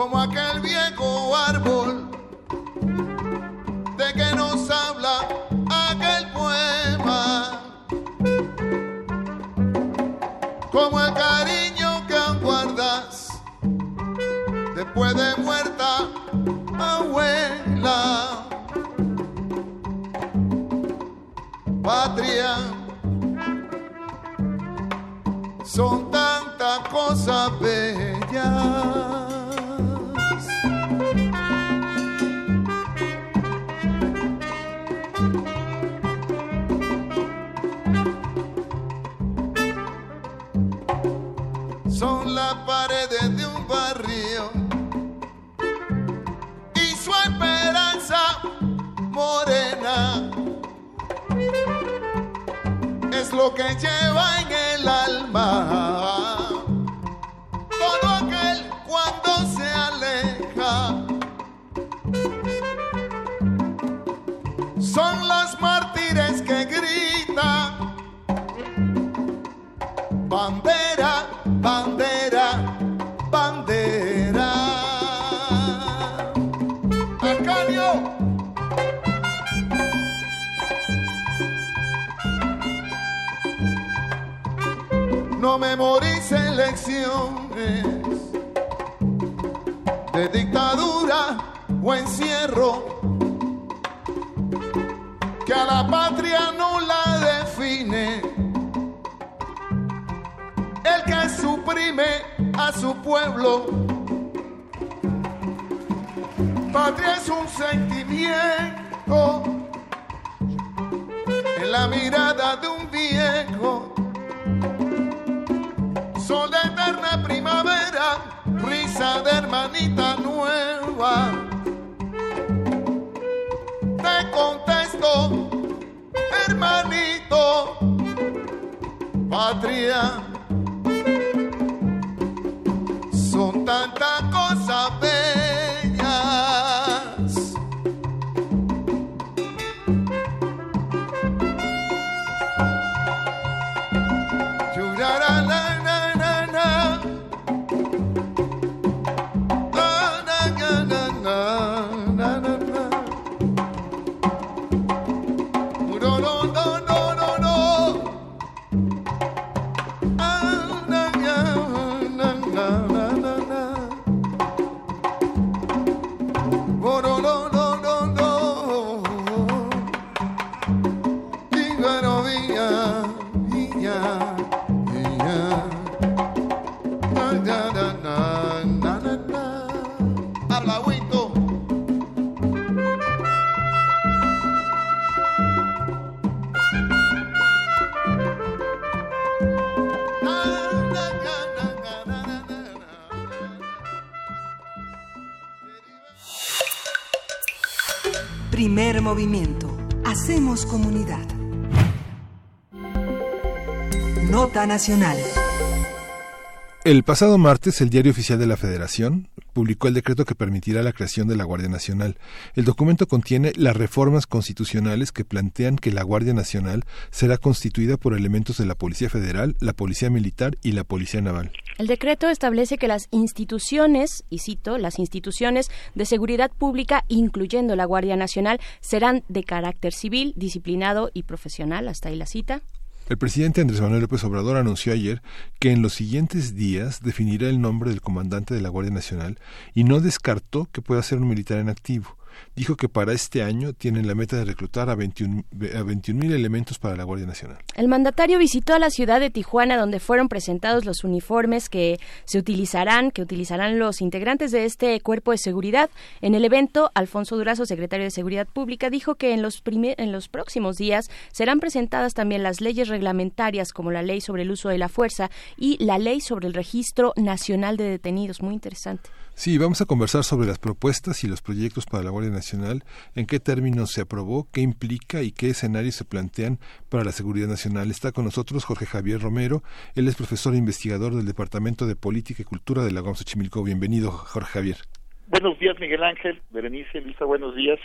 Speaker 24: De un viejo.
Speaker 5: Nacional.
Speaker 1: El pasado martes, el Diario Oficial de la Federación publicó el decreto que permitirá la creación de la Guardia Nacional. El documento contiene las reformas constitucionales que plantean que la Guardia Nacional será constituida por elementos de la Policía Federal, la Policía Militar y la Policía Naval.
Speaker 3: El decreto establece que las instituciones, y cito, las instituciones de seguridad pública, incluyendo la Guardia Nacional, serán de carácter civil, disciplinado y profesional. Hasta ahí la cita.
Speaker 1: El presidente Andrés Manuel López Obrador anunció ayer que en los siguientes días definirá el nombre del comandante de la Guardia Nacional y no descartó que pueda ser un militar en activo dijo que para este año tienen la meta de reclutar a 21 mil elementos para la Guardia Nacional.
Speaker 3: El mandatario visitó a la ciudad de Tijuana donde fueron presentados los uniformes que se utilizarán, que utilizarán los integrantes de este cuerpo de seguridad. En el evento, Alfonso Durazo, secretario de Seguridad Pública, dijo que en los, en los próximos días serán presentadas también las leyes reglamentarias como la ley sobre el uso de la fuerza y la ley sobre el registro nacional de detenidos. Muy interesante.
Speaker 1: Sí, vamos a conversar sobre las propuestas y los proyectos para la Guardia Nacional, en qué términos se aprobó, qué implica y qué escenarios se plantean para la seguridad nacional. Está con nosotros Jorge Javier Romero, él es profesor e investigador del Departamento de Política y Cultura de la UAM Xochimilco. Bienvenido, Jorge Javier.
Speaker 25: Buenos días, Miguel Ángel, Berenice, Lisa, buenos días.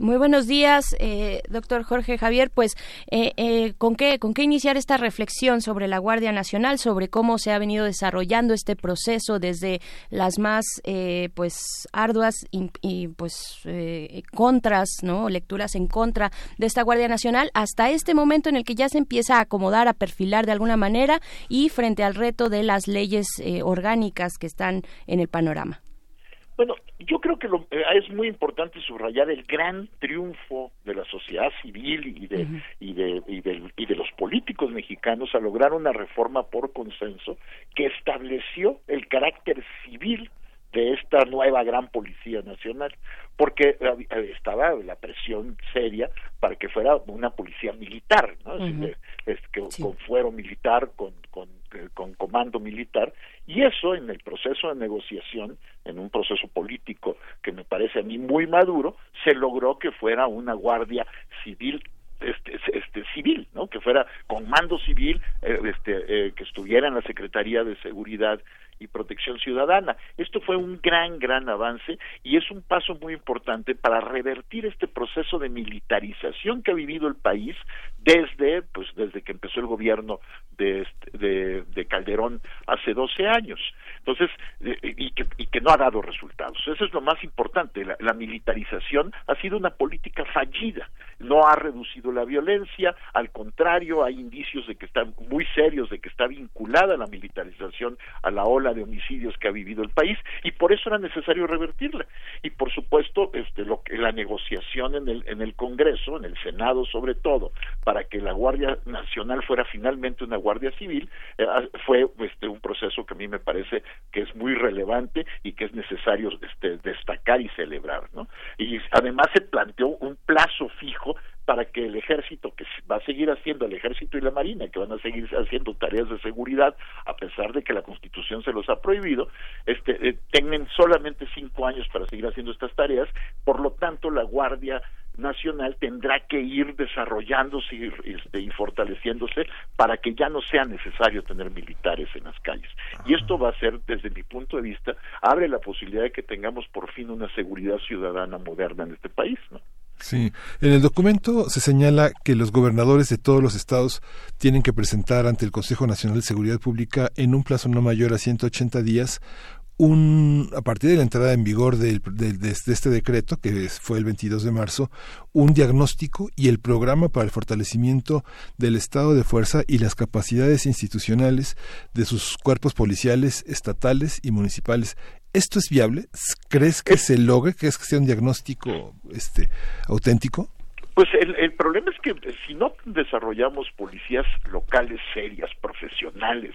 Speaker 3: Muy buenos días, eh, doctor Jorge Javier. Pues, eh, eh, ¿con, qué, ¿con qué iniciar esta reflexión sobre la Guardia Nacional, sobre cómo se ha venido desarrollando este proceso desde las más pues arduas y, pues contras, no, lecturas en contra de esta Guardia Nacional, hasta este momento en el que ya se empieza a acomodar, a perfilar de alguna manera y frente al reto de las leyes orgánicas que están en el panorama?
Speaker 25: Bueno, yo creo que lo, eh, es muy importante subrayar el gran triunfo de la sociedad civil y de, y, de, y, de, y de los políticos mexicanos a lograr una reforma por consenso que estableció el carácter civil de esta nueva gran policía nacional, porque eh, estaba la presión seria para que fuera una policía militar, ¿no? es que, con fuero militar, con, con, eh, con comando militar, y eso en el proceso de negociación, en un proceso político que me parece a mí muy maduro, se logró que fuera una guardia civil este, este civil, ¿no? Que fuera con mando civil, eh, este, eh, que estuviera en la Secretaría de Seguridad y Protección Ciudadana. Esto fue un gran, gran avance y es un paso muy importante para revertir este proceso de militarización que ha vivido el país desde, pues, desde que empezó el gobierno de, de, de Calderón hace 12 años. Entonces, eh, y, que, y que no ha dado resultados. Eso es lo más importante. La, militarización ha sido una política fallida. No ha reducido la violencia, al contrario, hay indicios de que están muy serios de que está vinculada la militarización a la ola de homicidios que ha vivido el país y por eso era necesario revertirla. Y por supuesto, este, lo la negociación en el en el Congreso, en el Senado sobre todo, para que la Guardia Nacional fuera finalmente una Guardia Civil, eh, fue este un proceso que a mí me parece que es muy relevante y que es necesario este, destacar y celebrar, ¿no? Y además se planteó un plazo fijo para que el ejército, que va a seguir haciendo el ejército y la marina, que van a seguir haciendo tareas de seguridad, a pesar de que la constitución se los ha prohibido, este, eh, tengan solamente cinco años para seguir haciendo estas tareas, por lo tanto la Guardia Nacional tendrá que ir desarrollándose y, este, y, fortaleciéndose para que ya no sea necesario tener militares en las calles. Y esto va a ser, desde mi punto de vista, abre la posibilidad de que tengamos por fin una seguridad ciudadana moderna en este país, ¿no?
Speaker 1: Sí, en el documento se señala que los gobernadores de todos los estados tienen que presentar ante el Consejo Nacional de Seguridad Pública en un plazo no mayor a 180 días un, a partir de la entrada en vigor del, de, este decreto, que fue el 22 de marzo, un diagnóstico y el programa para el fortalecimiento del estado de fuerza y las capacidades institucionales de sus cuerpos policiales, estatales y municipales. ¿Esto es viable? ¿Crees que se logre, que es que sea un diagnóstico este, auténtico?
Speaker 25: Pues el, el, problema es que si no desarrollamos policías locales serias, profesionales,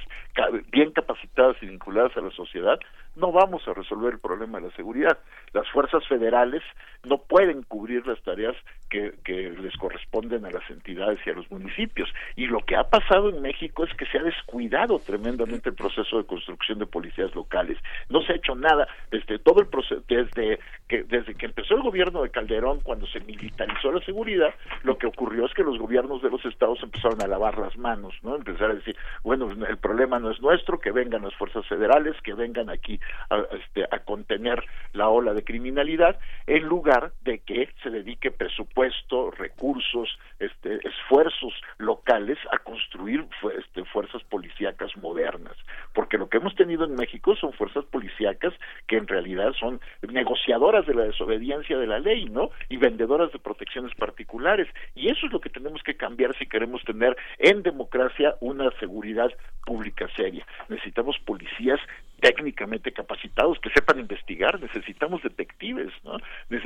Speaker 25: bien capacitadas y vinculadas a la sociedad, no vamos a resolver el problema de la seguridad. Las fuerzas federales no pueden cubrir las tareas que, que, les corresponden a las entidades y a los municipios. Y lo que ha pasado en México es que se ha descuidado tremendamente el proceso de construcción de policías locales. No se ha hecho nada desde todo el proceso, desde que desde que empezó el gobierno de Calderón, cuando se militarizó la seguridad, lo que ocurrió es que los gobiernos de los estados empezaron a lavar las manos, ¿no? Empezar a decir, bueno, el problema no es nuestro, que vengan las fuerzas federales, que vengan aquí a, este, a contener la ola de criminalidad, en lugar de que se dedique presupuesto, recursos, este, esfuerzos locales a construir este, fuerzas policíacas modernas. Porque lo que hemos tenido en México son fuerzas policíacas que en realidad son negociadoras de la desobediencia de la ley, ¿no? Y vendedoras de protecciones particulares. Y eso es lo que tenemos que cambiar si queremos tener en democracia una seguridad pública seria. Necesitamos policías técnicamente capacitados que sepan investigar, necesitamos detectives, ¿no?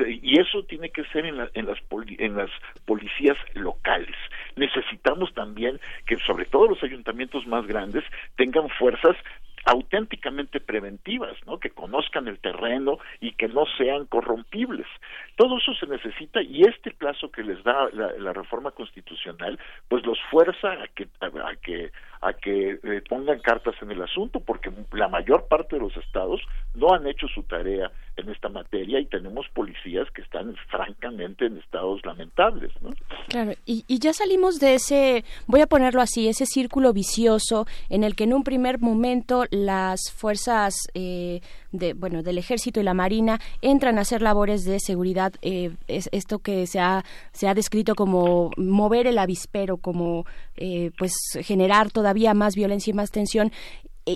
Speaker 25: Y eso tiene que ser en, las en las policías locales. Necesitamos también que sobre todo los ayuntamientos más grandes tengan fuerzas auténticamente preventivas, ¿no? que conozcan el terreno y que no sean corrompibles. Todo eso se necesita y este plazo que les da la, reforma constitucional, pues los fuerza a que a, que a que eh, pongan cartas en el asunto, porque la mayor parte de los estados no han hecho su tarea en esta materia y tenemos policías que están francamente en estados lamentables, ¿no?
Speaker 3: Claro, y, y ya salimos de ese, voy a ponerlo así, ese círculo vicioso en el que en un primer momento las fuerzas eh, de, bueno, del ejército y la marina entran a hacer labores de seguridad, eh, es esto que se ha, se ha descrito como mover el avispero, como eh, pues generar todavía más violencia y más tensión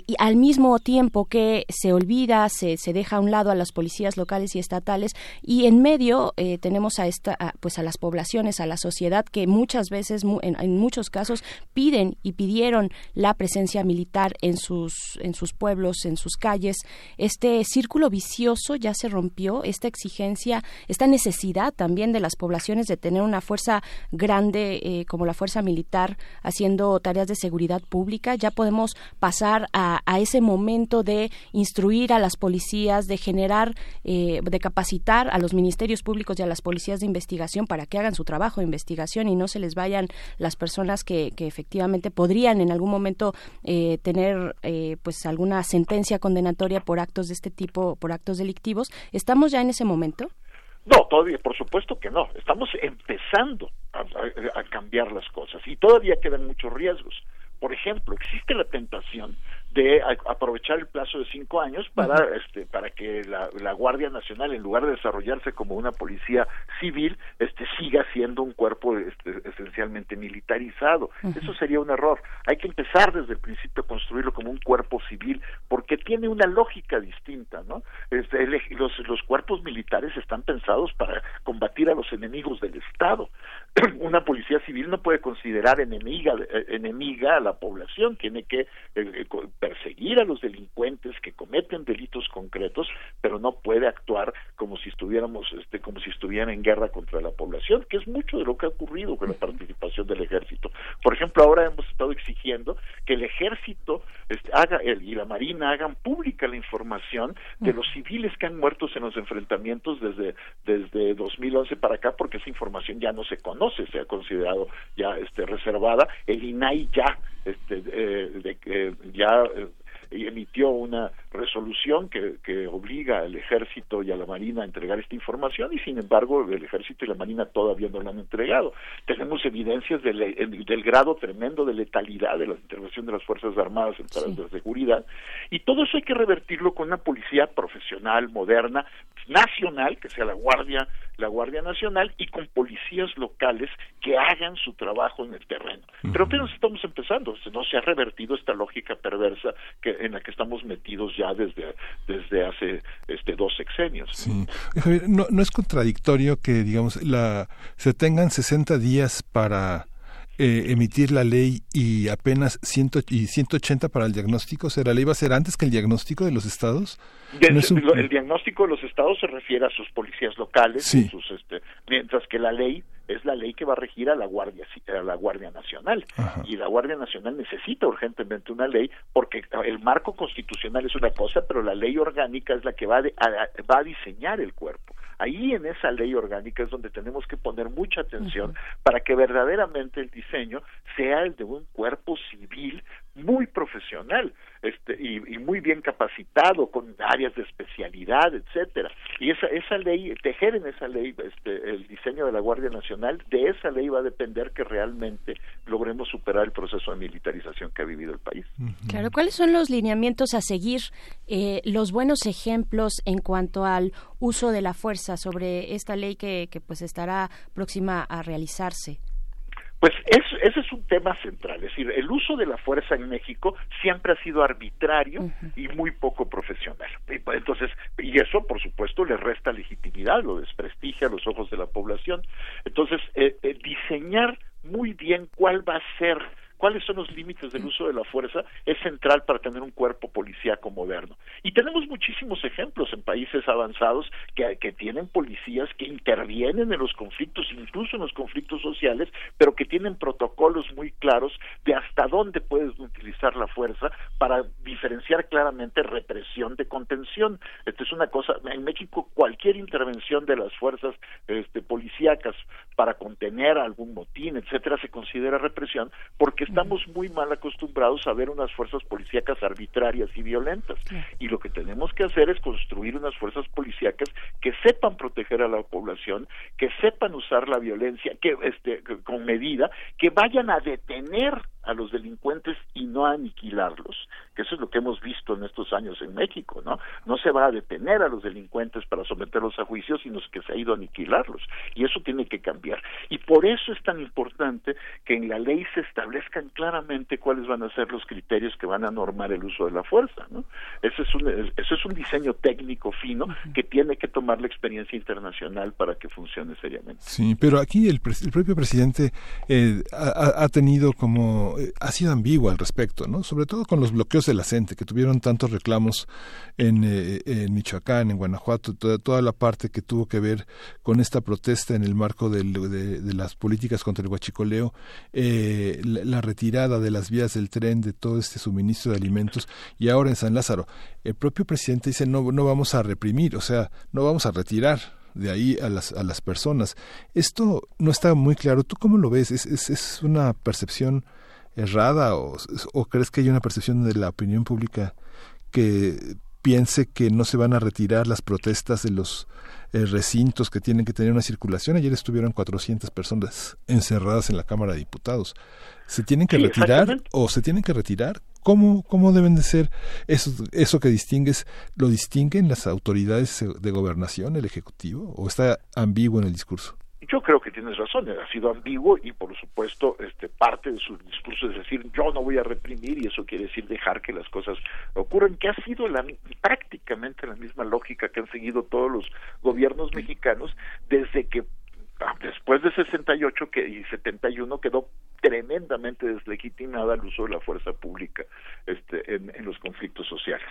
Speaker 3: y al mismo tiempo que se olvida, se, se, deja a un lado a las policías locales y estatales y en medio eh, tenemos a esta, pues a las poblaciones, a la sociedad que muchas veces, en, muchos casos piden y pidieron la presencia militar en sus en sus pueblos, en sus calles. Este círculo vicioso ya se rompió, esta exigencia, esta necesidad también de las poblaciones de tener una fuerza grande eh, como la fuerza militar haciendo tareas de seguridad pública. Ya podemos pasar a a, ese momento de instruir a las policías, de generar, eh, de capacitar a los ministerios públicos y a las policías de investigación para que hagan su trabajo de investigación y no se les vayan las personas que, efectivamente podrían en algún momento eh, tener eh, pues alguna sentencia condenatoria por actos de este tipo, por actos delictivos. ¿Estamos ya en ese momento?
Speaker 25: No, todavía, por supuesto que no. Estamos empezando a, cambiar las cosas y todavía quedan muchos riesgos. Por ejemplo, existe la tentación de aprovechar el plazo de cinco años para este para que la, la, Guardia Nacional en lugar de desarrollarse como una policía civil este siga siendo un cuerpo este, esencialmente militarizado. Eso sería un error. Hay que empezar desde el principio a construirlo como un cuerpo civil porque tiene una lógica distinta no este, los los cuerpos militares están pensados para combatir a los enemigos del Estado. Una policía civil no puede considerar enemiga eh, enemiga a la población tiene que eh, eh, perseguir a los delincuentes que cometen delitos concretos, pero no puede actuar como si estuviéramos este como si estuvieran en guerra contra la población que es mucho de lo que ha ocurrido con la participación del ejército. Por ejemplo ahora hemos estado exigiendo que el ejército este, haga el, y la marina hagan pública la información de los civiles que han muerto en los enfrentamientos desde desde 2011 para acá porque esa información ya no se conoce se ha considerado ya este reservada. El INAI ya este eh, de, eh, ya eh, emitió una resolución que, que obliga al ejército y a la marina a entregar esta información y sin embargo el ejército y la marina todavía no la han entregado. Tenemos evidencias del, del grado tremendo de letalidad de la intervención de las Fuerzas Armadas en tareas de seguridad y todo eso hay que revertirlo con una policía profesional, moderna, nacional, que sea la Guardia, la Guardia Nacional y con policías locales que hagan su trabajo en el terreno. Pero apenas estamos empezando, no se ha revertido esta lógica perversa que, en la que estamos metidos ya desde, desde hace este dos sexenios.
Speaker 1: Sí. no, no es contradictorio que, digamos, la, se tengan 60 días para eh, emitir la ley y apenas ciento, y 180 para el diagnóstico? O sea, ¿la ley va a ser antes que el diagnóstico de los estados?
Speaker 25: El diagnóstico de los estados se refiere a sus policías locales, sus, este, mientras que la ley es la ley que va a regir a la Guardia, a la Guardia Nacional. Y la Guardia Nacional necesita urgentemente una ley porque el marco constitucional es una cosa, pero la ley orgánica es la que va, va a diseñar el cuerpo. Ahí en esa ley orgánica es donde tenemos que poner mucha atención para que verdaderamente el diseño sea el de un cuerpo civil muy profesional este, y, muy bien capacitado con áreas de especialidad etcétera. Y esa esa ley tejer en esa ley este, el diseño de la Guardia Nacional de esa ley va a depender que realmente logremos superar el proceso de militarización que ha vivido el país.
Speaker 3: Claro cuáles son los lineamientos a seguir eh, los buenos ejemplos en cuanto al uso de la fuerza sobre esta ley que, que pues estará próxima a realizarse
Speaker 25: pues ese es un tema central, es decir, el uso de la fuerza en México siempre ha sido arbitrario y muy poco profesional. Pues, entonces, y eso, por supuesto, le resta legitimidad, lo desprestigia a los ojos de la población. Entonces, eh, eh, diseñar muy bien cuál va a ser cuáles son los límites del uso de la fuerza es central para tener un cuerpo policíaco moderno. Y tenemos muchísimos ejemplos en países avanzados que, tienen policías que intervienen en los conflictos, incluso en los conflictos sociales, pero que tienen protocolos muy claros de hasta dónde puedes utilizar la fuerza para diferenciar claramente represión de contención. Esto es una cosa, en México cualquier intervención de las fuerzas este, policíacas para contener algún motín, etcétera, se considera represión porque estamos muy mal acostumbrados a ver unas fuerzas policíacas arbitrarias y violentas. Y lo que tenemos que hacer es construir unas fuerzas policíacas que sepan proteger a la población, que sepan usar la violencia, que este con medida, que vayan a detener a los delincuentes y no a aniquilarlos, que eso es lo que hemos visto en estos años en México, ¿no? No se va a detener a los delincuentes para someterlos a juicio, sino que se ha ido a aniquilarlos, y eso tiene que cambiar. Y por eso es tan importante que en la ley se establezcan claramente cuáles van a ser los criterios que van a normar el uso de la fuerza, ¿no? Ese es un, ese es un diseño técnico fino que tiene que tomar la experiencia internacional para que funcione seriamente.
Speaker 1: Sí, pero aquí el, propio presidente eh, ha tenido como eh, ha sido ambigua al respecto, ¿no? Sobre todo con los bloqueos de la que tuvieron tantos reclamos en, eh, Michoacán, en Guanajuato, toda, toda, la parte que tuvo que ver con esta protesta en el marco de, las políticas contra el huachicoleo, eh, la, retirada de las vías del tren, de todo este suministro de alimentos, y ahora en San Lázaro. El propio presidente dice, no, no vamos a reprimir, o sea, no vamos a retirar de ahí a las, a las personas. Esto no está muy claro. ¿Tú cómo lo ves? ¿Es, es, es una percepción errada o, o crees que hay una percepción de la opinión pública que piense que no se van a retirar las protestas de los eh, recintos que tienen que tener una circulación. Ayer estuvieron 400 personas encerradas en la Cámara de Diputados. ¿Se tienen que retirar o se tienen que retirar? ¿Cómo, ¿Cómo deben de ser eso, eso que distingues? ¿Lo distinguen las autoridades de gobernación, el Ejecutivo? ¿O está ambiguo en el discurso?
Speaker 25: Yo creo que tienes razón, ha sido ambiguo y por supuesto este parte de su discurso es decir yo no voy a reprimir y eso quiere decir dejar que las cosas ocurran, que ha sido la, prácticamente la misma lógica que han seguido todos los gobiernos mexicanos desde que ah, después de 68 que, y 71 quedó tremendamente deslegitimada el uso de la fuerza pública este, en, en los conflictos sociales.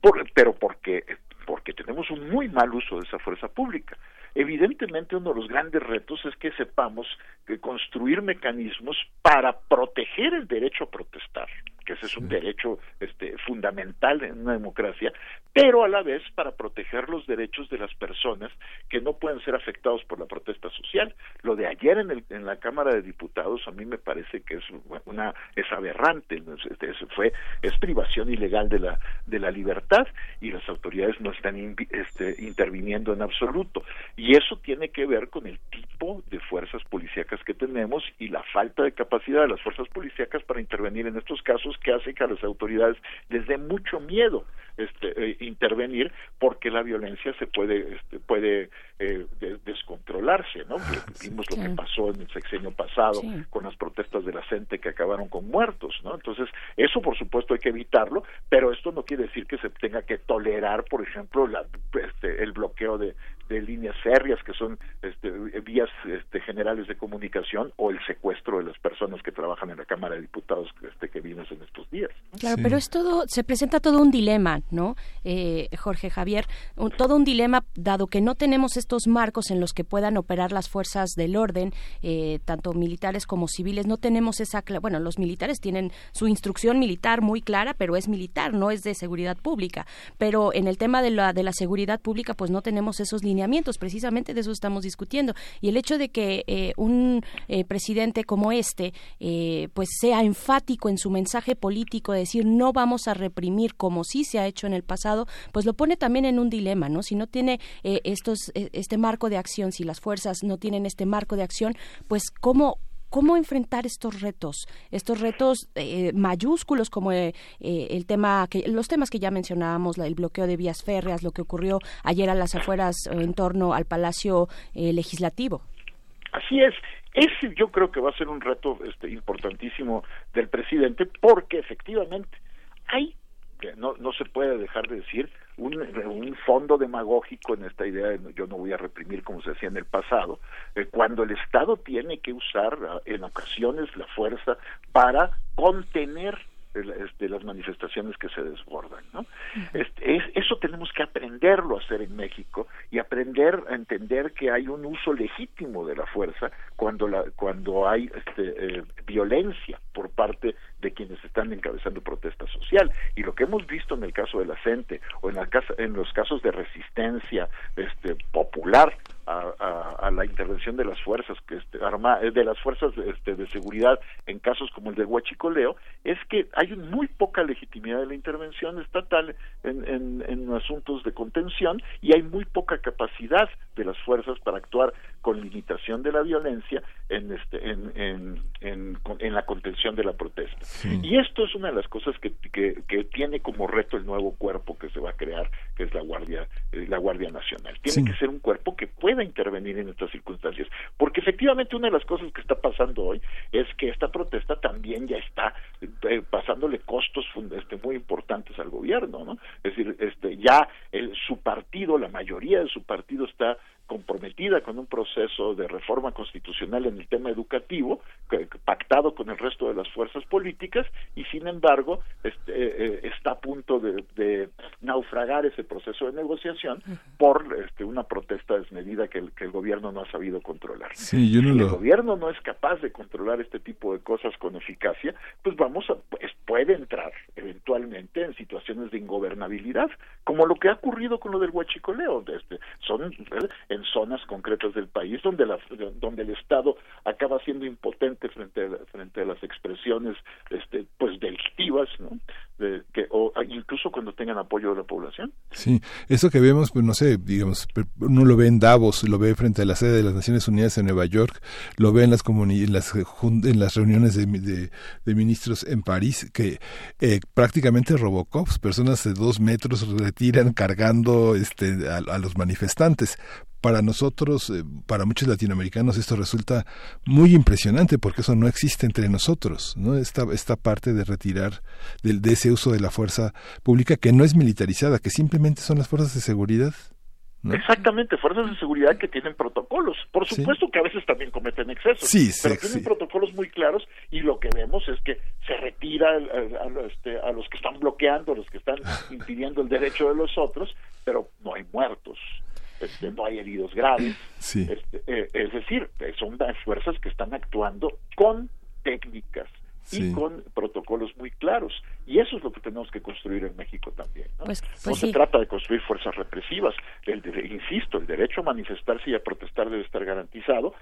Speaker 25: Por, pero porque porque tenemos un muy mal uso de esa fuerza pública. Evidentemente uno de los grandes retos es que sepamos que construir mecanismos para proteger el derecho a protestar, que ese es un derecho este, fundamental en una democracia, pero a la vez para proteger los derechos de las personas que no pueden ser afectados por la protesta social. Lo de ayer en, el, en la Cámara de Diputados a mí me parece que es una es aberrante, es, fue es privación ilegal de la de la libertad y las autoridades no están este, interviniendo en absoluto. Y eso tiene que ver con el tipo de fuerzas policíacas que tenemos y la falta de capacidad de las fuerzas policíacas para intervenir en estos casos que hace que a las autoridades les dé mucho miedo este, eh, intervenir porque la violencia se puede este, puede eh, descontrolarse, ¿no? Vimos lo que pasó en el sexenio pasado con las protestas de la gente que acabaron con muertos, ¿no? Entonces, eso por supuesto hay que evitarlo, pero esto no quiere decir que se tenga que tolerar, por ejemplo, la, este, el bloqueo de, de líneas férreas que son este, vías este, generales de comunicación o el secuestro de las personas que trabajan en la Cámara de Diputados este, que vimos en estos días.
Speaker 3: Claro, pero es todo, se presenta todo un dilema, ¿no? Eh, Jorge Javier, todo un dilema dado que no tenemos estos marcos en los que puedan operar las fuerzas del orden, eh, tanto militares como civiles, no tenemos esa, bueno, los militares tienen su instrucción militar muy clara, pero es militar, no es de seguridad pública, pero en el tema de la, de la seguridad pública, pues no tenemos esos precisamente de eso estamos discutiendo, y el hecho de que eh, un presidente como este, pues sea enfático en su mensaje político, de decir no vamos a reprimir como sí se ha hecho en el pasado, pues lo pone también en un dilema, ¿no? Si no tiene eh, estos, eh, este marco de acción, si las fuerzas no tienen este marco de acción, pues cómo cómo enfrentar estos retos, estos retos eh, mayúsculos como el tema que los temas que ya mencionábamos, el bloqueo de vías férreas, lo que ocurrió ayer a las afueras en torno al Palacio Legislativo.
Speaker 25: Así es. Ese yo creo que va a ser un reto este, importantísimo del presidente porque efectivamente hay no, no se puede dejar de decir, un, fondo demagógico en esta idea de yo no voy a reprimir como se hacía en el pasado, eh, cuando el Estado tiene que usar ah, en ocasiones la fuerza para contener este, las manifestaciones que se desbordan. ¿no? Este, eso tenemos que aprenderlo a hacer en México y aprender a entender que hay un uso legítimo de la fuerza cuando, la, cuando hay este, eh, violencia por parte de quienes están encabezando protesta social. Y lo que hemos visto en el caso de la CENTE o en, la casa, en los casos de resistencia este, popular a, la intervención de las fuerzas que este, arma, eh, de las fuerzas este, de seguridad en casos como el de Huachicoleo es que hay muy poca legitimidad de la intervención estatal en, en, asuntos de contención y hay muy poca capacidad de las fuerzas para actuar con limitación de la violencia en este en, en, en, la contención de la protesta. Y esto es una de las cosas que, que, que, tiene como reto el nuevo cuerpo que se va a crear que es la guardia eh, la guardia nacional. Tiene que ser un cuerpo que pueda intervenir en estas circunstancias, porque efectivamente una de las cosas que está pasando hoy es que esta protesta también ya está eh, pasándole costos este, muy importantes al gobierno, ¿no? Es decir, este, ya el, su partido, la mayoría de su partido está comprometida con un proceso de reforma constitucional en el tema educativo, pactado con el resto de las fuerzas políticas, y sin embargo este, eh, está a punto de, naufragar ese proceso de negociación por este, una protesta desmedida que el, que el gobierno no ha sabido controlar.
Speaker 1: si el
Speaker 25: gobierno no es capaz de controlar este tipo de cosas con eficacia, pues vamos a, pues puede entrar eventualmente en situaciones de ingobernabilidad, como lo que ha ocurrido con lo del huachicoleo. Este, son en zonas concretas del país donde, la, donde el Estado acaba siendo impotente frente a, frente a las expresiones este, pues delictivas, ¿no? De, que, o incluso cuando tengan apoyo de la población.
Speaker 1: Sí, eso que vemos, pues no sé, digamos, uno lo ve en Davos, lo ve frente a la sede de las Naciones Unidas en Nueva York, lo ve en las, en en las reuniones de, de, ministros en París, que eh, prácticamente Robocops, personas de dos metros retiran cargando este, a, a los manifestantes para nosotros, eh, para muchos latinoamericanos, esto resulta muy impresionante porque eso no existe entre nosotros, ¿no? Esta, esta parte de retirar de, ese uso de la fuerza pública que no es militarizada, que simplemente son las fuerzas de seguridad.
Speaker 25: Exactamente, fuerzas de seguridad que tienen protocolos. Por supuesto que a veces también cometen excesos, pero tienen protocolos muy claros y lo que vemos es que se retira este, a, los que están bloqueando, a los que están impidiendo el derecho de los otros, pero no hay muertos. Este, no hay heridos graves. Este, eh, es decir, son las fuerzas que están actuando con técnicas y con protocolos muy claros. Y eso es lo que tenemos que construir en México también. No,
Speaker 3: pues,
Speaker 25: no
Speaker 3: pues
Speaker 25: se trata de construir fuerzas represivas. El, insisto, el derecho a manifestarse y a protestar debe estar garantizado,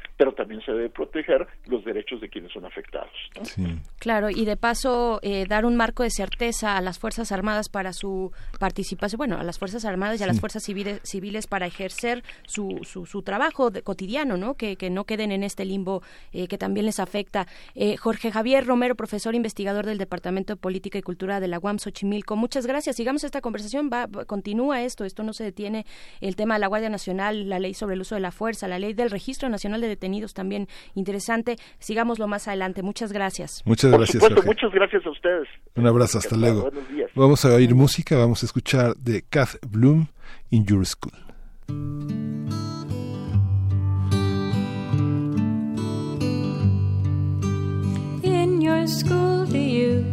Speaker 25: también se debe proteger los derechos de quienes son afectados.
Speaker 3: Claro, y de paso eh, dar un marco de certeza a las Fuerzas Armadas para su participación, bueno, a las Fuerzas Armadas y a las Fuerzas civiles, civiles para ejercer su, su, trabajo cotidiano, ¿no? Que, que, no queden en este limbo eh, que también les afecta. Eh, Jorge Javier Romero, profesor investigador del Departamento de Política y Cultura de la UAM Xochimilco. Muchas gracias. Sigamos esta conversación. Va, continúa esto. Esto no se detiene. El tema de la Guardia Nacional, la ley sobre el uso de la fuerza, la ley del Registro Nacional de Detenidos también interesante. Sigámoslo más adelante. Muchas gracias.
Speaker 1: Muchas gracias.
Speaker 25: muchas gracias a ustedes.
Speaker 1: Un abrazo. Hasta luego. Vamos a oír música. Vamos a escuchar de Kath Bloom in Your School.
Speaker 26: In your school, do you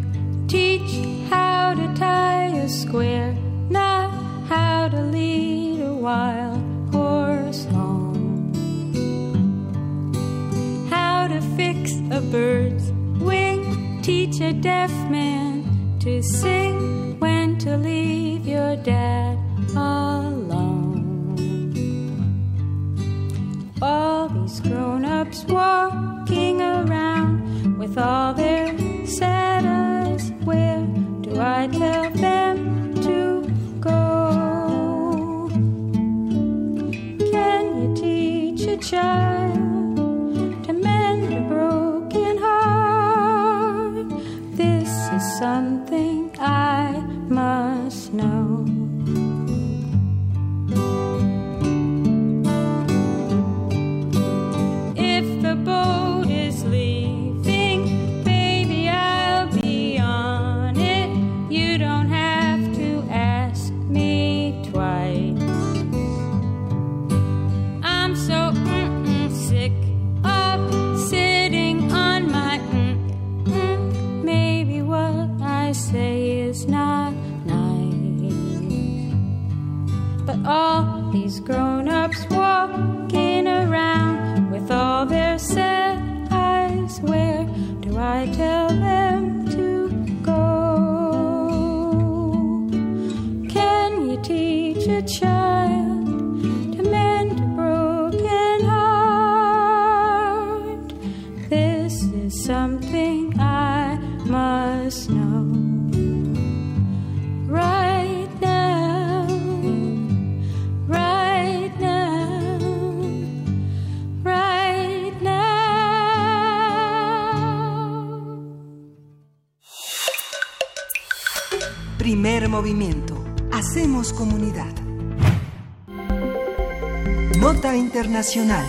Speaker 26: teach how to tie a square, not how to lead a wild horse home. How to fix a bird's wing, teach a deaf man to sing, when to leave your dad alone. All these grown ups walking around with all their sad eyes. Where do I tell them to go? Can you teach a child sun all their sad eyes, where do I tell them to go? Can you teach a child
Speaker 5: movimiento. Hacemos comunidad. Nota Internacional.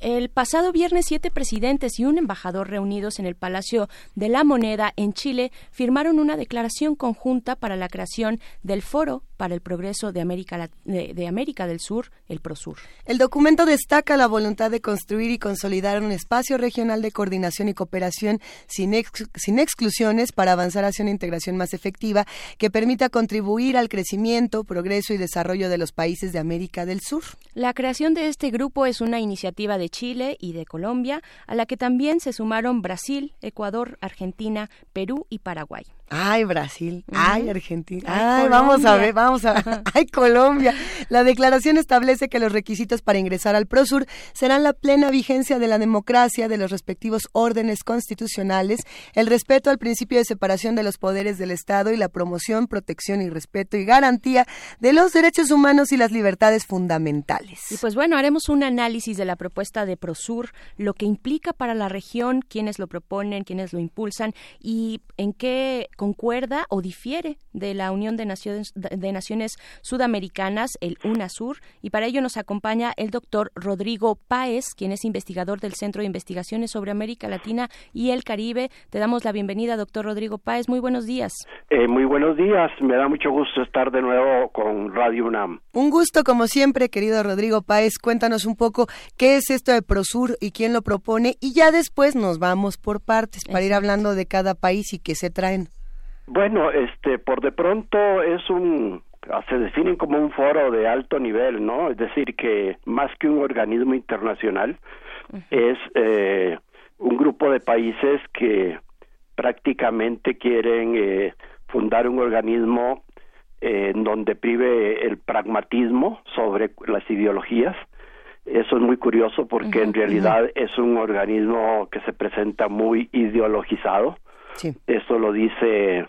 Speaker 3: El pasado viernes, siete presidentes y un embajador reunidos en el Palacio de la Moneda en Chile firmaron una declaración conjunta para la creación del Foro para el Progreso de América, de, de América del Sur, el PROSUR.
Speaker 2: El documento destaca la voluntad de construir y consolidar un espacio regional de coordinación y cooperación sin, ex- sin exclusiones para avanzar hacia una integración más efectiva que permita contribuir al crecimiento, progreso y desarrollo de los países de América del Sur.
Speaker 3: La creación de este grupo es una iniciativa de Chile y de Colombia, a la que también se sumaron Brasil, Ecuador, Argentina, Perú y Paraguay.
Speaker 2: Ay, Brasil. Ay, Argentina.
Speaker 3: Ay,
Speaker 2: Ay, vamos a ver, vamos a Ay, Colombia. La declaración establece que los requisitos para ingresar al Prosur serán la plena vigencia de la democracia, de los respectivos órdenes constitucionales, el respeto al principio de separación de los poderes del Estado y la promoción, protección y respeto y garantía de los derechos humanos y las libertades fundamentales.
Speaker 3: Y pues bueno, haremos un análisis de la propuesta de Prosur, lo que implica para la región, quiénes lo proponen, quiénes lo impulsan y en qué concuerda o difiere de la Unión de Naciones, de Naciones Sudamericanas, el UNASUR, y para ello nos acompaña el doctor Rodrigo Páez, quien es investigador del Centro de Investigaciones sobre América Latina y el Caribe. Te damos la bienvenida, doctor Rodrigo Páez. Muy buenos días.
Speaker 27: Eh, muy buenos días. Me da mucho gusto estar de nuevo con Radio UNAM.
Speaker 2: Un gusto, como siempre, querido Rodrigo Páez. Cuéntanos un poco qué es esto de Prosur y quién lo propone, y ya después nos vamos por partes para ir hablando de cada país y qué se traen.
Speaker 27: Bueno, este, por de pronto es un se definen como un foro de alto nivel, ¿no? Es decir, que más que un organismo internacional, es eh, un grupo de países que prácticamente quieren eh, fundar un organismo eh, en donde prive el pragmatismo sobre las ideologías. Eso es muy curioso porque en realidad es un organismo que se presenta muy ideologizado. Eso lo dice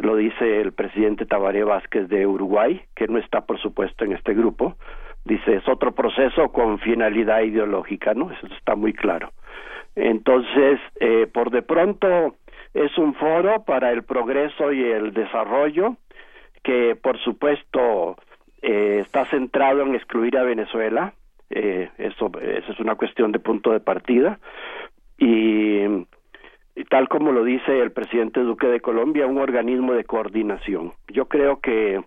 Speaker 27: lo dice el presidente Tabaré Vázquez de Uruguay, que no está por supuesto en este grupo. Dice, es otro proceso con finalidad ideológica, ¿no? Eso está muy claro. Entonces, eh, por de pronto es un foro para el progreso y el desarrollo que, por supuesto, eh, está centrado en excluir a Venezuela. Eh, eso, es una cuestión de punto de partida. Y y tal como lo dice el presidente Duque de Colombia, un organismo de coordinación. Yo creo que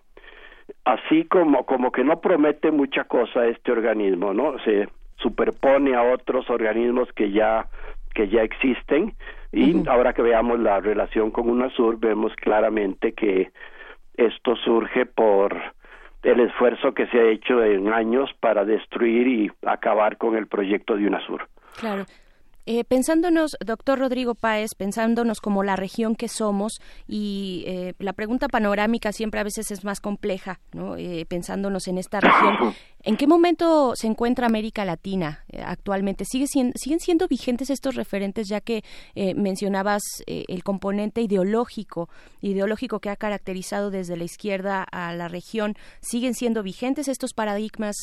Speaker 27: así como como que no promete mucha cosa este organismo, ¿no? Se superpone a otros organismos que ya que ya existen y ahora que veamos la relación con UNASUR vemos claramente que esto surge por el esfuerzo que se ha hecho en años para destruir y acabar con el proyecto de UNASUR.
Speaker 3: Claro. Eh, pensándonos, doctor Rodrigo Páez, pensándonos como la región que somos y eh, la pregunta panorámica siempre a veces es más compleja, ¿no? Eh, pensándonos en esta región, ¿En qué momento se encuentra América Latina eh, actualmente? ¿Sigue ¿Siguen siendo vigentes estos referentes ya que eh, mencionabas eh, el componente ideológico, ideológico que ha caracterizado desde la izquierda a la región? ¿Siguen siendo vigentes estos paradigmas,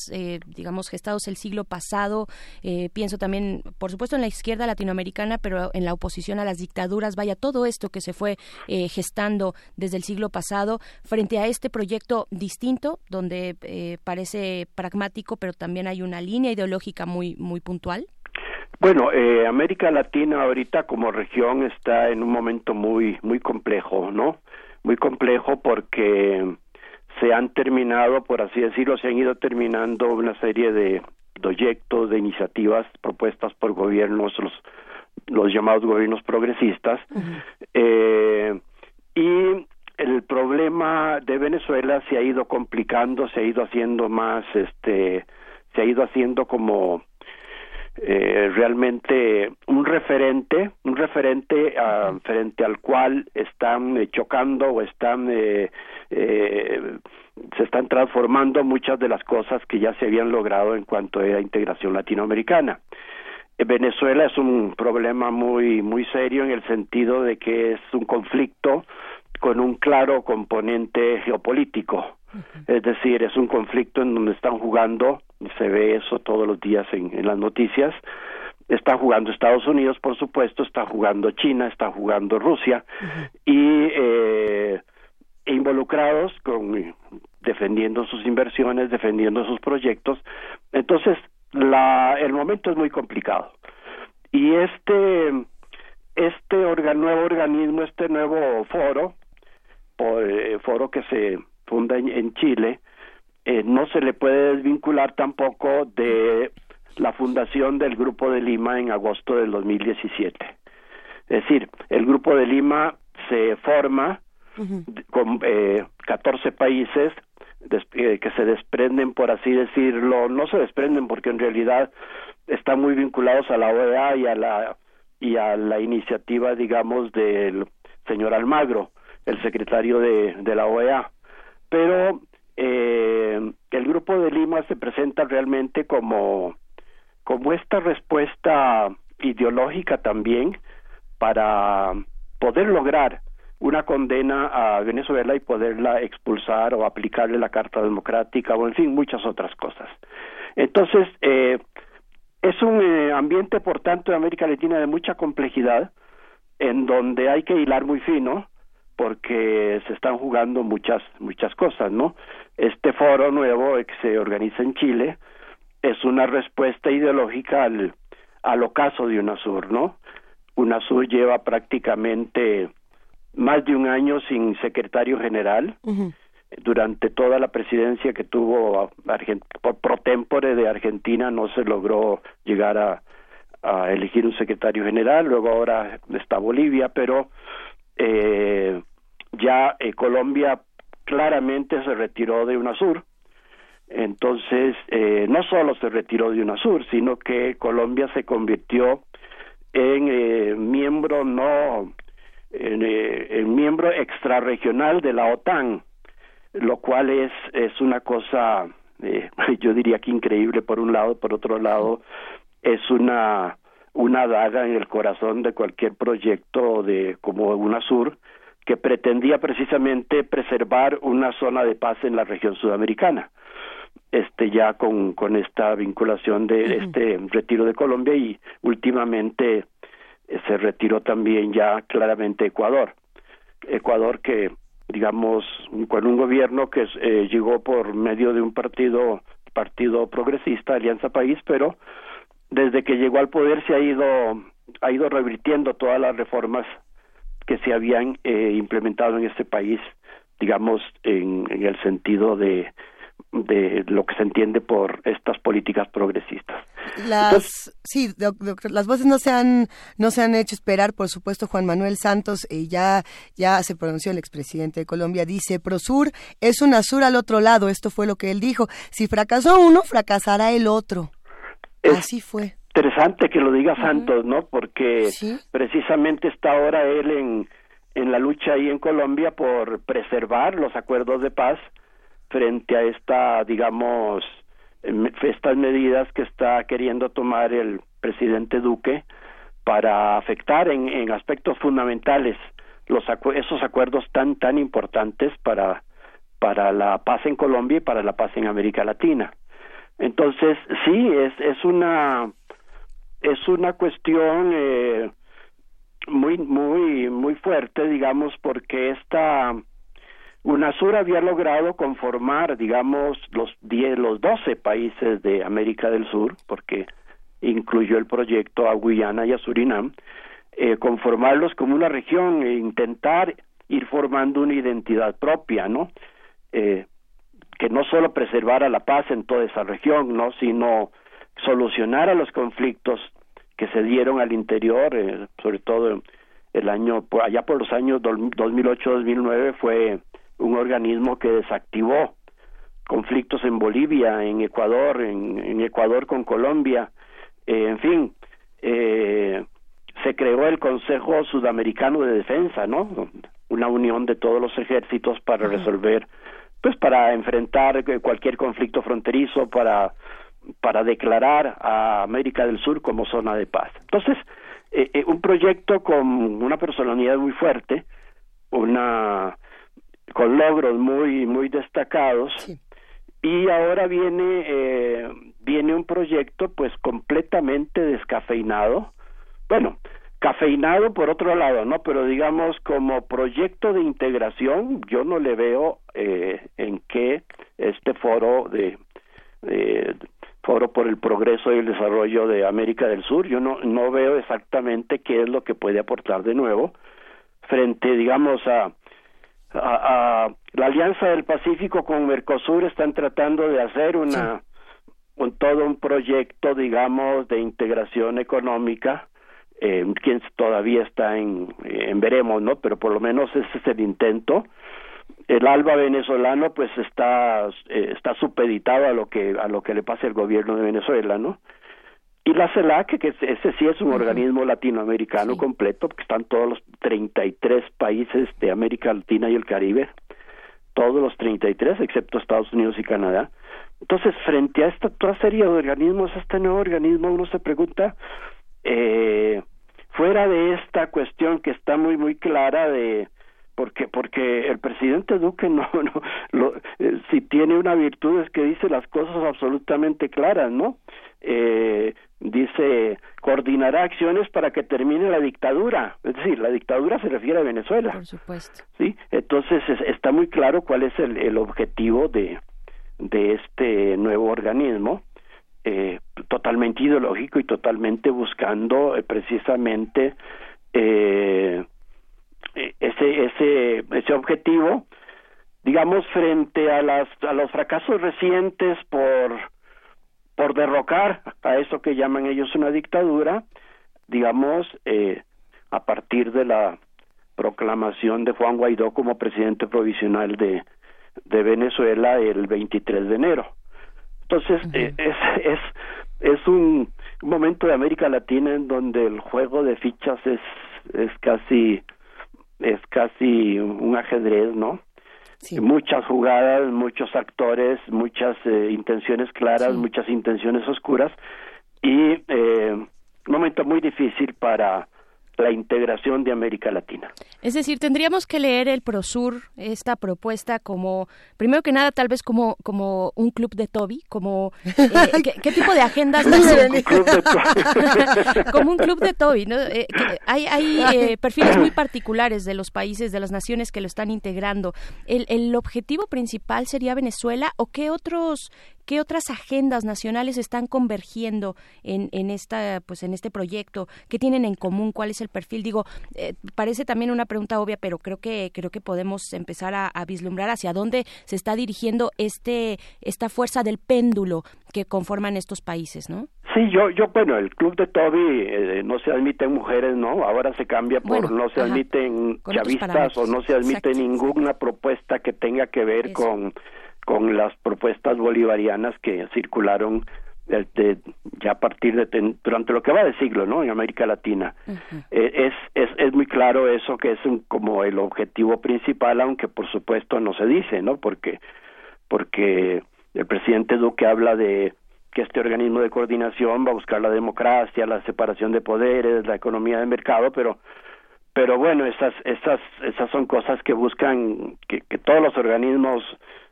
Speaker 3: digamos, gestados el siglo pasado? pienso también, por supuesto, en la izquierda latinoamericana, pero en la oposición a las dictaduras. Vaya, todo esto que se fue gestando desde el siglo pasado frente a este proyecto distinto, donde parece pero también hay una línea ideológica muy, muy puntual?
Speaker 27: Bueno, eh, América Latina ahorita como región está en un momento muy, muy complejo, ¿no? Muy complejo porque se han terminado, por así decirlo, se han ido terminando una serie de proyectos, de iniciativas propuestas por gobiernos, los, los llamados gobiernos progresistas, eh, y el problema de Venezuela se ha ido complicando, se ha ido haciendo más, este, se ha ido haciendo como eh, realmente un referente, un referente uh, frente al cual están eh, chocando o están eh, eh, se están transformando muchas de las cosas que ya se habían logrado en cuanto a la integración latinoamericana. Venezuela es un problema muy muy serio en el sentido de que es un conflicto con un claro componente geopolítico. Es decir, es un conflicto en donde están jugando, se ve eso todos los días en, las noticias, está jugando Estados Unidos, por supuesto, está jugando China, está jugando Rusia, y eh, involucrados con defendiendo sus inversiones, defendiendo sus proyectos. Entonces, la, el momento es muy complicado. Y este, este nuevo organismo, este nuevo foro, eh, foro que se funda en, Chile, eh, no se le puede desvincular tampoco de la fundación del Grupo de Lima en agosto del 2017. Es decir, el Grupo de Lima se forma con eh, 14 países eh, que se desprenden, por así decirlo, no se desprenden porque en realidad están muy vinculados a la OEA y a la y a la iniciativa, digamos, del señor Almagro el secretario de, de la OEA. Pero eh, el Grupo de Lima se presenta realmente como, como esta respuesta ideológica también para poder lograr una condena a Venezuela y poderla expulsar o aplicarle la Carta Democrática o en fin muchas otras cosas. Entonces, eh, es un eh, ambiente, por tanto, de América Latina de mucha complejidad, en donde hay que hilar muy fino, porque se están jugando muchas muchas cosas, ¿no? Este foro nuevo que se organiza en Chile es una respuesta ideológica al, al ocaso de UNASUR, ¿no? UNASUR lleva prácticamente más de un año sin secretario general. Durante toda la presidencia que tuvo por pro tempore de Argentina no se logró llegar a, a elegir un secretario general. Luego ahora está Bolivia, pero eh, ya eh, Colombia claramente se retiró de UNASUR. Entonces, eh, no solo se retiró de UNASUR, sino que Colombia se convirtió en eh, miembro no en, en, miembro extrarregional de la OTAN, lo cual es es una cosa yo diría que increíble por un lado, por otro lado es una una daga en el corazón de cualquier proyecto de como UNASUR que pretendía precisamente preservar una zona de paz en la región sudamericana. Este ya con con esta vinculación de este retiro de Colombia y últimamente eh, se retiró también ya claramente Ecuador. Ecuador que digamos con un gobierno que eh, llegó por medio de un partido partido progresista Alianza País pero desde que llegó al poder se ha ido ha ido revirtiendo todas las reformas que se habían eh, implementado en este país, digamos, en, en el sentido de, de lo que se entiende por estas políticas progresistas.
Speaker 2: Las sí, las voces no se han no se han hecho esperar, por supuesto. Juan Manuel Santos eh, ya ya se pronunció el expresidente de Colombia dice Prosur es una sur al otro lado. Esto fue lo que él dijo. Si fracasó uno, fracasará el otro. Así fue
Speaker 27: interesante que lo diga Santos, ¿no? Porque precisamente está ahora él en, en la lucha ahí en Colombia por preservar los acuerdos de paz frente a esta, digamos, estas medidas que está queriendo tomar el presidente Duque para afectar en, aspectos fundamentales los esos acuerdos tan tan importantes para para la paz en Colombia y para la paz en América Latina. Entonces, sí, es es una es una cuestión eh, muy muy muy fuerte digamos porque esta UNASUR había logrado conformar digamos los diez los doce países de América del Sur porque incluyó el proyecto a Guyana y a Surinam eh, conformarlos como una región e intentar ir formando una identidad propia no eh, que no solo preservara la paz en toda esa región no sino solucionar a los conflictos que se dieron al interior, eh, sobre todo el año, allá por los años 2008-2009 fue un organismo que desactivó conflictos en Bolivia, en Ecuador, en, Ecuador con Colombia, eh, en fin, eh, se creó el Consejo Sudamericano de Defensa, ¿no? Una unión de todos los ejércitos para resolver, pues para enfrentar cualquier conflicto fronterizo, para para declarar a América del Sur como zona de paz. Entonces, eh, eh, un proyecto con una personalidad muy fuerte, una con logros muy muy destacados. Y ahora viene eh, viene un proyecto pues completamente descafeinado. Bueno cafeinado por otro lado no pero digamos como proyecto de integración yo no le veo eh, en qué este foro de, de Foro por el Progreso y el Desarrollo de América del Sur. Yo no, no veo exactamente qué es lo que puede aportar de nuevo frente, digamos, a, a, la Alianza del Pacífico con Mercosur están tratando de hacer una un, todo un proyecto, digamos, de integración económica, eh, quien todavía está en, en veremos, ¿no? Pero por lo menos ese es el intento el ALBA venezolano pues está eh, está supeditado a lo que a lo que le pase al gobierno de Venezuela, ¿no? Y la CELAC, que ese sí es un organismo latinoamericano completo, porque están todos los 33 países de América Latina y el Caribe, todos los 33, excepto Estados Unidos y Canadá. Entonces, frente a esta toda serie de organismos, este nuevo organismo, uno se pregunta, eh, fuera de esta cuestión que está muy, muy clara de porque porque el presidente Duque no no lo, eh, si tiene una virtud es que dice las cosas absolutamente claras no eh, dice coordinará acciones para que termine la dictadura. Es decir, la dictadura se refiere a Venezuela.
Speaker 3: Por supuesto.
Speaker 27: Sí, entonces está muy claro cuál es el, el objetivo de, de este nuevo organismo, eh, totalmente ideológico y totalmente buscando eh, precisamente eh, ese, ese, ese objetivo, digamos, frente a, las, a los fracasos recientes por por derrocar a eso que llaman ellos una dictadura, digamos, eh, a partir de la proclamación de Juan Guaidó como presidente provisional de, de Venezuela el 23 de enero. Entonces, eh, es, es, es un, momento de América Latina en donde el juego de fichas es, es casi es casi un ajedrez, ¿no? Muchas jugadas, muchos actores, muchas eh, intenciones claras, muchas intenciones oscuras y eh, un momento muy difícil para la integración de América Latina.
Speaker 3: Es decir, tendríamos que leer el Prosur, esta propuesta como, primero que nada, tal vez como, como un club de Toby, como eh, ¿qué, tipo de agendas como un club de Toby, ¿no? Eh, hay hay eh, perfiles muy particulares de los países, de las naciones que lo están integrando. ¿El, el objetivo principal sería Venezuela o qué otros ¿Qué otras agendas nacionales están convergiendo en, en, esta, pues, en este proyecto? ¿Qué tienen en común? ¿Cuál es el perfil? Digo, eh, parece también una pregunta obvia, pero creo que, creo que podemos empezar a, vislumbrar hacia dónde se está dirigiendo este, esta fuerza del péndulo que conforman estos países, ¿no?
Speaker 27: Sí, yo, yo, bueno, el club de Toby eh, no se admiten mujeres, ¿no? Ahora se cambia por no se admiten chavistas o no se admite ninguna propuesta que tenga que ver con con las propuestas bolivarianas que circularon desde, ya a partir de durante lo que va de siglo no en América Latina. Eh, es, es es muy claro eso que es como el objetivo principal aunque por supuesto no se dice no porque porque el presidente Duque habla de que este organismo de coordinación va a buscar la democracia la separación de poderes la economía de mercado pero pero bueno esas esas esas son cosas que buscan que, que todos los organismos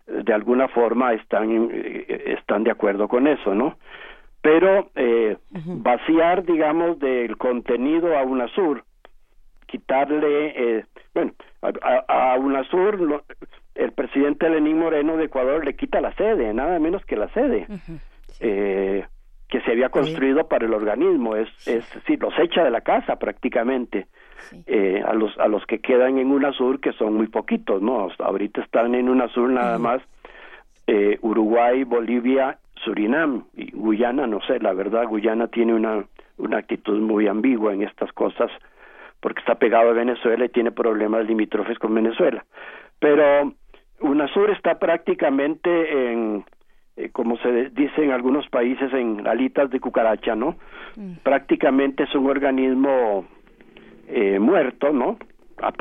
Speaker 27: de alguna forma están eh, están de acuerdo con eso no pero eh, vaciar digamos del contenido a UNASUR quitarle eh, bueno a, a, UNASUR el presidente Lenín Moreno de Ecuador le quita la sede nada menos que la sede eh, que se había construido para el organismo es es sí los echa de la casa prácticamente eh, a los a los que quedan en UNASUR que son muy poquitos no ahorita están en UNASUR nada más eh, Uruguay Bolivia Surinam y Guyana no sé la verdad Guyana tiene una una actitud muy ambigua en estas cosas porque está pegado a Venezuela y tiene problemas limítrofes con Venezuela. Pero UNASUR está prácticamente en eh, como se dice en algunos países en alitas de cucaracha no mm. prácticamente es un organismo eh, muerto, ¿no? A,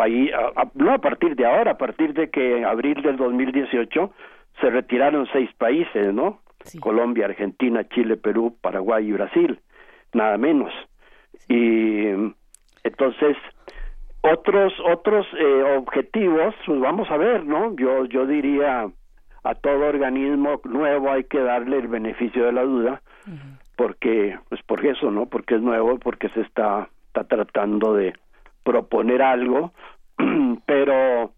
Speaker 27: no a partir de ahora, a partir de que en abril del 2018 se retiraron seis países, ¿no? Colombia, Argentina, Chile, Perú, Paraguay y Brasil, nada menos. Y entonces otros otros eh, objetivos, pues vamos a ver, ¿no? Yo yo diría a todo organismo nuevo hay que darle el beneficio de la duda, porque pues por eso, ¿no? Porque es nuevo, porque se está está tratando de proponer algo, pero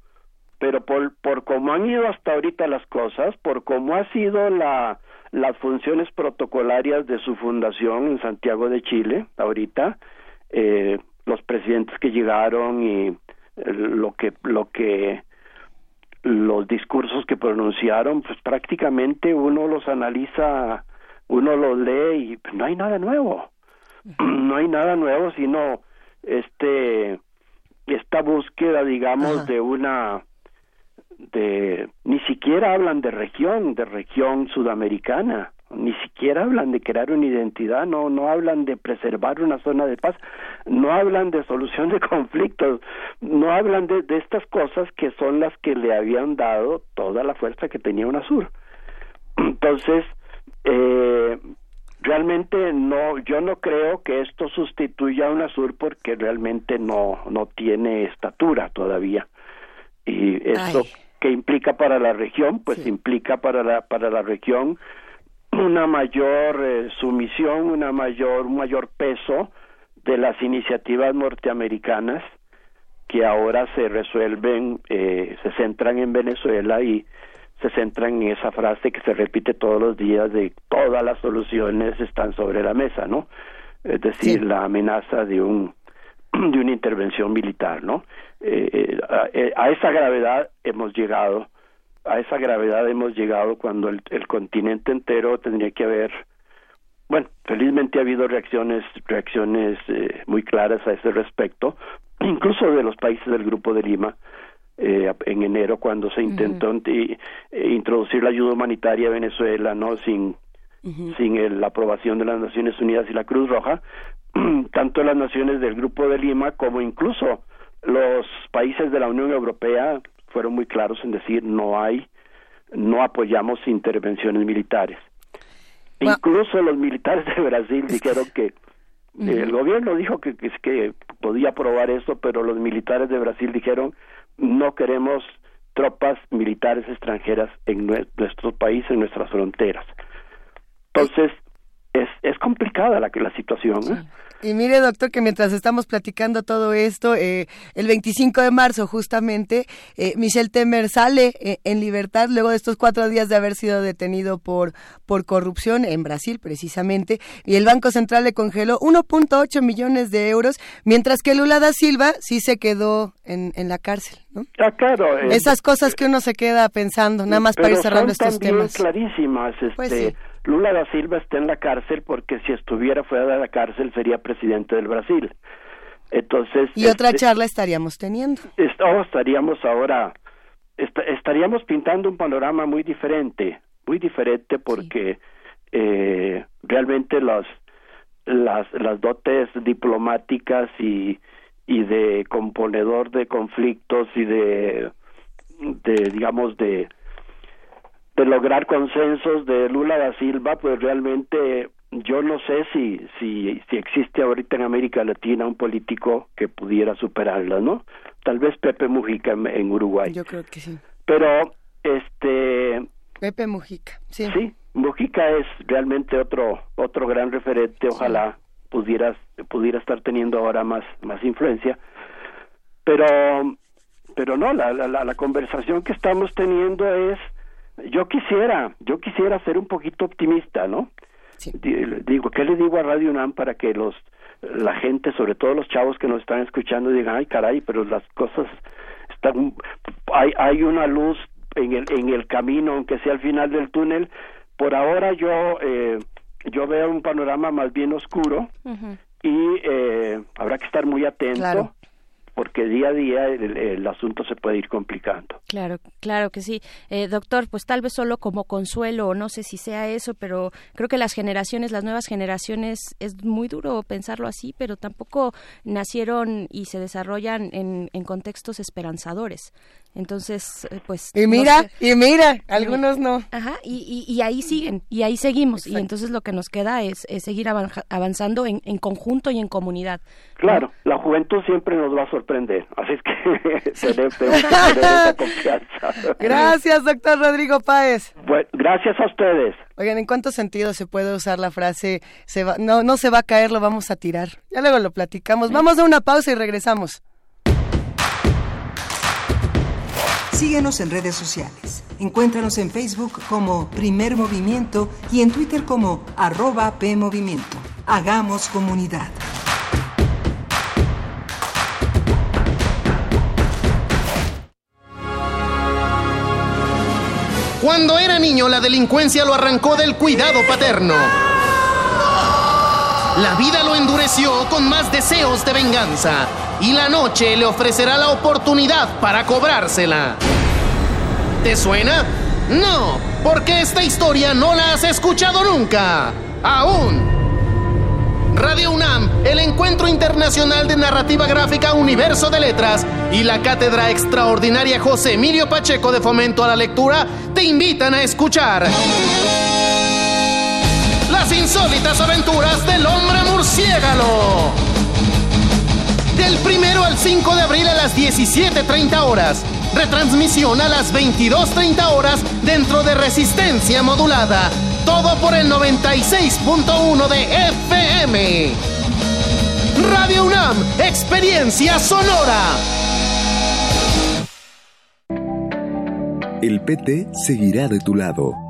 Speaker 27: pero por, por cómo han ido hasta ahorita las cosas, por cómo ha sido la, las funciones protocolarias de su fundación en Santiago de Chile, ahorita, eh, los presidentes que llegaron y eh, lo que, lo que, los discursos que pronunciaron, pues prácticamente uno los analiza, uno los lee y pues, no hay nada nuevo, no hay nada nuevo, sino este, esta búsqueda, digamos, de una de ni siquiera hablan de región, de región sudamericana, ni siquiera hablan de crear una identidad, no no hablan de preservar una zona de paz, no hablan de solución de conflictos, no hablan de, de estas cosas que son las que le habían dado toda la fuerza que tenía UNASUR. Entonces, eh, realmente no yo no creo que esto sustituya a UNASUR porque realmente no no tiene estatura todavía. Y eso que implica para la región pues implica para la para la región una mayor eh, sumisión, una mayor, un mayor peso de las iniciativas norteamericanas que ahora se resuelven, eh, se centran en Venezuela y se centran en esa frase que se repite todos los días de todas las soluciones están sobre la mesa, ¿no? Es decir, la amenaza de un de una intervención militar, ¿no? Eh, eh, a, esa gravedad hemos llegado, a esa gravedad hemos llegado cuando el, el continente entero tendría que haber bueno, felizmente ha habido reacciones, reacciones eh, muy claras a ese respecto, incluso de los países del Grupo de Lima, eh, en enero cuando se intentó eh, introducir la ayuda humanitaria a Venezuela, no sin sin la aprobación de las Naciones Unidas y la Cruz Roja, tanto las naciones del Grupo de Lima como incluso los países de la Unión Europea fueron muy claros en decir no hay, no apoyamos intervenciones militares. Incluso los militares de Brasil dijeron que el gobierno dijo que, que, que podía aprobar eso, pero los militares de Brasil dijeron no queremos tropas militares extranjeras en nuestro país, en nuestras fronteras. Entonces, es, es complicada la, la situación. ¿eh?
Speaker 2: Y mire, doctor, que mientras estamos platicando todo esto, eh, el 25 de marzo justamente, eh, Michel Temer sale eh, en libertad luego de estos cuatro días de haber sido detenido por, por corrupción en Brasil, precisamente, y el Banco Central le congeló 1.8 millones de euros, mientras que Lula da Silva sí se quedó en, en la cárcel. ¿no?
Speaker 27: Ah, claro.
Speaker 2: Esas cosas que uno se queda pensando, nada más para ir cerrando estos temas.
Speaker 27: clarísimas.
Speaker 2: Pues
Speaker 27: este, Lula da Silva está en la cárcel porque si estuviera fuera de la cárcel sería presidente del Brasil. Entonces.
Speaker 2: Y otra este, charla estaríamos teniendo.
Speaker 27: Oh, estaríamos ahora, estaríamos pintando un panorama muy diferente, muy diferente porque eh, realmente las, las, las dotes diplomáticas y, y de componedor de conflictos y de, de digamos, de de lograr consensos de Lula da Silva, pues realmente yo no sé si, si, si existe ahorita en América Latina un político que pudiera superarla, ¿no? Tal vez Pepe Mujica en, Uruguay.
Speaker 2: Yo creo que sí.
Speaker 27: Pero, este...
Speaker 2: Pepe Mujica, sí.
Speaker 27: Sí, Mujica es realmente otro, otro gran referente, ojalá pudiera, pudiera estar teniendo ahora más, más influencia. Pero, pero no, la, la, la conversación que estamos teniendo es yo quisiera, yo quisiera ser un poquito optimista, ¿no? Digo, ¿qué le digo a Radio UNAM para que los la gente, sobre todo los chavos que nos están escuchando, digan, ay caray, pero las cosas están, hay, hay una luz en el, en el camino, aunque sea al final del túnel. Por ahora yo, eh, yo veo un panorama más bien oscuro y eh, habrá que estar muy atento porque día a día el, asunto se puede ir complicando.
Speaker 3: Claro, claro que sí. Eh, doctor, pues tal vez solo como consuelo, no sé si sea eso, pero creo que las generaciones, las nuevas generaciones, es muy duro pensarlo así, pero tampoco nacieron y se desarrollan en, en contextos esperanzadores. Entonces, eh, pues...
Speaker 2: Y mira, y mira, algunos no.
Speaker 3: Ajá, y, y, ahí siguen, y ahí seguimos. Y entonces lo que nos queda es, seguir avanzando en, en, conjunto y en comunidad.
Speaker 27: Claro, la juventud siempre nos va a sorprender, así es que tenemos que esa confianza.
Speaker 2: Gracias, doctor Rodrigo Páez.
Speaker 27: Bueno, gracias a ustedes.
Speaker 2: Oigan, ¿en cuántos sentidos se puede usar la frase, se va, no, no se va a caer, lo vamos a tirar? Ya luego lo platicamos. Vamos a una pausa y regresamos.
Speaker 5: Síguenos en redes sociales. Encuéntranos en Facebook como Primer Movimiento y en Twitter como arroba PMovimiento. Hagamos comunidad.
Speaker 28: Cuando era niño, la delincuencia lo arrancó del cuidado paterno. La vida lo endureció con más deseos de venganza y la noche le ofrecerá la oportunidad para cobrársela. ¿Te suena? No, porque esta historia no la has escuchado nunca. Aún. Radio UNAM, el Encuentro Internacional de Narrativa Gráfica Universo de Letras y la Cátedra Extraordinaria José Emilio Pacheco de Fomento a la Lectura te invitan a escuchar las insólitas aventuras del hombre murciélago. Del primero al 5 de abril a las 17.30 horas. Retransmisión a las 22.30 horas dentro de Resistencia Modulada Todo por el 96.1 de FM. Radio UNAM, experiencia sonora.
Speaker 29: El PT seguirá de tu lado.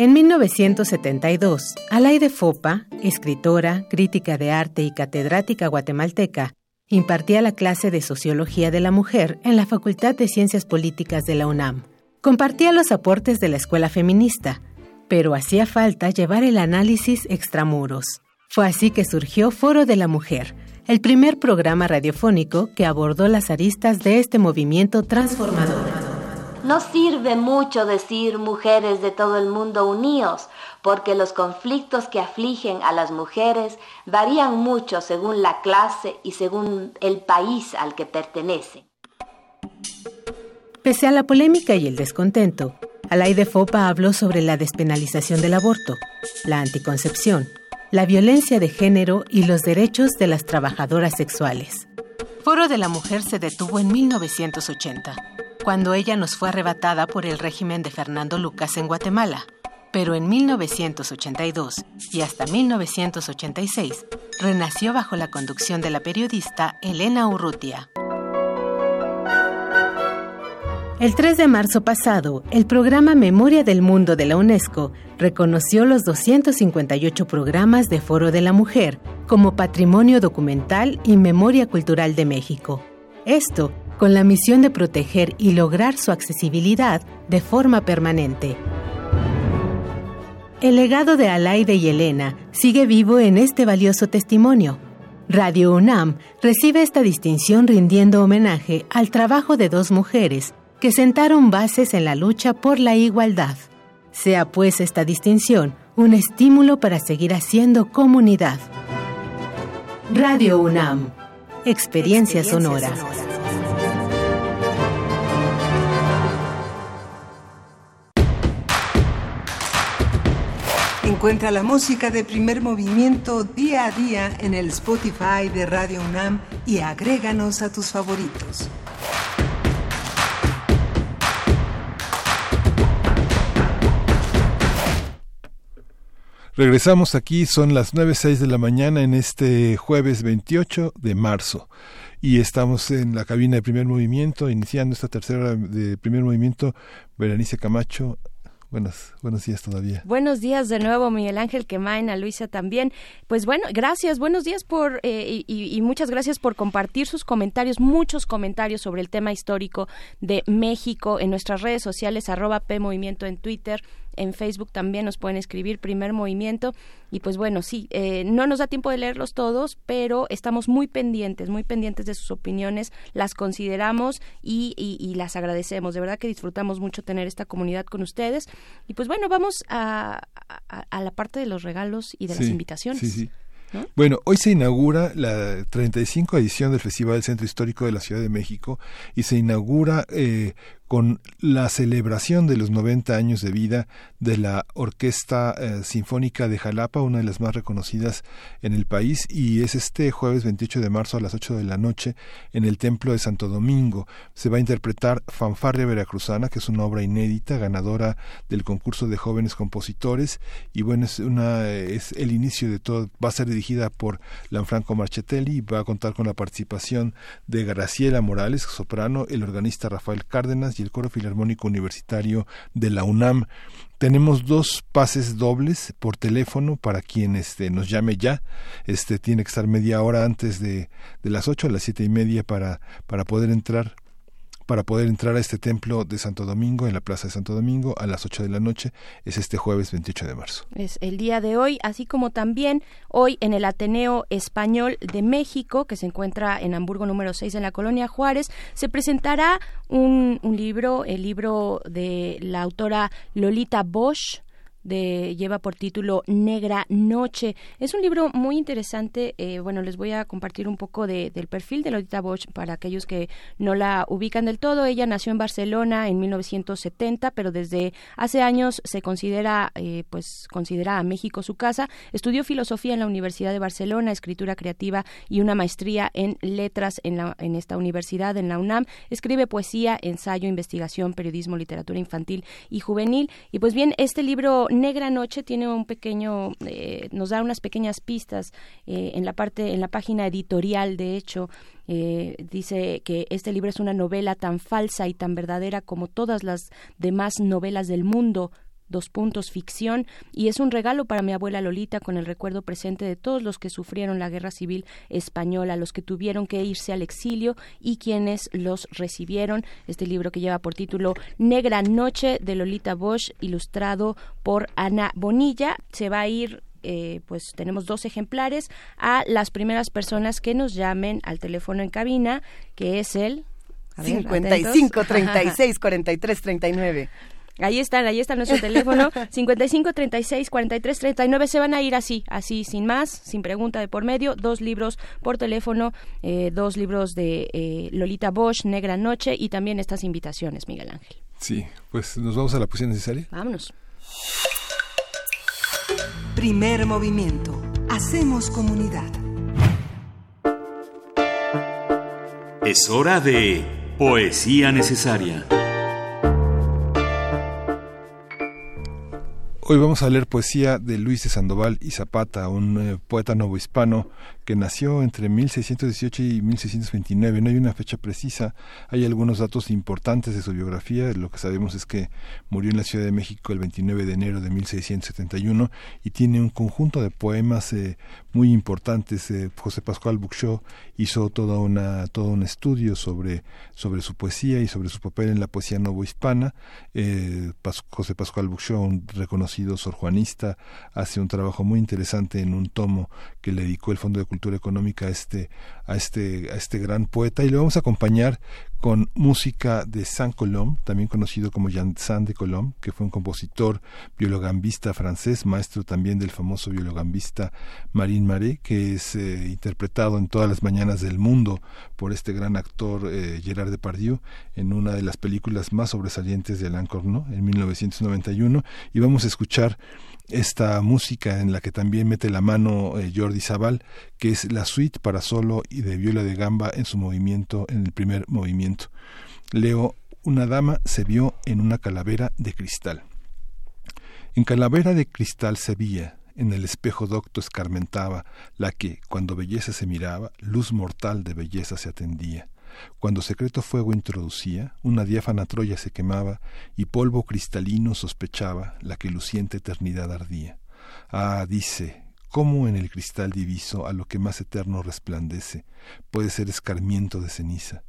Speaker 17: En 1972, Alaide Fopa, escritora, crítica de arte y catedrática guatemalteca, impartía la clase de Sociología de la Mujer en la Facultad de Ciencias Políticas de la UNAM. Compartía los aportes de la escuela feminista, pero hacía falta llevar el análisis extramuros. Fue así que surgió Foro de la Mujer, el primer programa radiofónico que abordó las aristas de este movimiento transformador.
Speaker 16: No sirve mucho decir mujeres de todo el mundo unidos, porque los conflictos que afligen a las mujeres varían mucho según la clase y según el país al que pertenecen.
Speaker 17: Pese a la polémica y el descontento, Alaide Fopa habló sobre la despenalización del aborto, la anticoncepción, la violencia de género y los derechos de las trabajadoras sexuales. Foro de la Mujer se detuvo en 1980, cuando ella nos fue arrebatada por el régimen de Fernando Lucas en Guatemala. Pero en 1982 y hasta 1986 renació bajo la conducción de la periodista Elena Urrutia. El 3 de marzo pasado, el programa Memoria del Mundo de la UNESCO reconoció los 258 programas de Foro de la Mujer como Patrimonio Documental y Memoria Cultural de México. Esto con la misión de proteger y lograr su accesibilidad de forma permanente. El legado de Alaide y Elena sigue vivo en este valioso testimonio. Radio UNAM recibe esta distinción rindiendo homenaje al trabajo de dos mujeres que sentaron bases en la lucha por la igualdad. Sea pues esta distinción un estímulo para seguir haciendo comunidad. Radio UNAM, Experiencia, sonora.
Speaker 5: Encuentra la música de primer movimiento día a día en el Spotify de Radio UNAM y agréganos a tus favoritos.
Speaker 1: Regresamos aquí, son las 9.06 de la mañana en este jueves 28 de marzo y estamos en la cabina de primer movimiento, iniciando esta tercera de primer movimiento. Berenice Camacho, Buenos, buenos días todavía.
Speaker 3: Buenos días de nuevo, Miguel Ángel Quemain, a Luisa también. Pues bueno, gracias, buenos días por eh, y, muchas gracias por compartir sus comentarios, muchos comentarios sobre el tema histórico de México en nuestras redes sociales, arroba P Movimiento en Twitter, en Facebook también nos pueden escribir primer movimiento y pues bueno, sí, eh, no nos da tiempo de leerlos todos, pero estamos muy pendientes, muy pendientes de sus opiniones, las consideramos y, y, las agradecemos. De verdad que disfrutamos mucho tener esta comunidad con ustedes. Y pues bueno, vamos a, a, la parte de los regalos y de las invitaciones.
Speaker 1: Sí, sí. Bueno, hoy se inaugura la 35 edición del Festival Centro Histórico de la Ciudad de México y se inaugura eh, con la celebración de los 90 años de vida de la Orquesta eh, Sinfónica de Jalapa, una de las más reconocidas en el país, y es este jueves 28 de marzo a las 8 de la noche en el Templo de Santo Domingo. Se va a interpretar Fanfarria Veracruzana, que es una obra inédita, ganadora del concurso de jóvenes compositores, y bueno, es, una, es el inicio de todo, va a ser dirigida por Lanfranco Marchetelli, y va a contar con la participación de Graciela Morales, soprano, el organista Rafael Cárdenas, y el Coro Filarmónico Universitario de la UNAM. Tenemos dos pases dobles por teléfono para quien este, nos llame ya. Este tiene que estar media hora antes de, de las ocho a las siete y media para, para poder entrar para poder entrar a este templo de Santo Domingo, en la Plaza de Santo Domingo, a las 8 de la noche. Es este jueves 28 de marzo.
Speaker 3: Es el día de hoy, así como también hoy en el Ateneo Español de México, que se encuentra en Hamburgo número 6 en la colonia Juárez, se presentará un, un libro, el libro de la autora Lolita Bosch, lleva por título Negra Noche. Es un libro muy interesante. Eh, bueno, les voy a compartir un poco de, del perfil de Lolita Bosch para aquellos que no la ubican del todo. Ella nació en Barcelona en 1970, pero desde hace años se considera, eh, pues, considera a México su casa. Estudió filosofía en la Universidad de Barcelona, escritura creativa y una maestría en letras en, la, en esta universidad, en la UNAM. Escribe poesía, ensayo, investigación, periodismo, literatura infantil y juvenil. Y pues bien, este libro Negra Noche tiene un pequeño, eh, nos da unas pequeñas pistas eh, en la parte, en la página editorial, de hecho, eh, dice que este libro es una novela tan falsa y tan verdadera como todas las demás novelas del mundo, dos puntos ficción y es un regalo para mi abuela Lolita con el recuerdo presente de todos los que sufrieron la guerra civil española, los que tuvieron que irse al exilio y quienes los recibieron. Este libro que lleva por título Negra Noche de Lolita Bosch, ilustrado por Ana Bonilla, se va a ir eh, pues tenemos dos ejemplares a las primeras personas que nos llamen al teléfono en cabina, que es el
Speaker 2: a 55 36 43 39.
Speaker 3: Ahí están, ahí está nuestro teléfono, 55 36 43 39. Se van a ir así, así, sin más, sin pregunta de por medio. Dos libros por teléfono, eh, dos libros de eh, Lolita Bosch, Negra Noche y también estas invitaciones, Miguel Ángel.
Speaker 1: Sí, pues nos vamos a la posición necesaria.
Speaker 3: Vámonos.
Speaker 5: Primer movimiento. Hacemos comunidad.
Speaker 30: Es hora de poesía necesaria.
Speaker 1: Hoy vamos a leer poesía de Luis de Sandoval y Zapata, un eh, poeta novohispano que nació entre 1618 y 1629. No hay una fecha precisa, hay algunos datos importantes de su biografía. Lo que sabemos es que murió en la Ciudad de México el 29 de enero de 1671 y tiene un conjunto de poemas eh, muy importantes. Eh, José Pascual Buxó hizo toda una, todo un estudio sobre, sobre su poesía y sobre su papel en la poesía novohispana. Eh, José Pascual Buxó, un reconocido sorjuanista, hace un trabajo muy interesante en un tomo que le dedicó el Fondo de Cultura económica a este, a este, a este gran poeta y le vamos a acompañar con música de Saint Colomb, también conocido como Jean Saint de Colomb, que fue un compositor viologambista francés, maestro también del famoso viologambista Marine Maré, que es eh, interpretado en todas las mañanas del mundo por este gran actor eh, Gerard Depardieu en una de las películas más sobresalientes de Alain Corneau en 1991 y vamos a escuchar esta música en la que también mete la mano eh, Jordi Zabal, que es la suite para solo y de viola de gamba en su movimiento, en el primer movimiento. Leo, una dama se vio en una calavera de cristal. En calavera de cristal se veía, en el espejo docto escarmentaba, la que, cuando belleza se miraba, luz mortal de belleza se atendía. Cuando secreto fuego introducía, una diáfana Troya se quemaba y polvo cristalino sospechaba la que luciente eternidad ardía. Ah, dice, ¿cómo en el cristal diviso a lo que más eterno resplandece puede ser escarmiento de ceniza?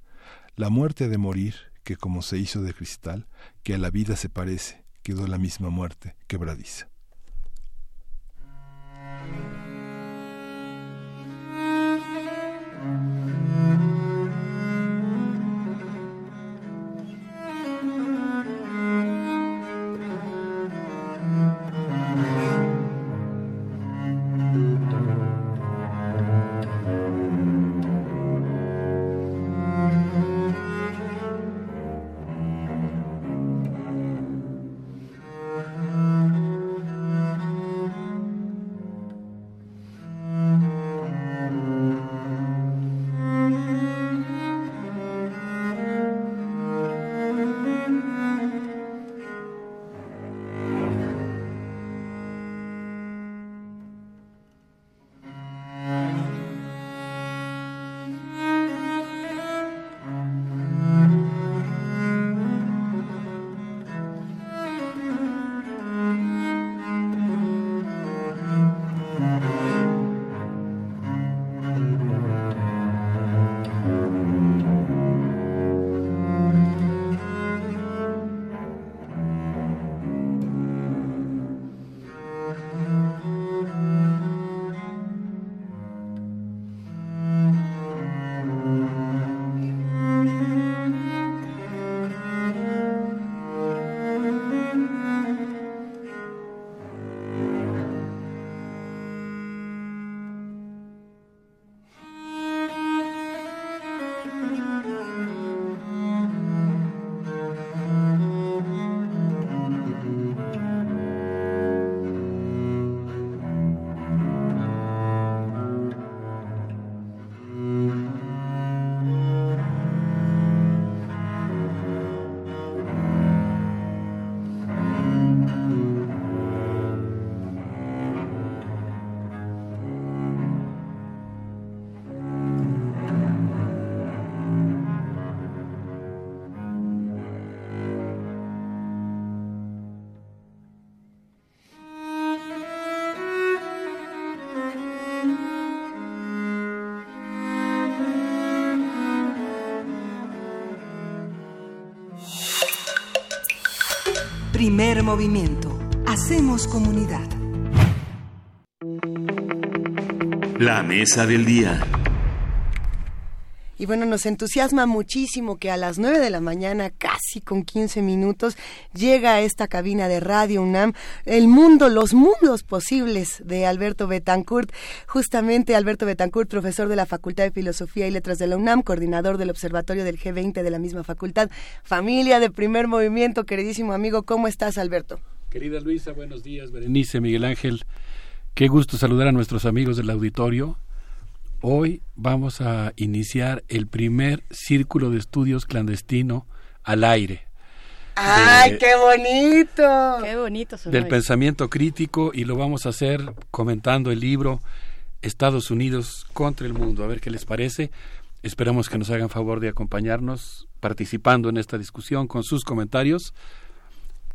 Speaker 1: La muerte de morir, que como se hizo de cristal, que a la vida se parece, quedó la misma muerte quebradiza.
Speaker 5: Primer movimiento. Hacemos comunidad.
Speaker 30: La mesa del día.
Speaker 2: Y bueno, nos entusiasma muchísimo que a las 9 de la mañana, casi con 15 minutos, llega a esta cabina de Radio UNAM el mundo, los mundos posibles de Alberto Betancourt. Justamente Alberto Betancourt, profesor de la Facultad de Filosofía y Letras de la UNAM, coordinador del Observatorio del G20 de la misma facultad. Familia de primer movimiento, queridísimo amigo, ¿cómo estás, Alberto?
Speaker 31: Querida Luisa, buenos días. Berenice, Miguel Ángel, qué gusto saludar a nuestros amigos del auditorio Hoy vamos a iniciar el primer círculo de estudios clandestino al aire.
Speaker 2: ¡Ay, qué bonito!
Speaker 3: ¡Qué bonito!
Speaker 31: Del pensamiento crítico y lo vamos a hacer comentando el libro Estados Unidos contra el mundo. A ver qué les parece. Esperamos que nos hagan favor de acompañarnos participando en esta discusión con sus comentarios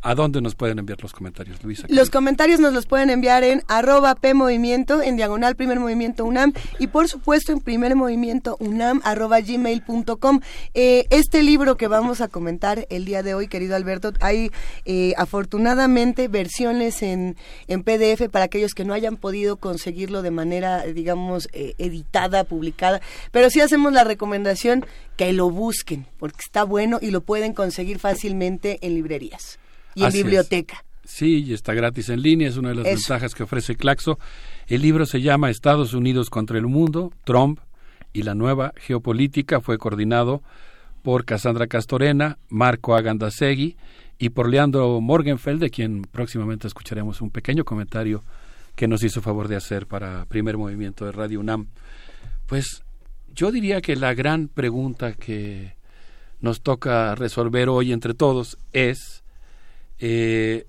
Speaker 31: ¿A dónde nos pueden enviar los comentarios, Luisa?
Speaker 2: Los comentarios nos los pueden enviar en arroba PMovimiento, en diagonal Primer Movimiento UNAM y por supuesto en Primer Movimiento UNAM arroba gmail.com. Eh, este libro que vamos a comentar el día de hoy, querido Alberto, hay eh, afortunadamente versiones en, en PDF para aquellos que no hayan podido conseguirlo de manera, digamos, eh, editada, publicada, pero sí hacemos la recomendación que lo busquen, porque está bueno y lo pueden conseguir fácilmente en librerías y en biblioteca.
Speaker 31: Sí, y está gratis en línea, es una de las ventajas que ofrece Claxo. El libro se llama Estados Unidos contra el Mundo, Trump y la nueva geopolítica. Fue coordinado por Cassandra Castorena, Marco Agandasegui y por Leandro Morgenfeld, de quien próximamente escucharemos un pequeño comentario que nos hizo favor de hacer para primer movimiento de Radio UNAM. Pues yo diría que la gran pregunta que nos toca resolver hoy entre todos es eh,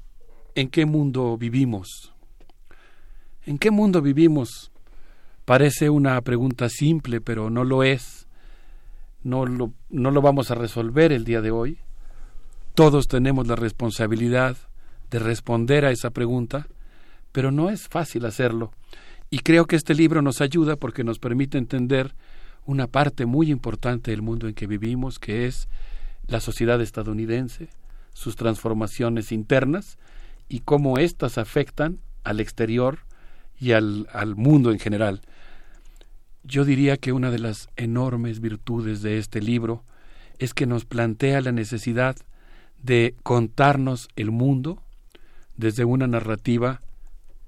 Speaker 31: ¿en qué mundo vivimos? ¿En qué mundo vivimos? Parece una pregunta simple, pero no lo es. No lo, no lo vamos a resolver el día de hoy. Todos tenemos la responsabilidad de responder a esa pregunta, pero no es fácil hacerlo. Y creo que este libro nos ayuda porque nos permite entender una parte muy importante del mundo en que vivimos, que es la sociedad estadounidense, sus transformaciones internas y cómo éstas afectan al exterior y al, al mundo en general. Yo diría que una de las enormes virtudes de este libro es que nos plantea la necesidad de contarnos el mundo desde una narrativa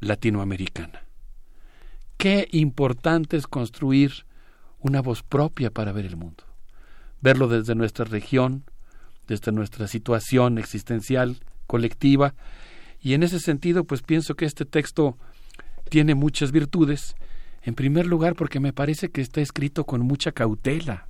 Speaker 31: latinoamericana. Qué importante es construir una voz propia para ver el mundo, verlo desde nuestra región, desde nuestra situación existencial colectiva y en ese sentido pues pienso que este texto tiene muchas virtudes en primer lugar porque me parece que está escrito con mucha cautela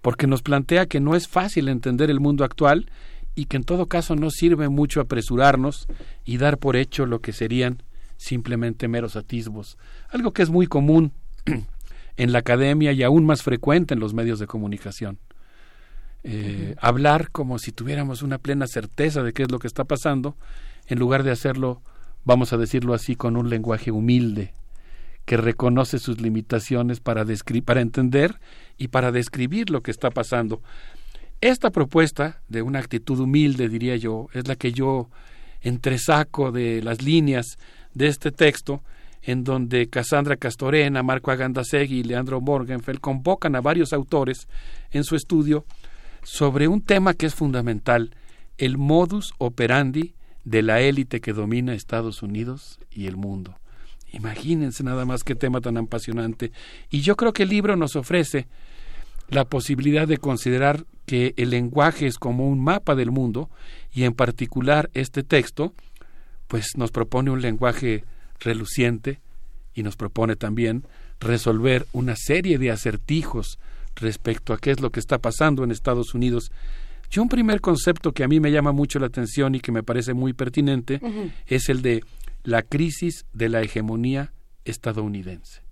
Speaker 31: porque nos plantea que no es fácil entender el mundo actual y que en todo caso no sirve mucho apresurarnos y dar por hecho lo que serían simplemente meros atisbos, algo que es muy común en la academia y aún más frecuente en los medios de comunicación. Eh, hablar como si tuviéramos una plena certeza de qué es lo que está pasando, en lugar de hacerlo, vamos a decirlo así, con un lenguaje humilde, que reconoce sus limitaciones para, para entender y para describir lo que está pasando. Esta propuesta de una actitud humilde, diría yo, es la que yo entresaco de las líneas de este texto, en donde Cassandra Castorena, Marco Agandasegui y Leandro Morgenfeld convocan a varios autores en su estudio sobre un tema que es fundamental, el modus operandi de la élite que domina Estados Unidos y el mundo. Imagínense nada más qué tema tan apasionante. Y yo creo que el libro nos ofrece la posibilidad de considerar que el lenguaje es como un mapa del mundo y en particular este texto pues nos propone un lenguaje reluciente y nos propone también resolver una serie de acertijos respecto a qué es lo que está pasando en Estados Unidos. Yo un primer concepto que a mí me llama mucho la atención y que me parece muy pertinente es el de la crisis de la hegemonía estadounidense.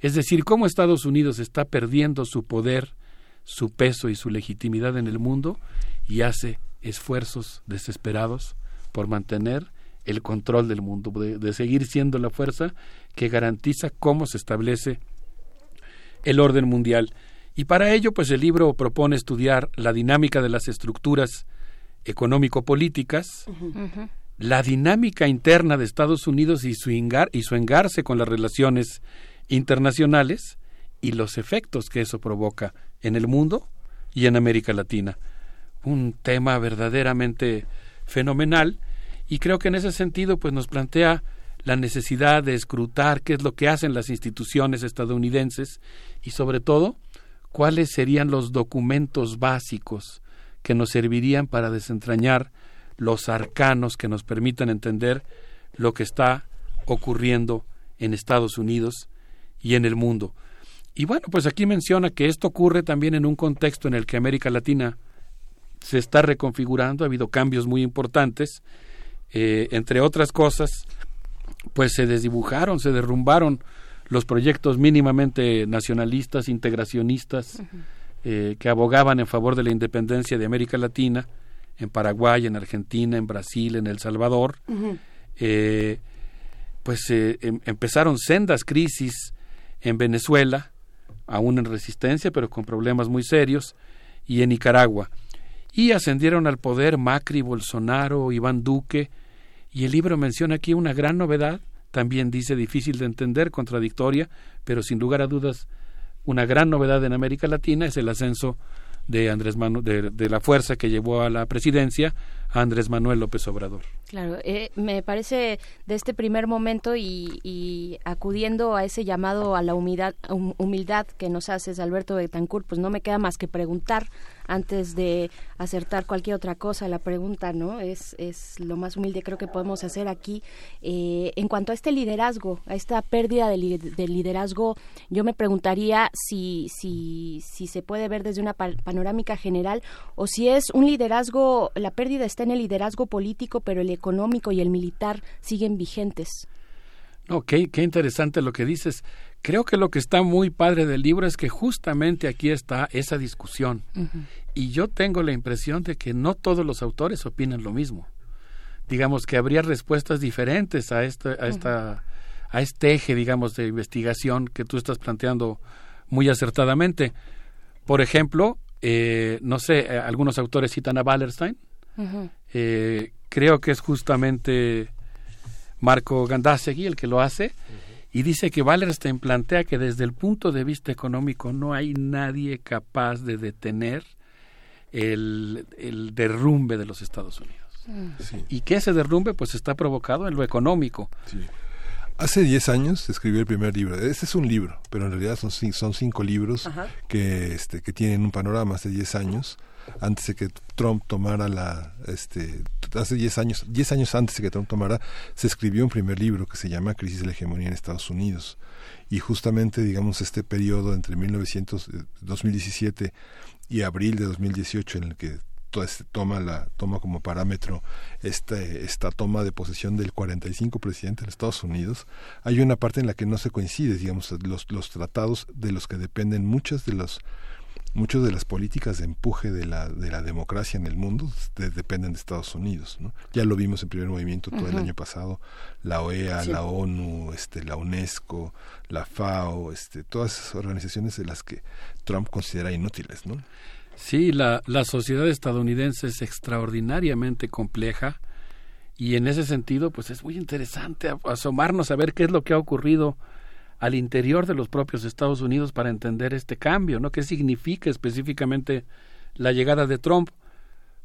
Speaker 31: Es decir, cómo Estados Unidos está perdiendo su poder, su peso y su legitimidad en el mundo y hace esfuerzos desesperados por mantener el control del mundo, de seguir siendo la fuerza que garantiza cómo se establece el orden mundial. Y para ello, pues el libro propone estudiar la dinámica de las estructuras económico-políticas, la dinámica interna de Estados Unidos y su, y su engarce con las relaciones internacionales y los efectos que eso provoca en el mundo y en América Latina. Un tema verdaderamente fenomenal y creo que en ese sentido pues nos plantea la necesidad de escrutar qué es lo que hacen las instituciones estadounidenses y sobre todo cuáles serían los documentos básicos que nos servirían para desentrañar los arcanos que nos permitan entender lo que está ocurriendo en Estados Unidos y en el mundo. Y bueno, pues aquí menciona que esto ocurre también en un contexto en el que América Latina se está reconfigurando, ha habido cambios muy importantes, eh, entre otras cosas, pues se desdibujaron, se derrumbaron los proyectos mínimamente nacionalistas, integracionistas, eh, que abogaban en favor de la independencia de América Latina, en Paraguay, en Argentina, en Brasil, en El Salvador, eh, pues em, empezaron sendas crisis en Venezuela, aún en resistencia, pero con problemas muy serios, y en Nicaragua. Y ascendieron al poder Macri, Bolsonaro, Iván Duque, y el libro menciona aquí una gran novedad, también dice difícil de entender, contradictoria, pero sin lugar a dudas una gran novedad en América Latina es el ascenso de Andrés Manuel, de, la fuerza que llevó a la presidencia Andrés Manuel López Obrador.
Speaker 3: Claro, eh, me parece de este primer momento y, acudiendo a ese llamado a la humildad, que nos haces, Alberto Betancourt, pues no me queda más que preguntar antes de acertar cualquier otra cosa. La pregunta, ¿no? Es, es lo más humilde creo que podemos hacer aquí. Eh, en cuanto a este liderazgo, a esta pérdida de, liderazgo, yo me preguntaría si, si, si se puede ver desde una panorámica general o si es un liderazgo, la pérdida está en el liderazgo político, pero el económico y el militar siguen vigentes.
Speaker 31: No, qué, qué interesante lo que dices. Creo que lo que está muy padre del libro es que justamente aquí está esa discusión. Y yo tengo la impresión de que no todos los autores opinan lo mismo. Digamos que habría respuestas diferentes a, esta, a, esta, a este eje, digamos, de investigación que tú estás planteando muy acertadamente. Por ejemplo, eh, no sé, eh, algunos autores citan a Wallerstein. Eh, creo que es justamente Marco Gandasegui el que lo hace. Y dice que Wallerstein plantea que desde el punto de vista económico no hay nadie capaz de detener el, derrumbe de los Estados Unidos. Mm. Y que ese derrumbe pues está provocado en lo económico.
Speaker 1: Hace 10 años escribió el primer libro. Este es un libro, pero en realidad son, son cinco libros que, este, que tienen un panorama hace 10 años antes de que Trump tomara la este hace 10 años 10 años antes de que Trump tomara se escribió un primer libro que se llama Crisis de la hegemonía en Estados Unidos. Y justamente digamos este periodo entre 1900 2017 y abril de 2018 en el que este, toma la toma como parámetro este, esta toma de posesión del 45 presidente de Estados Unidos hay una parte en la que no se coincide digamos los los tratados de los que dependen muchas de los muchas de las políticas de empuje de la, de la democracia en el mundo dependen de Estados Unidos. ¿no? Ya lo vimos en primer movimiento todo el año pasado, la OEA, la ONU, este, la UNESCO, la FAO, este, todas esas organizaciones de las que Trump considera inútiles. ¿no?
Speaker 31: Sí, la, la sociedad estadounidense es extraordinariamente compleja y en ese sentido pues es muy interesante asomarnos a ver qué es lo que ha ocurrido al interior de los propios Estados Unidos para entender este cambio, ¿no? ¿Qué significa específicamente la llegada de Trump?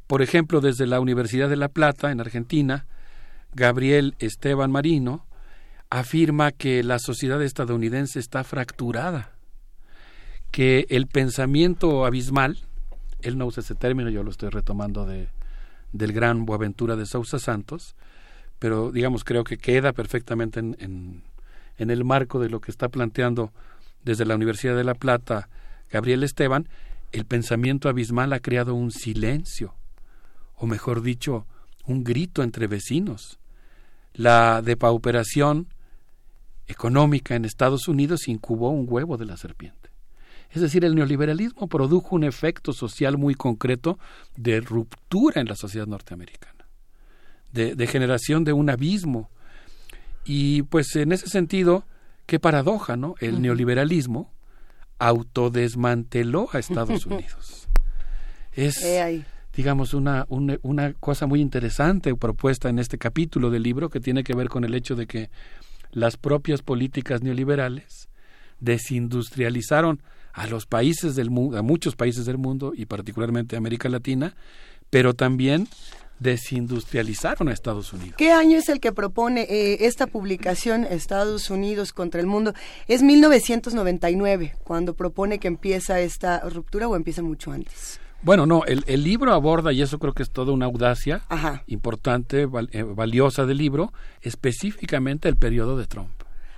Speaker 31: Por ejemplo, desde la Universidad de La Plata, en Argentina, Gabriel Esteban Marino afirma que la sociedad estadounidense está fracturada, que el pensamiento abismal, él no usa ese término, yo lo estoy retomando de, del gran Boaventura de Sousa Santos, pero digamos creo que queda perfectamente en en el marco de lo que está planteando desde la Universidad de La Plata Gabriel Esteban, el pensamiento abismal ha creado un silencio, o mejor dicho, un grito entre vecinos. La depauperación económica en Estados Unidos incubó un huevo de la serpiente. Es decir, el neoliberalismo produjo un efecto social muy concreto de ruptura en la sociedad norteamericana, de generación de un abismo y pues en ese sentido, qué paradoja, ¿no? El neoliberalismo autodesmanteló a Estados Unidos. Es digamos, una, una, una cosa muy interesante propuesta en este capítulo del libro que tiene que ver con el hecho de que las propias políticas neoliberales desindustrializaron a los países del mundo, a muchos países del mundo y particularmente a América Latina, pero también desindustrializaron a Estados Unidos.
Speaker 2: ¿Qué año es el que propone eh, esta publicación Estados Unidos contra el mundo? Es 1999, cuando propone que empieza esta ruptura o empieza mucho antes.
Speaker 31: Bueno, no, el, el libro aborda, y eso creo que es toda una audacia importante, eh, valiosa del libro, específicamente el periodo de Trump.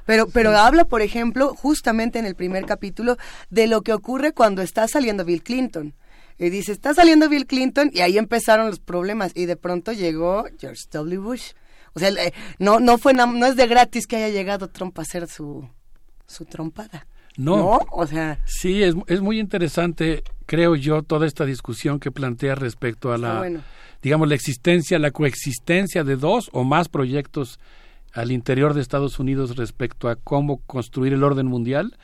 Speaker 2: Pero, pero habla, por ejemplo, justamente en el primer capítulo, de lo que ocurre cuando está saliendo Bill Clinton. Y dice, está saliendo Bill Clinton y ahí empezaron los problemas y de pronto llegó George W. Bush. O sea, eh, no, no, fue no es de gratis que haya llegado Trump a hacer su, su trompada.
Speaker 31: No,
Speaker 2: o sea.
Speaker 31: Sí, es, es muy interesante, creo yo, toda esta discusión que plantea respecto a la, digamos, la existencia, la coexistencia de dos o más proyectos al interior de Estados Unidos respecto a cómo construir el orden mundial.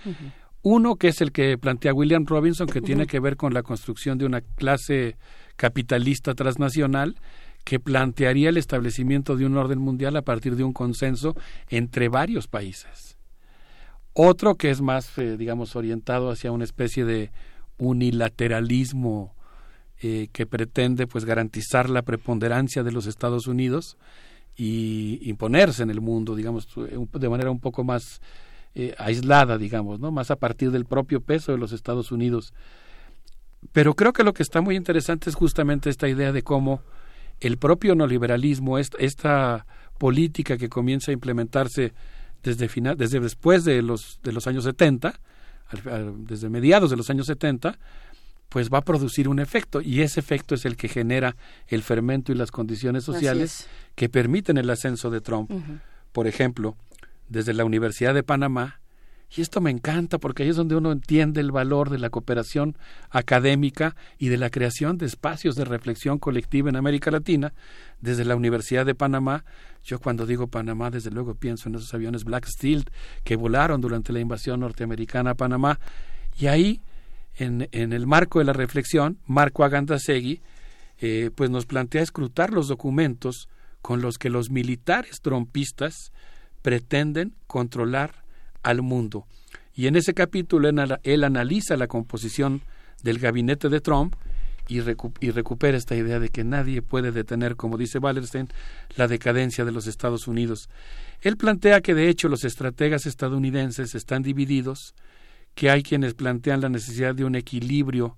Speaker 31: Uno que es el que plantea William Robinson, que tiene que ver con la construcción de una clase capitalista transnacional que plantearía el establecimiento de un orden mundial a partir de un consenso entre varios países. Otro que es más, eh, digamos, orientado hacia una especie de unilateralismo eh, que pretende pues garantizar la preponderancia de los Estados Unidos y imponerse en el mundo, digamos, de manera un poco más eh, aislada, digamos, ¿no? Más a partir del propio peso de los Estados Unidos. Pero creo que lo que está muy interesante es justamente esta idea de cómo el propio neoliberalismo, esta, esta política que comienza a implementarse desde, final, desde después de los, de los años 70, desde mediados de los años 70, pues va a producir un efecto y ese efecto es el que genera el fermento y las condiciones sociales que permiten el ascenso de Trump. Por ejemplo, desde la Universidad de Panamá, y esto me encanta porque ahí es donde uno entiende el valor de la cooperación académica y de la creación de espacios de reflexión colectiva en América Latina. Desde la Universidad de Panamá, yo cuando digo Panamá, desde luego pienso en esos aviones Black Steel que volaron durante la invasión norteamericana a Panamá. Y ahí, en, en el marco de la reflexión, Marco Agandasegui, eh, pues nos plantea escrutar los documentos con los que los militares trompistas pretenden controlar al mundo. Y en ese capítulo él, analiza la composición del gabinete de Trump y, recupera esta idea de que nadie puede detener, como dice Wallerstein, la decadencia de los Estados Unidos. Él plantea que de hecho los estrategas estadounidenses están divididos, que hay quienes plantean la necesidad de un equilibrio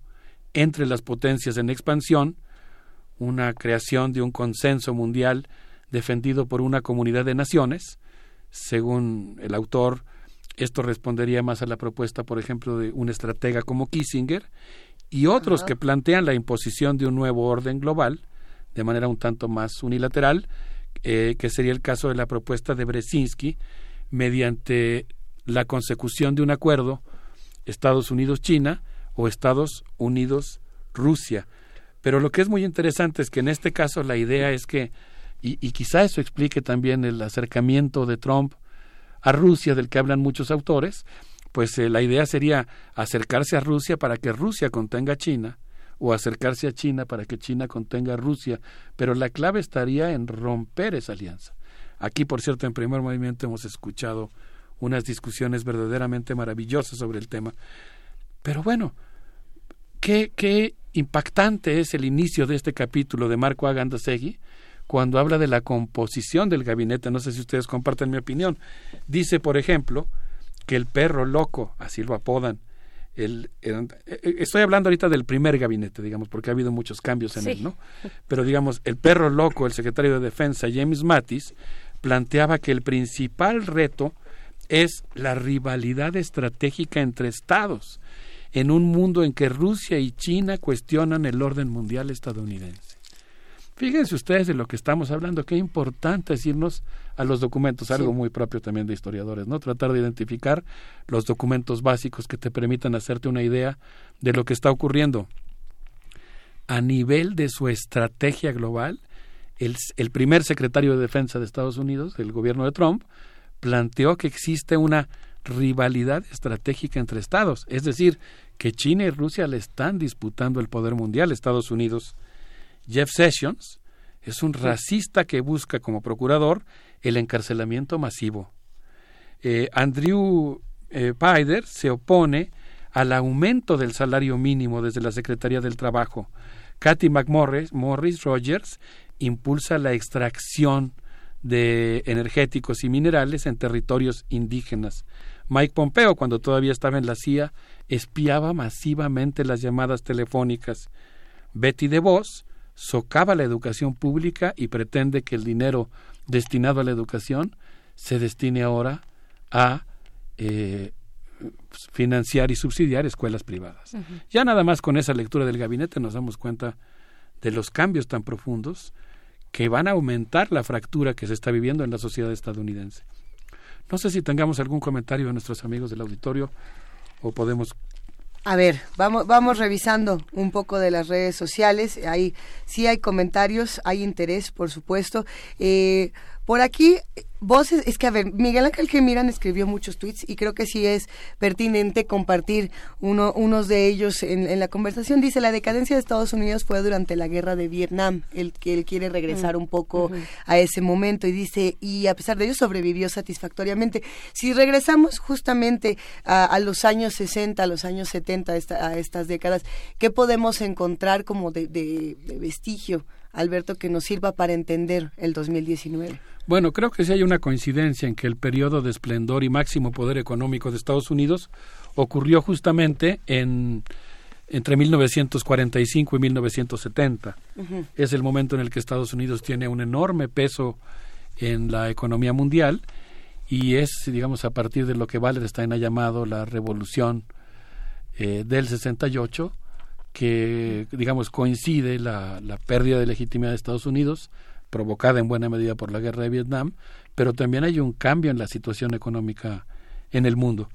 Speaker 31: entre las potencias en expansión, una creación de un consenso mundial defendido por una comunidad de naciones, según el autor, esto respondería más a la propuesta, por ejemplo, de un estratega como Kissinger, y otros que plantean la imposición de un nuevo orden global, de manera un tanto más unilateral, eh, que sería el caso de la propuesta de Brzezinski, mediante la consecución de un acuerdo Estados Unidos-China o Estados Unidos-Rusia. Pero lo que es muy interesante es que en este caso la idea es que y, quizá eso explique también el acercamiento de Trump a Rusia del que hablan muchos autores, pues eh, la idea sería acercarse a Rusia para que Rusia contenga a China o acercarse a China para que China contenga a Rusia, pero la clave estaría en romper esa alianza. Aquí, por cierto, en primer movimiento hemos escuchado unas discusiones verdaderamente maravillosas sobre el tema. Pero bueno, qué, qué impactante es el inicio de este capítulo de Marco Agandasegui, cuando habla de la composición del gabinete, no sé si ustedes comparten mi opinión, dice, por ejemplo, que el perro loco, así lo apodan, el, eh, estoy hablando ahorita del primer gabinete, digamos, porque ha habido muchos cambios en él, ¿no? Pero digamos, el perro loco, el secretario de Defensa, James Mattis, planteaba que el principal reto es la rivalidad estratégica entre estados en un mundo en que Rusia y China cuestionan el orden mundial estadounidense. Fíjense ustedes de lo que estamos hablando, qué importante es irnos a los documentos, algo muy propio también de historiadores, ¿no? Tratar de identificar los documentos básicos que te permitan hacerte una idea de lo que está ocurriendo. A nivel de su estrategia global, el, el primer secretario de Defensa de Estados Unidos, del gobierno de Trump, planteó que existe una rivalidad estratégica entre estados, es decir, que China y Rusia le están disputando el poder mundial, Estados Unidos Jeff Sessions es un racista que busca como procurador el encarcelamiento masivo. Eh, Andrew eh, Pider se opone al aumento del salario mínimo desde la Secretaría del Trabajo. Kathy McMorris Morris Rogers impulsa la extracción de energéticos y minerales en territorios indígenas. Mike Pompeo, cuando todavía estaba en la CIA, espiaba masivamente las llamadas telefónicas. Betty DeVos socava la educación pública y pretende que el dinero destinado a la educación se destine ahora a eh, financiar y subsidiar escuelas privadas. Ya nada más con esa lectura del gabinete nos damos cuenta de los cambios tan profundos que van a aumentar la fractura que se está viviendo en la sociedad estadounidense. No sé si tengamos algún comentario de nuestros amigos del auditorio o podemos
Speaker 2: a ver, vamos, vamos revisando un poco de las redes sociales. Ahí sí hay comentarios, hay interés, por supuesto. Eh, por aquí, voces, es que a ver, Miguel Ángel Gemiran escribió muchos tweets y creo que sí es pertinente compartir uno, unos de ellos en, la conversación. Dice, la decadencia de Estados Unidos fue durante la guerra de Vietnam, el que él quiere regresar un poco a ese momento y dice, y a pesar de ello sobrevivió satisfactoriamente. Si regresamos justamente a, los años 60, a los años 70, a estas décadas, ¿qué podemos encontrar como de, de vestigio? Alberto, que nos sirva para entender el 2019?
Speaker 31: Bueno, creo que sí hay una coincidencia en que el periodo de esplendor y máximo poder económico de Estados Unidos ocurrió justamente en entre 1945 y 1970. Es el momento en el que Estados Unidos tiene un enorme peso en la economía mundial y es, digamos, a partir de lo que Wallerstein ha llamado la revolución eh, del 68 que, digamos, coincide la, la pérdida de legitimidad de Estados Unidos provocada en buena medida por la guerra de Vietnam, pero también hay un cambio en la situación económica en el mundo.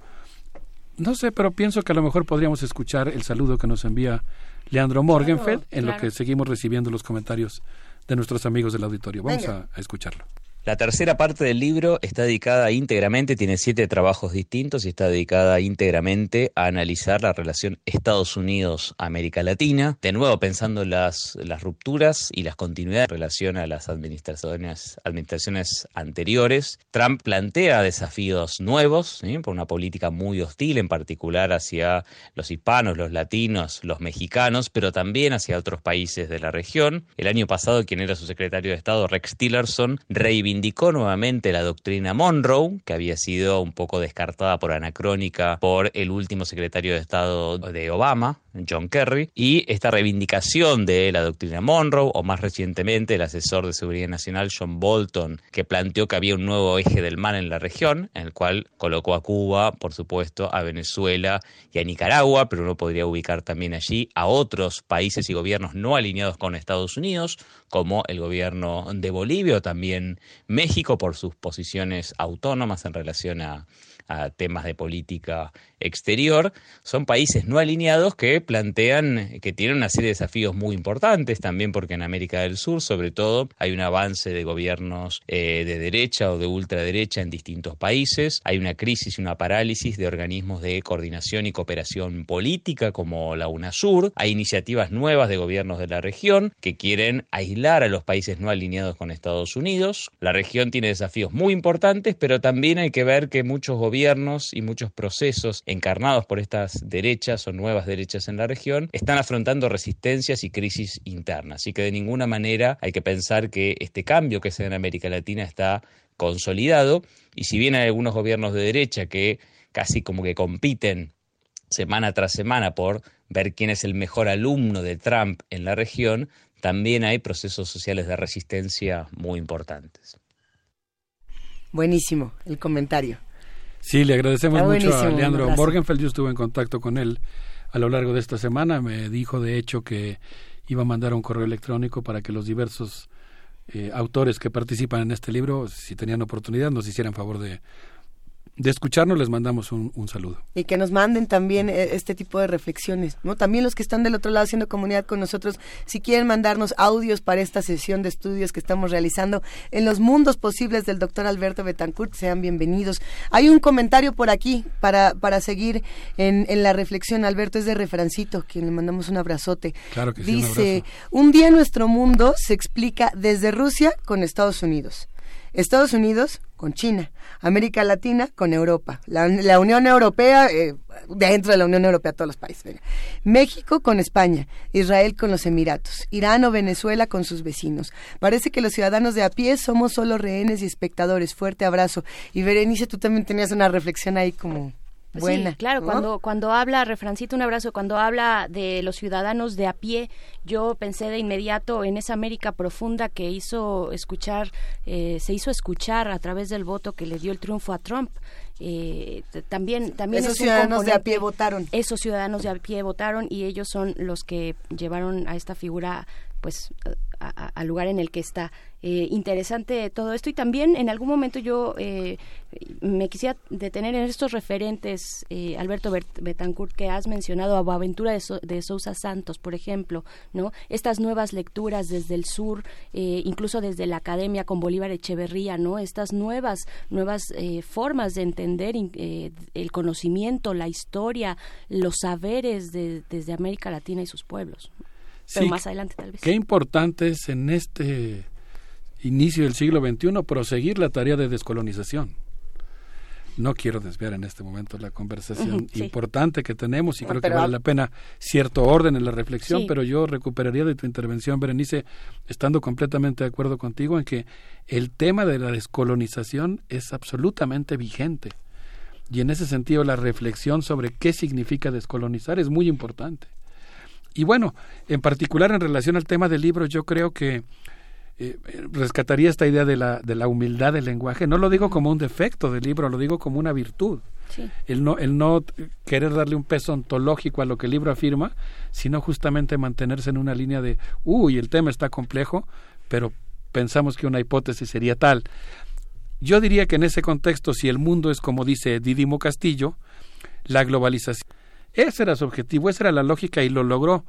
Speaker 31: No sé, pero pienso que a lo mejor podríamos escuchar el saludo que nos envía Leandro Morgenfeld, en lo que seguimos recibiendo los comentarios de nuestros amigos del auditorio. Vamos a escucharlo.
Speaker 32: La tercera parte del libro está dedicada íntegramente, tiene siete trabajos distintos y está dedicada íntegramente a analizar la relación Estados Unidos-América Latina, de nuevo pensando en las, las rupturas y las continuidades en relación a las administraciones anteriores. Trump plantea desafíos nuevos por una política muy hostil, en particular hacia los hispanos, los latinos, los mexicanos, pero también hacia otros países de la región. El año pasado, quien era su secretario de Estado, Rex Tillerson, reivindicó indicó nuevamente la doctrina Monroe, que había sido un poco descartada por anacrónica por el último secretario de Estado de Obama, John Kerry, y esta reivindicación de la doctrina Monroe, o más recientemente el asesor de seguridad nacional John Bolton, que planteó que había un nuevo eje del mal en la región, en el cual colocó a Cuba, por supuesto, a Venezuela y a Nicaragua, pero uno podría ubicar también allí a otros países y gobiernos no alineados con Estados Unidos, como el gobierno de Bolivia o también México por sus posiciones autónomas en relación a, a temas de política exterior, son países no alineados que plantean que tienen una serie de desafíos muy importantes, también porque en América del Sur, sobre todo, hay un avance de gobiernos eh, de derecha o de ultraderecha en distintos países, hay una crisis y una parálisis de organismos de coordinación y cooperación política como la UNASUR, hay iniciativas nuevas de gobiernos de la región que quieren aislar a los países no alineados con Estados Unidos. La región tiene desafíos muy importantes, pero también hay que ver que muchos gobiernos y muchos procesos encarnados por estas derechas o nuevas derechas en la región, están afrontando resistencias y crisis internas. Así que de ninguna manera hay que pensar que este cambio que se da en América Latina está consolidado y si bien hay algunos gobiernos de derecha que casi como que compiten semana tras semana por ver quién es el mejor alumno de Trump en la región, también hay procesos sociales de resistencia muy importantes.
Speaker 2: Buenísimo el comentario.
Speaker 31: Sí, le agradecemos mucho a Leandro Morgenfeld. Yo estuve en contacto con él a lo largo de esta semana. Me dijo, de hecho, que iba a mandar un correo electrónico para que los diversos eh, autores que participan en este libro, si tenían oportunidad, nos hicieran favor de, de escucharnos les mandamos un, saludo.
Speaker 2: Y que nos manden también eh, este tipo de reflexiones, ¿no? También los que están del otro lado haciendo comunidad con nosotros, si quieren mandarnos audios para esta sesión de estudios que estamos realizando en los mundos posibles del doctor Alberto Betancourt, sean bienvenidos. Hay un comentario por aquí para, para seguir en, en la reflexión, Alberto, es de Refrancito, quien le mandamos un abrazote.
Speaker 31: Claro que
Speaker 2: sí, Dice, un día nuestro mundo se explica desde Rusia con Estados Unidos. Estados Unidos con China, América Latina con Europa, la, Unión Europea, eh, dentro de la Unión Europea todos los países, México con España, Israel con los Emiratos, Irán o Venezuela con sus vecinos. Parece que los ciudadanos de a pie somos solo rehenes y espectadores. Fuerte abrazo. Y Berenice, tú también tenías una reflexión ahí como Buena,
Speaker 3: sí, claro, cuando, cuando habla, Refrancito, un abrazo, cuando habla de los ciudadanos de a pie, yo pensé de inmediato en esa América profunda que hizo escuchar, eh, se hizo escuchar a través del voto que le dio el triunfo a Trump. Eh, también también
Speaker 2: esos ciudadanos de a pie votaron
Speaker 3: esos ciudadanos de a pie votaron y ellos son los que llevaron a esta figura pues al lugar en el que está. Eh, interesante todo esto y también en algún momento yo eh, me quisiera detener en estos referentes, eh, Alberto Betancourt, que has mencionado, a Aventura de, de, Sousa Santos, por ejemplo, ¿no? Estas nuevas lecturas desde el sur, incluso desde la academia con Bolívar Echeverría, ¿no? Estas nuevas, nuevas formas de entender el conocimiento, la historia, los saberes de, desde América Latina y sus pueblos pero más adelante tal vez.
Speaker 31: Qué importante es en este inicio del siglo XXI proseguir la tarea de descolonización. No quiero desviar en este momento la conversación importante que tenemos y creo que vale la pena cierto orden en la reflexión, pero yo recuperaría de tu intervención, Berenice, estando completamente de acuerdo contigo en que el tema de la descolonización es absolutamente vigente. Y en ese sentido la reflexión sobre qué significa descolonizar es muy importante. Y bueno, en particular en relación al tema del libro, yo creo que eh, rescataría esta idea de la, de la humildad del lenguaje. No lo digo como un defecto del libro, lo digo como una virtud. El, no, el no querer darle un peso ontológico a lo que el libro afirma, sino justamente mantenerse en una línea de, uy, el tema está complejo, pero pensamos que una hipótesis sería tal. Yo diría que en ese contexto, si el mundo es como dice Didimo Castillo, la globalización ese era su objetivo, esa era la lógica y lo logró.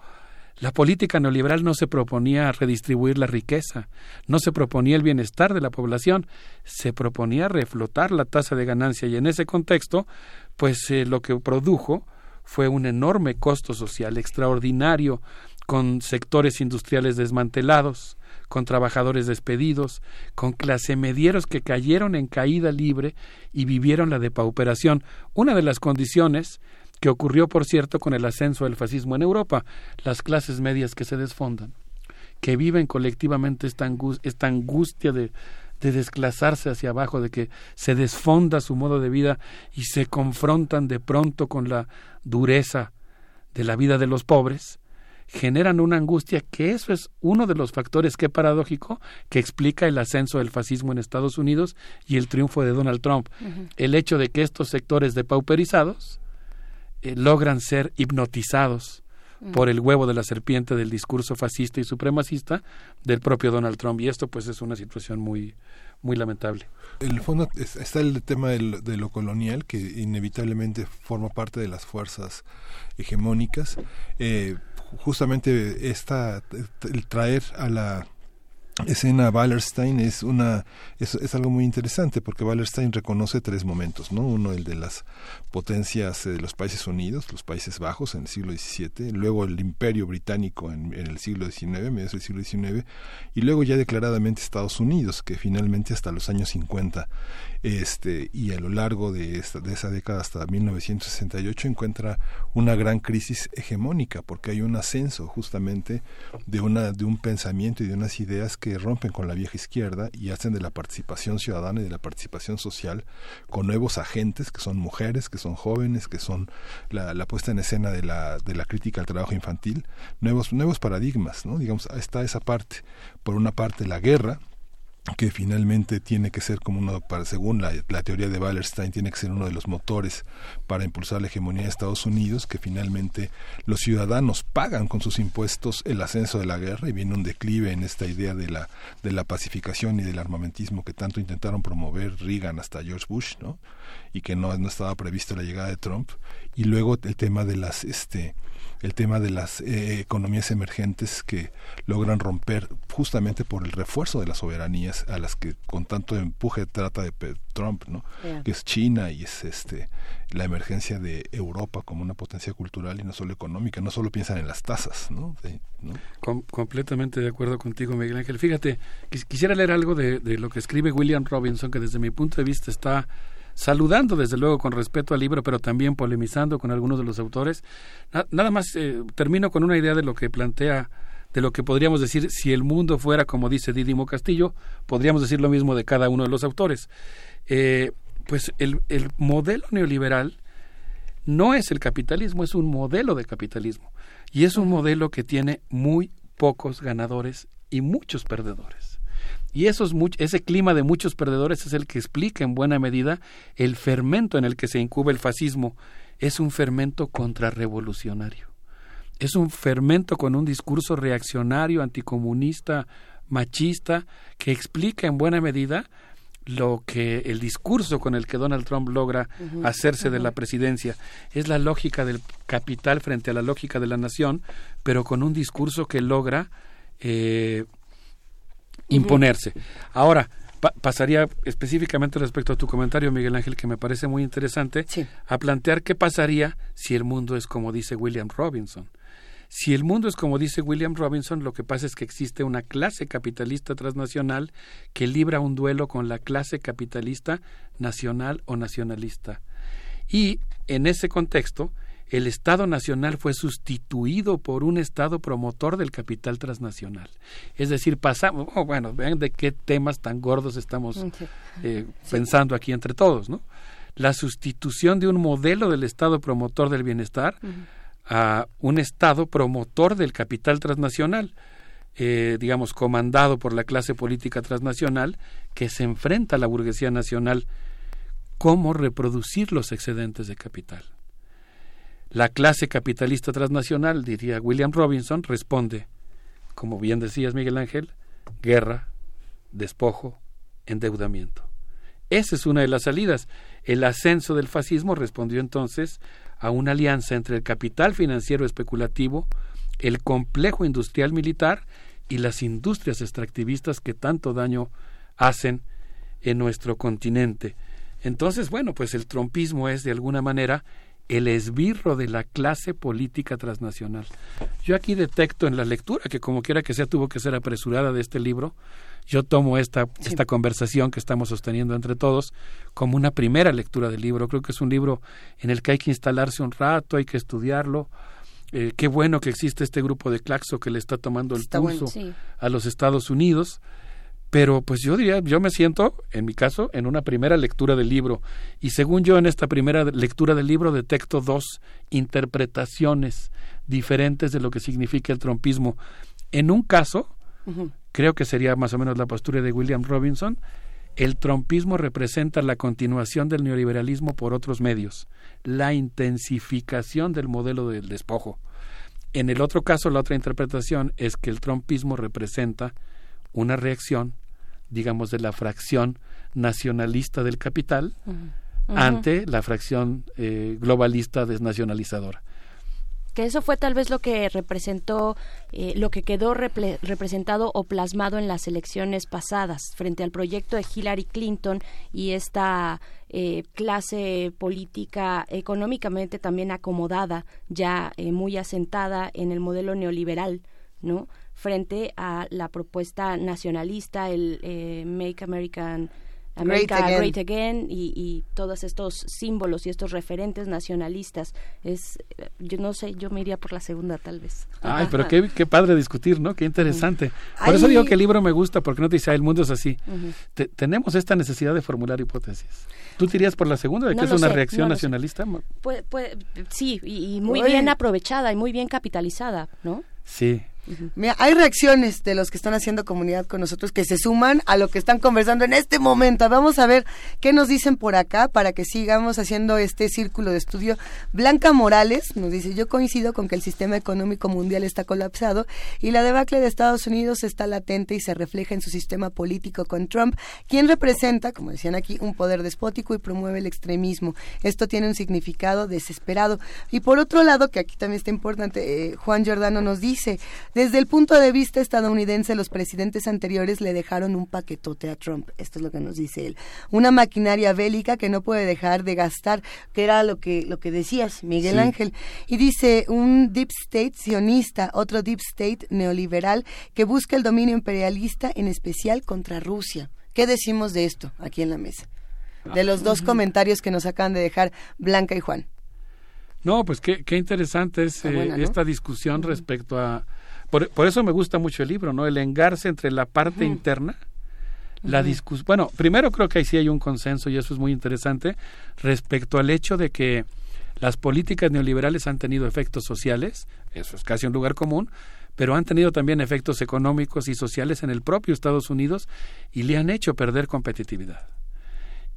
Speaker 31: La política neoliberal no se proponía redistribuir la riqueza, no se proponía el bienestar de la población, se proponía reflotar la tasa de ganancia y en ese contexto, pues eh, lo que produjo fue un enorme costo social extraordinario, con sectores industriales desmantelados, con trabajadores despedidos, con clase medieros que cayeron en caída libre y vivieron la depauperación. Una de las condiciones que ocurrió, por cierto, con el ascenso del fascismo en Europa, las clases medias que se desfondan, que viven colectivamente esta, angustia de, de desclasarse hacia abajo, de que se desfonda su modo de vida y se confrontan de pronto con la dureza de la vida de los pobres, generan una angustia que eso es uno de los factores que paradójico que explica el ascenso del fascismo en Estados Unidos y el triunfo de Donald Trump. El hecho de que estos sectores depauperizados eh, logran ser hipnotizados mm. por el huevo de la serpiente del discurso fascista y supremacista del propio Donald Trump y esto pues es una situación muy muy lamentable.
Speaker 1: En el fondo está el tema de lo colonial que inevitablemente forma parte de las fuerzas hegemónicas. Eh, justamente esta el traer a la escena Wallerstein es una es, algo muy interesante porque Wallerstein reconoce tres momentos no uno el de las potencias de los Países Unidos los Países Bajos en el siglo XVII luego el Imperio británico en, el siglo XIX mediados del siglo XIX y luego ya declaradamente Estados Unidos que finalmente hasta los años 50 este y a lo largo de, esta, de esa década hasta 1968 encuentra una gran crisis hegemónica porque hay un ascenso justamente de una de un pensamiento y de unas ideas que rompen con la vieja izquierda y hacen de la participación ciudadana y de la participación social con nuevos agentes que son mujeres que son jóvenes que son la, la puesta en escena de la de la crítica al trabajo infantil nuevos nuevos paradigmas no digamos está esa parte. Por una parte la guerra que finalmente tiene que ser como uno, para, según la, teoría de Wallerstein, tiene que ser uno de los motores para impulsar la hegemonía de Estados Unidos, que finalmente los ciudadanos pagan con sus impuestos el ascenso de la guerra y viene un declive en esta idea de la, de la pacificación y del armamentismo que tanto intentaron promover Reagan hasta George Bush, ¿no? Y que no, no estaba prevista la llegada de Trump. Y luego el tema de las, este, el tema de las eh, economías emergentes que logran romper justamente por el refuerzo de las soberanías a las que con tanto empuje trata de Trump, ¿no? Que es China y es este la emergencia de Europa como una potencia cultural y no solo económica, no solo piensan en las tasas, ¿no?
Speaker 31: completamente de acuerdo contigo, Miguel Ángel. Fíjate, quisiera leer algo de, de lo que escribe William Robinson, que desde mi punto de vista está saludando desde luego con respeto al libro, pero también polemizando con algunos de los autores. nada más eh, termino con una idea de lo que plantea, de lo que podríamos decir si el mundo fuera como dice Didimo Castillo, podríamos decir lo mismo de cada uno de los autores. Eh, pues el, el modelo neoliberal no es el capitalismo, es un modelo de capitalismo. Y es un modelo que tiene muy pocos ganadores y muchos perdedores. Y esos, ese clima de muchos perdedores es el que explica en buena medida el fermento en el que se incuba el fascismo. Es un fermento contrarrevolucionario. Es un fermento con un discurso reaccionario, anticomunista, machista, que explica en buena medida lo que el discurso con el que Donald Trump logra hacerse de la presidencia es la lógica del capital frente a la lógica de la nación, pero con un discurso que logra eh, imponerse. Ahora, pasaría específicamente respecto a tu comentario, Miguel Ángel, que me parece muy interesante, a plantear qué pasaría si el mundo es como dice William Robinson. Si el mundo es como dice William Robinson, lo que pasa es que existe una clase capitalista transnacional que libra un duelo con la clase capitalista nacional o nacionalista. Y en ese contexto, el Estado Nacional fue sustituido por un Estado promotor del capital transnacional. Es decir, pasamos, oh, bueno, vean de qué temas tan gordos estamos eh, pensando aquí entre todos, ¿no? La sustitución de un modelo del Estado promotor del bienestar a un Estado promotor del capital transnacional. Eh, digamos, comandado por la clase política transnacional que se enfrenta a la burguesía nacional, cómo reproducir los excedentes de capital. La clase capitalista transnacional, diría William Robinson, responde, como bien decías Miguel Ángel, guerra, despojo, endeudamiento. Esa es una de las salidas. El ascenso del fascismo respondió entonces a una alianza entre el capital financiero especulativo, el complejo industrial militar y las industrias extractivistas que tanto daño hacen en nuestro continente. Entonces, bueno, pues el trompismo es de alguna manera el esbirro de la clase política transnacional. Yo aquí detecto en la lectura, que como quiera que sea tuvo que ser apresurada de este libro, yo tomo esta, esta conversación que estamos sosteniendo entre todos como una primera lectura del libro. Creo que es un libro en el que hay que instalarse un rato, hay que estudiarlo. Eh, qué bueno que existe este grupo de Claxo que le está tomando el pulso a los Estados Unidos pero pues yo diría, yo me siento, en mi caso, en una primera lectura del libro. Y según yo, en esta primera lectura del libro detecto dos interpretaciones diferentes de lo que significa el trompismo. En un caso, creo que sería más o menos la postura de William Robinson, el trompismo representa la continuación del neoliberalismo por otros medios, la intensificación del modelo del despojo. En el otro caso, la otra interpretación es que el trompismo representa una reacción, digamos, de la fracción nacionalista del capital ante la fracción eh, globalista desnacionalizadora.
Speaker 3: Que eso fue tal vez lo que representó, eh, lo que quedó representado o plasmado en las elecciones pasadas frente al proyecto de Hillary Clinton y esta eh, clase política económicamente también acomodada, ya muy asentada en el modelo neoliberal, ¿no? Frente a la propuesta nacionalista, el eh, Make American America Great Again, y, todos estos símbolos y estos referentes nacionalistas. Es, yo no sé, yo me iría por la segunda tal vez.
Speaker 31: Ay, pero qué, qué padre discutir, ¿no? Qué interesante. Por eso digo que el libro me gusta, porque no te dice, ah, el mundo es así. tenemos esta necesidad de formular hipótesis. ¿Tú te irías por la segunda, de que es una reacción nacionalista?
Speaker 3: sí, y, muy bien aprovechada y muy bien capitalizada, ¿no?
Speaker 31: Sí,
Speaker 2: Mira, hay reacciones de los que están haciendo comunidad con nosotros que se suman a lo que están conversando en este momento. Vamos a ver qué nos dicen por acá para que sigamos haciendo este círculo de estudio. Blanca Morales nos dice, yo coincido con que el sistema económico mundial está colapsado y la debacle de Estados Unidos está latente y se refleja en su sistema político con Trump, quien representa, como decían aquí, un poder despótico y promueve el extremismo. Esto tiene un significado desesperado. Y por otro lado, que aquí también está importante, eh, Juan Giordano nos dice, desde el punto de vista estadounidense, los presidentes anteriores le dejaron un paquetote a Trump. Esto es lo que nos dice él. Una maquinaria bélica que no puede dejar de gastar, que era lo que, lo que decías, Miguel Ángel. Y dice, un deep state sionista, otro deep state neoliberal que busca el dominio imperialista, en especial contra Rusia. ¿Qué decimos de esto aquí en la mesa? De los dos comentarios que nos acaban de dejar Blanca y Juan.
Speaker 31: No, pues qué, qué interesante es eh, esta discusión respecto a... Por, eso me gusta mucho el libro, ¿no? El engarce entre la parte interna, la discusión... Bueno, primero creo que ahí sí hay un consenso y eso es muy interesante respecto al hecho de que las políticas neoliberales han tenido efectos sociales, eso es casi un lugar común, pero han tenido también efectos económicos y sociales en el propio Estados Unidos y le han hecho perder competitividad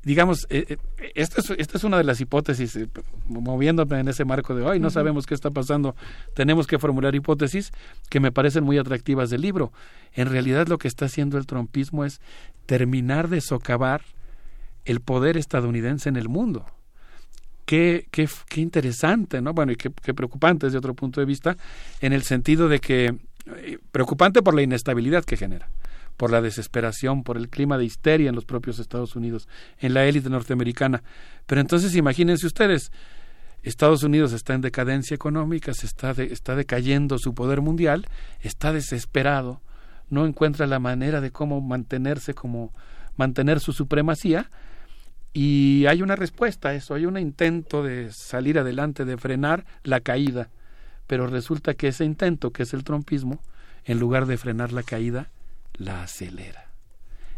Speaker 31: digamos, eh, eh, esta, es, esta es una de las hipótesis, eh, moviéndome en ese marco de hoy, no sabemos qué está pasando, tenemos que formular hipótesis que me parecen muy atractivas del libro. En realidad lo que está haciendo el trompismo es terminar de socavar el poder estadounidense en el mundo. Qué, qué, qué interesante, ¿no? Bueno, y qué, qué preocupante desde otro punto de vista, en el sentido de que, preocupante por la inestabilidad que genera por la desesperación, por el clima de histeria en los propios Estados Unidos, en la élite norteamericana. Pero entonces imagínense ustedes, Estados Unidos está en decadencia económica, se está, está decayendo su poder mundial, está desesperado, no encuentra la manera de cómo mantenerse, como mantener su supremacía, y hay una respuesta a eso, hay un intento de salir adelante, de frenar la caída, pero resulta que ese intento, que es el trompismo, en lugar de frenar la caída, la acelera.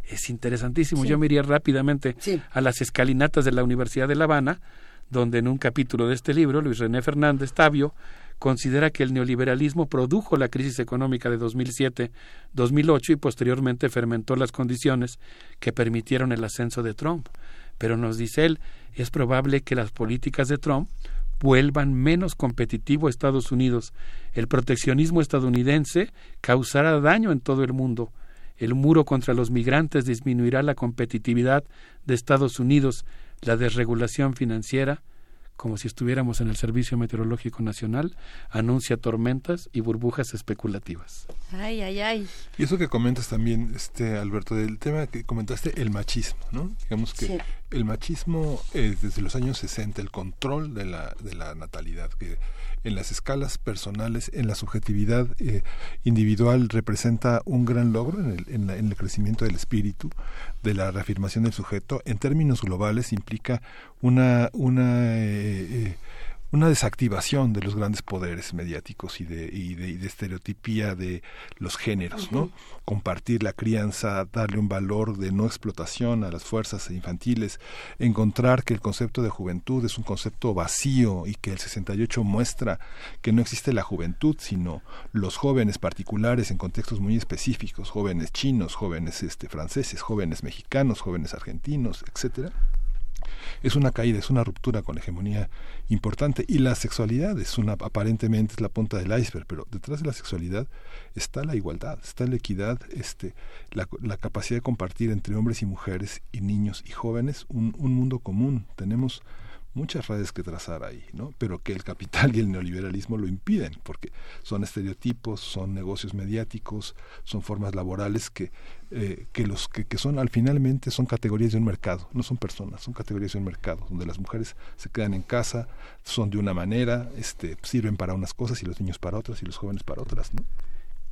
Speaker 31: Es interesantísimo. Yo me iría rápidamente a las escalinatas de la Universidad de La Habana, donde en un capítulo de este libro, Luis René Fernández Tabio considera que el neoliberalismo produjo la crisis económica de 2007-2008 y posteriormente fermentó las condiciones que permitieron el ascenso de Trump. Pero nos dice él, es probable que las políticas de Trump vuelvan menos competitivo a Estados Unidos. El proteccionismo estadounidense causará daño en todo el mundo el muro contra los migrantes disminuirá la competitividad de Estados Unidos, la desregulación financiera, como si estuviéramos en el Servicio Meteorológico Nacional, anuncia tormentas y burbujas especulativas.
Speaker 3: Ay, ay, ay.
Speaker 1: Y eso que comentas también, este Alberto, del tema que comentaste, el machismo, ¿no? Digamos que el machismo eh, desde los años 60, el control de la, de la natalidad, que en las escalas personales, en la subjetividad eh, individual representa un gran logro en el, en, el, crecimiento del espíritu, de la reafirmación del sujeto. En términos globales implica una, una eh, eh, una desactivación de los grandes poderes mediáticos y de, y de, de estereotipía de los géneros, ¿no? Compartir la crianza, darle un valor de no explotación a las fuerzas infantiles, encontrar que el concepto de juventud es un concepto vacío y que el 68 muestra que no existe la juventud, sino los jóvenes particulares en contextos muy específicos, jóvenes chinos, jóvenes este, franceses, jóvenes mexicanos, jóvenes argentinos, etcétera es una caída, es una ruptura con la hegemonía importante y la sexualidad es una aparentemente es la punta del iceberg, pero detrás de la sexualidad está la igualdad, está la equidad, este, la, capacidad de compartir entre hombres y mujeres y niños y jóvenes un, un mundo común. Tenemos muchas redes que trazar ahí, ¿no? Pero que el capital y el neoliberalismo lo impiden, porque son estereotipos, son negocios mediáticos, son formas laborales que, eh, que los que, que, son al finalmente son categorías de un mercado, no son personas, son categorías de un mercado, donde las mujeres se quedan en casa, son de una manera, este, sirven para unas cosas y los niños para otras y los jóvenes para otras, ¿no?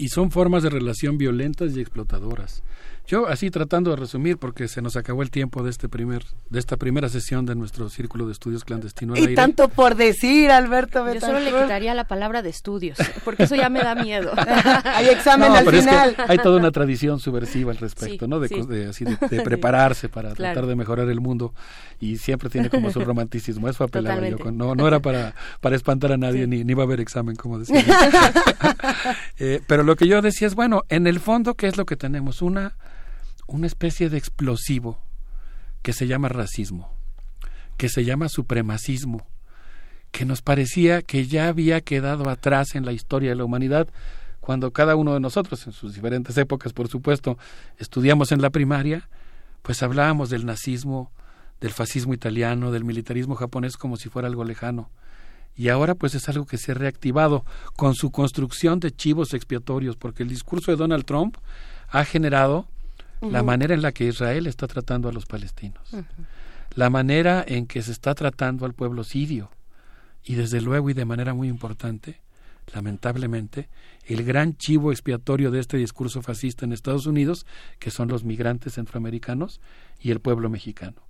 Speaker 31: Y son formas de relación violentas y explotadoras. Yo así tratando de resumir porque se nos acabó el tiempo de este primer de esta primera sesión de nuestro círculo de estudios clandestinos.
Speaker 2: Y tanto por decir, Alberto.
Speaker 3: Yo solo le quitaría la palabra de estudios, porque eso ya me da miedo.
Speaker 2: hay examen al final.
Speaker 31: hay toda una tradición subversiva al respecto, ¿no? De, así de, prepararse para tratar de mejorar el mundo y siempre tiene como su romanticismo. Eso apelaba yo no no era para para espantar a nadie ni ni va a haber examen como decía. eh, pero lo que yo decía es, bueno, en el fondo, ¿qué es lo que tenemos? Una, una especie de explosivo que se llama racismo, que se llama supremacismo, que nos parecía que ya había quedado atrás en la historia de la humanidad, cuando cada uno de nosotros, en sus diferentes épocas, por supuesto, estudiamos en la primaria, pues hablábamos del nazismo, del fascismo italiano, del militarismo japonés como si fuera algo lejano. Y ahora pues es algo que se ha reactivado con su construcción de chivos expiatorios, porque el discurso de Donald Trump ha generado la manera en la que Israel está tratando a los palestinos, la manera en que se está tratando al pueblo sirio, y desde luego y de manera muy importante, lamentablemente, el gran chivo expiatorio de este discurso fascista en Estados Unidos, que son los migrantes centroamericanos y el pueblo mexicano.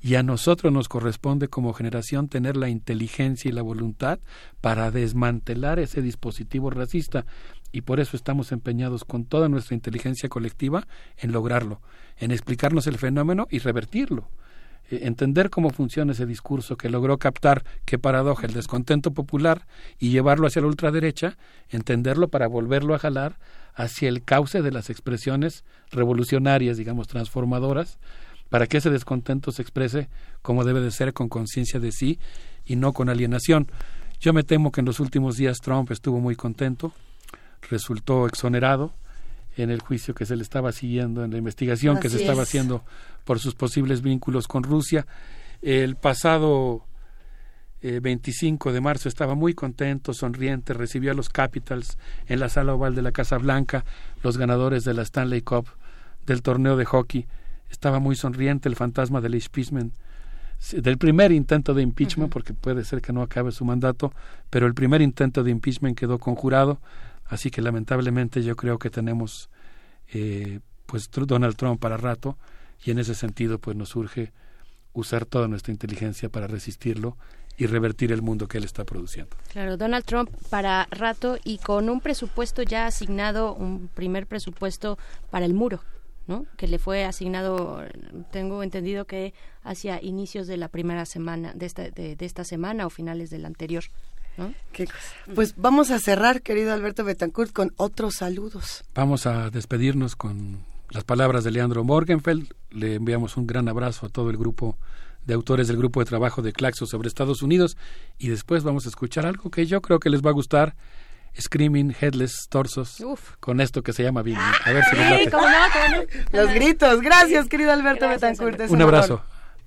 Speaker 31: Y a nosotros nos corresponde como generación tener la inteligencia y la voluntad para desmantelar ese dispositivo racista y por eso estamos empeñados con toda nuestra inteligencia colectiva en lograrlo, en explicarnos el fenómeno y revertirlo. Eh, entender cómo funciona ese discurso que logró captar, qué paradoja, el descontento popular y llevarlo hacia la ultraderecha, entenderlo para volverlo a jalar hacia el cauce de las expresiones revolucionarias, digamos, transformadoras, para que ese descontento se exprese como debe de ser, con conciencia de sí y no con alienación. Yo me temo que en los últimos días Trump estuvo muy contento, resultó exonerado, en el juicio que se le estaba siguiendo, en la investigación que se estaba haciendo por sus posibles vínculos con Rusia. El pasado 25 eh, de marzo estaba muy contento, sonriente, recibió a los Capitals en la sala oval de la Casa Blanca, los ganadores de la Stanley Cup del torneo de hockey. Estaba muy sonriente el fantasma del impeachment, del primer intento de impeachment, porque puede ser que no acabe su mandato, pero el primer intento de impeachment quedó conjurado Así que lamentablemente yo creo que tenemos eh, pues Donald Trump para rato y en ese sentido pues nos urge usar toda nuestra inteligencia para resistirlo y revertir el mundo que él está produciendo.
Speaker 3: Claro, Donald Trump para rato y con un presupuesto ya asignado, un primer presupuesto para el muro, ¿no? Que le fue asignado, tengo entendido que hacia inicios de la primera semana de esta de esta semana o finales del anterior.
Speaker 2: Pues vamos a cerrar, querido Alberto Betancourt, con otros saludos.
Speaker 31: Vamos a despedirnos con las palabras de Leandro Morgenfeld. Le enviamos un gran abrazo a todo el grupo de autores del grupo de trabajo de Claxo sobre Estados Unidos y después vamos a escuchar algo que yo creo que les va a gustar. Screaming Headless Torsos con esto que se llama Bing. A ver si les
Speaker 2: Los gritos. Gracias, querido Alberto Betancourt.
Speaker 31: Un abrazo.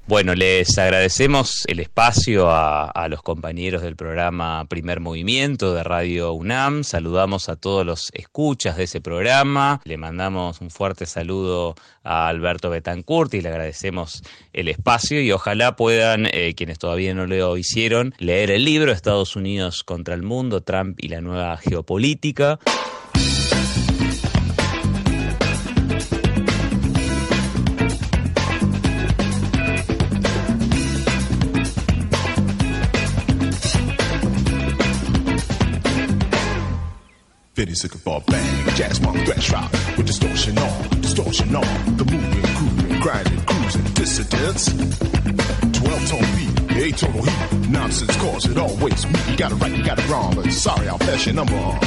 Speaker 32: Bueno, les agradecemos el espacio a, los compañeros del programa Primer Movimiento de Radio UNAM. Saludamos a todos los escuchas de ese programa. Le mandamos un fuerte saludo a Alberto Betancourt y le agradecemos el espacio y ojalá puedan, eh, quienes todavía no lo hicieron, leer el libro Estados Unidos contra el mundo, Trump y la nueva geopolítica.
Speaker 33: Fitty sick of bang, jazz funk thrash rock with distortion on, distortion on. The moving, grooving, grinding, cruising, dissidents. 12 tone beat, 8 total heat. Nonsense cause it always me. You got it right, you got it wrong, but sorry, I'll pass your number on.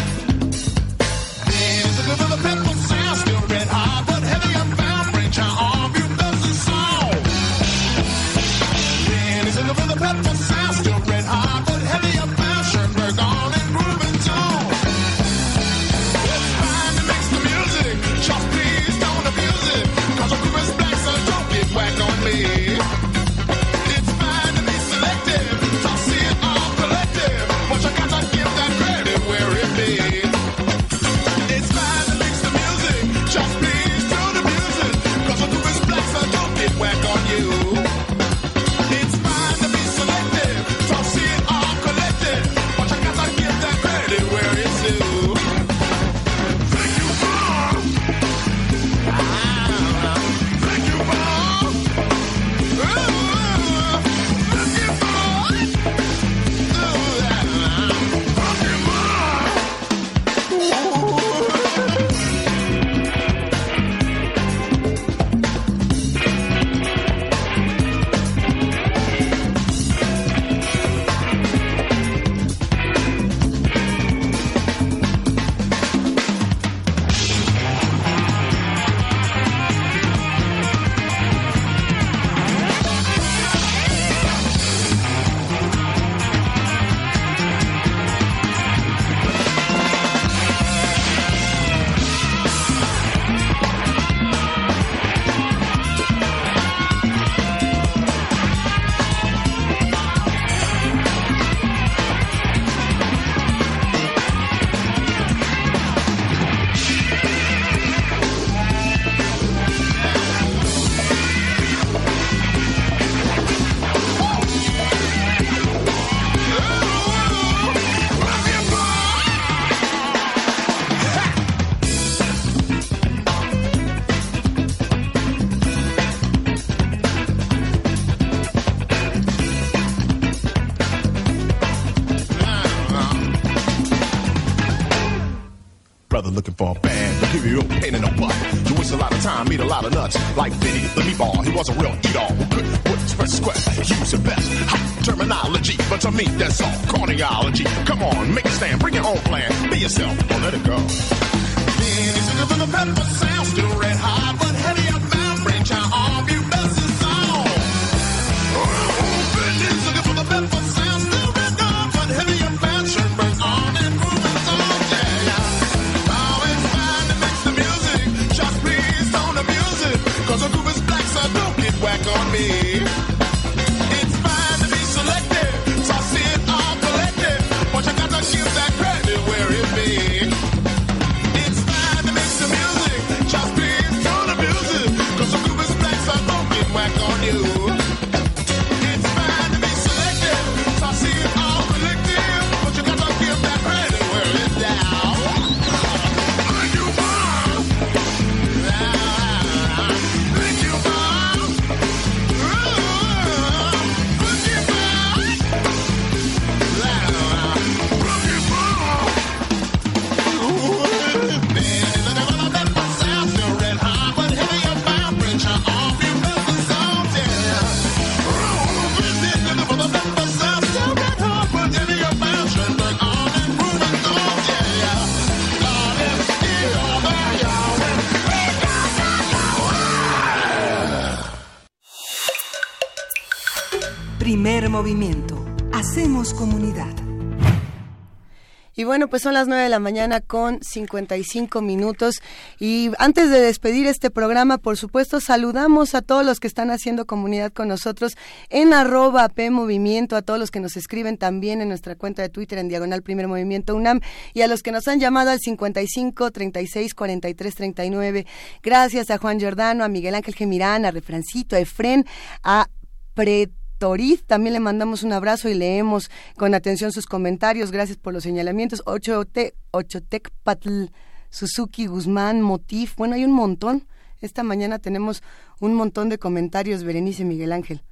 Speaker 2: Y bueno, pues son las 9 de la mañana con 55 minutos. Y antes de despedir este programa, por supuesto, saludamos a todos los que están haciendo comunidad con nosotros en arroba P Movimiento, a todos los que nos escriben también en nuestra cuenta de Twitter en Diagonal Primer Movimiento UNAM y a los que nos han llamado al 55 36 43 39. Gracias a Juan Giordano, a Miguel Ángel Gemirán, a Refrancito, a Efren, a Pret Toriz, también le mandamos un abrazo y leemos con atención sus comentarios. Gracias por los señalamientos. Ochote, Ochotec Patl, Suzuki, Guzmán, Motif. Bueno, hay un montón. Esta mañana tenemos un montón de comentarios, Berenice Miguel Ángel.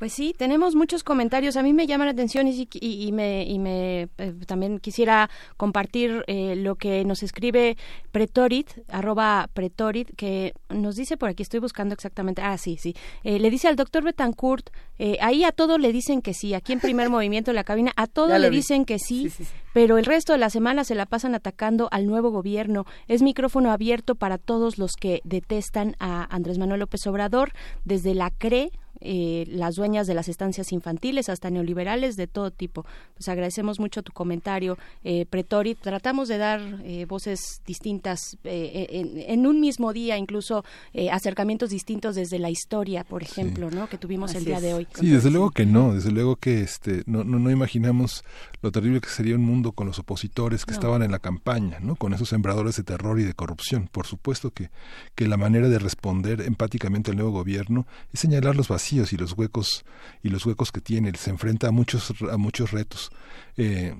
Speaker 3: Pues sí, tenemos muchos comentarios. A mí me llama la atención y, y, y me, y me eh, también quisiera compartir eh, lo que nos escribe Pretorit, arroba Pretorit, que nos dice por aquí, estoy buscando exactamente, ah, sí, sí, eh, le dice al doctor Betancourt, ahí a todo le dicen que sí, aquí en primer movimiento de la cabina, a todo le vi. dicen que sí, sí, sí, sí, pero el resto de la semana se la pasan atacando al nuevo gobierno. Es micrófono abierto para todos los que detestan a Andrés Manuel López Obrador, desde la CRE, eh, las dueñas de las estancias infantiles hasta neoliberales de todo tipo. Pues agradecemos mucho tu comentario, eh, Pretori. Tratamos de dar eh, voces distintas eh, en, en, un mismo día, incluso acercamientos distintos desde la historia, por ejemplo, sí. ¿no? que tuvimos Así el día
Speaker 1: es.
Speaker 3: de hoy.
Speaker 1: Sí, desde luego que no, desde luego que este no, no, no imaginamos lo terrible que sería un mundo con los opositores que no. estaban en la campaña, ¿no? con esos sembradores de terror y de corrupción. Por supuesto que, que la manera de responder empáticamente al nuevo gobierno es señalar los vacíos y los huecos y los huecos que tiene. Se enfrenta a muchos a muchos retos. Eh,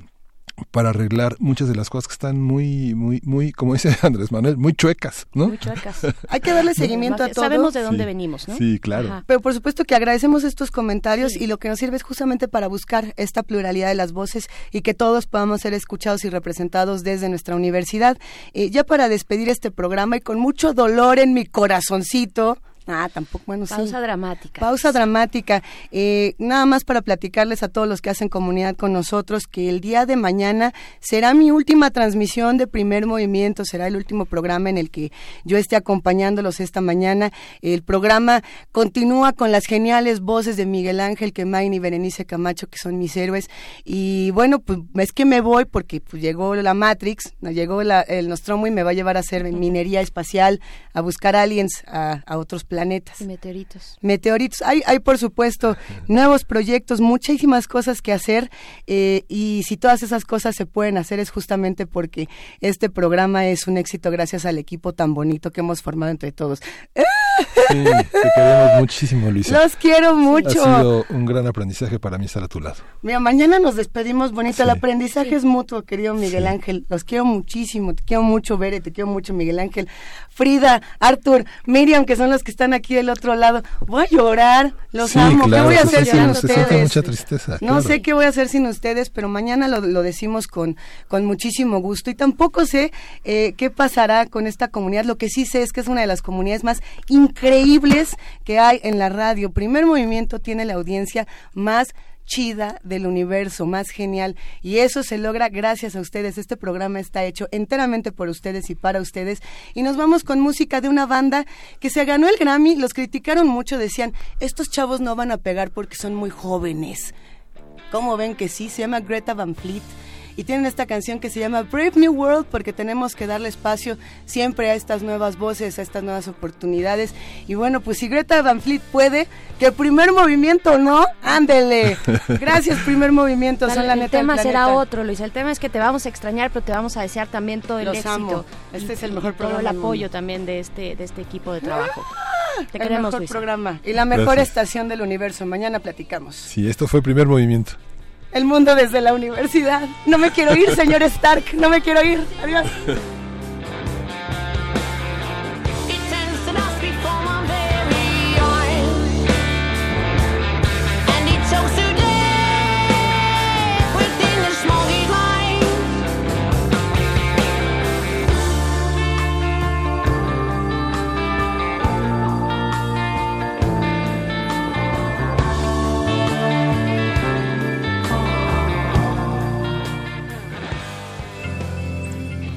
Speaker 1: para arreglar muchas de las cosas que están muy, muy, muy, como dice Andrés Manuel, muy chuecas, ¿no?
Speaker 3: Muy chuecas.
Speaker 2: Hay que darle seguimiento a todo.
Speaker 3: Sabemos de dónde
Speaker 1: sí.
Speaker 3: venimos, ¿no?
Speaker 1: Sí, claro. Ajá.
Speaker 2: Pero por supuesto que agradecemos estos comentarios sí. y lo que nos sirve es justamente para buscar esta pluralidad de las voces y que todos podamos ser escuchados y representados desde nuestra universidad. Eh, ya para despedir este programa y con mucho dolor en mi corazoncito, Ah, tampoco, bueno,
Speaker 3: Pausa
Speaker 2: sí.
Speaker 3: dramática.
Speaker 2: Pausa dramática. Eh, nada más para platicarles a todos los que hacen comunidad con nosotros que el día de mañana será mi última transmisión de primer movimiento, será el último programa en el que yo esté acompañándolos esta mañana. El programa continúa con las geniales voces de Miguel Ángel Quemain y Berenice Camacho, que son mis héroes. Y bueno, pues es que me voy porque pues, llegó la Matrix, llegó la, el Nostromo y me va a llevar a hacer minería espacial, a buscar aliens a, a otros planetas
Speaker 3: y meteoritos.
Speaker 2: Meteoritos. Hay, hay por supuesto, nuevos proyectos, muchísimas cosas que hacer eh, y si todas esas cosas se pueden hacer es justamente porque este programa es un éxito gracias al equipo tan bonito que hemos formado entre todos.
Speaker 1: Sí, te queremos muchísimo, Luisa.
Speaker 2: Los quiero mucho.
Speaker 1: Ha sido un gran aprendizaje para mí estar a tu lado.
Speaker 2: Mira, mañana nos despedimos bonito. El aprendizaje es mutuo, querido Miguel Ángel. Los quiero muchísimo. Te quiero mucho, Bere. Te quiero mucho, Miguel Ángel. Frida, Arthur, Miriam, que son los que están aquí del otro lado. Voy a llorar. Los amo. ¿Qué voy a hacer sin ustedes?
Speaker 1: mucha tristeza.
Speaker 2: No sé qué voy a hacer sin ustedes, pero mañana lo, decimos con, con muchísimo gusto. Y tampoco sé eh, qué pasará con esta comunidad. Lo que sí sé es que es una de las comunidades más increíbles que hay en la radio. Primer Movimiento tiene la audiencia más chida del universo, más genial. Y eso se logra gracias a ustedes. Este programa está hecho enteramente por ustedes y para ustedes. Y nos vamos con música de una banda que se ganó el Grammy. Los criticaron mucho, decían, estos chavos no van a pegar porque son muy jóvenes. ¿Cómo ven que sí? Se llama Greta Van Fleet y tienen esta canción que se llama Brave New World porque tenemos que darle espacio siempre a estas nuevas voces, a estas nuevas oportunidades. Y bueno, pues si Greta Van Fleet puede, que el primer movimiento no, ándele. Gracias, primer movimiento, son la
Speaker 3: El tema será otro, Luis. El tema es que te vamos a extrañar, pero te vamos a desear también todo el éxito.
Speaker 2: Este es el mejor programa.
Speaker 3: Todo el apoyo también de este, de este equipo de trabajo. Ah, te el
Speaker 2: mejor programa y la mejor estación del universo. Mañana platicamos.
Speaker 1: Sí, esto fue primer movimiento
Speaker 2: el mundo desde la universidad. No me quiero ir, señor Stark, no me quiero ir. Adiós.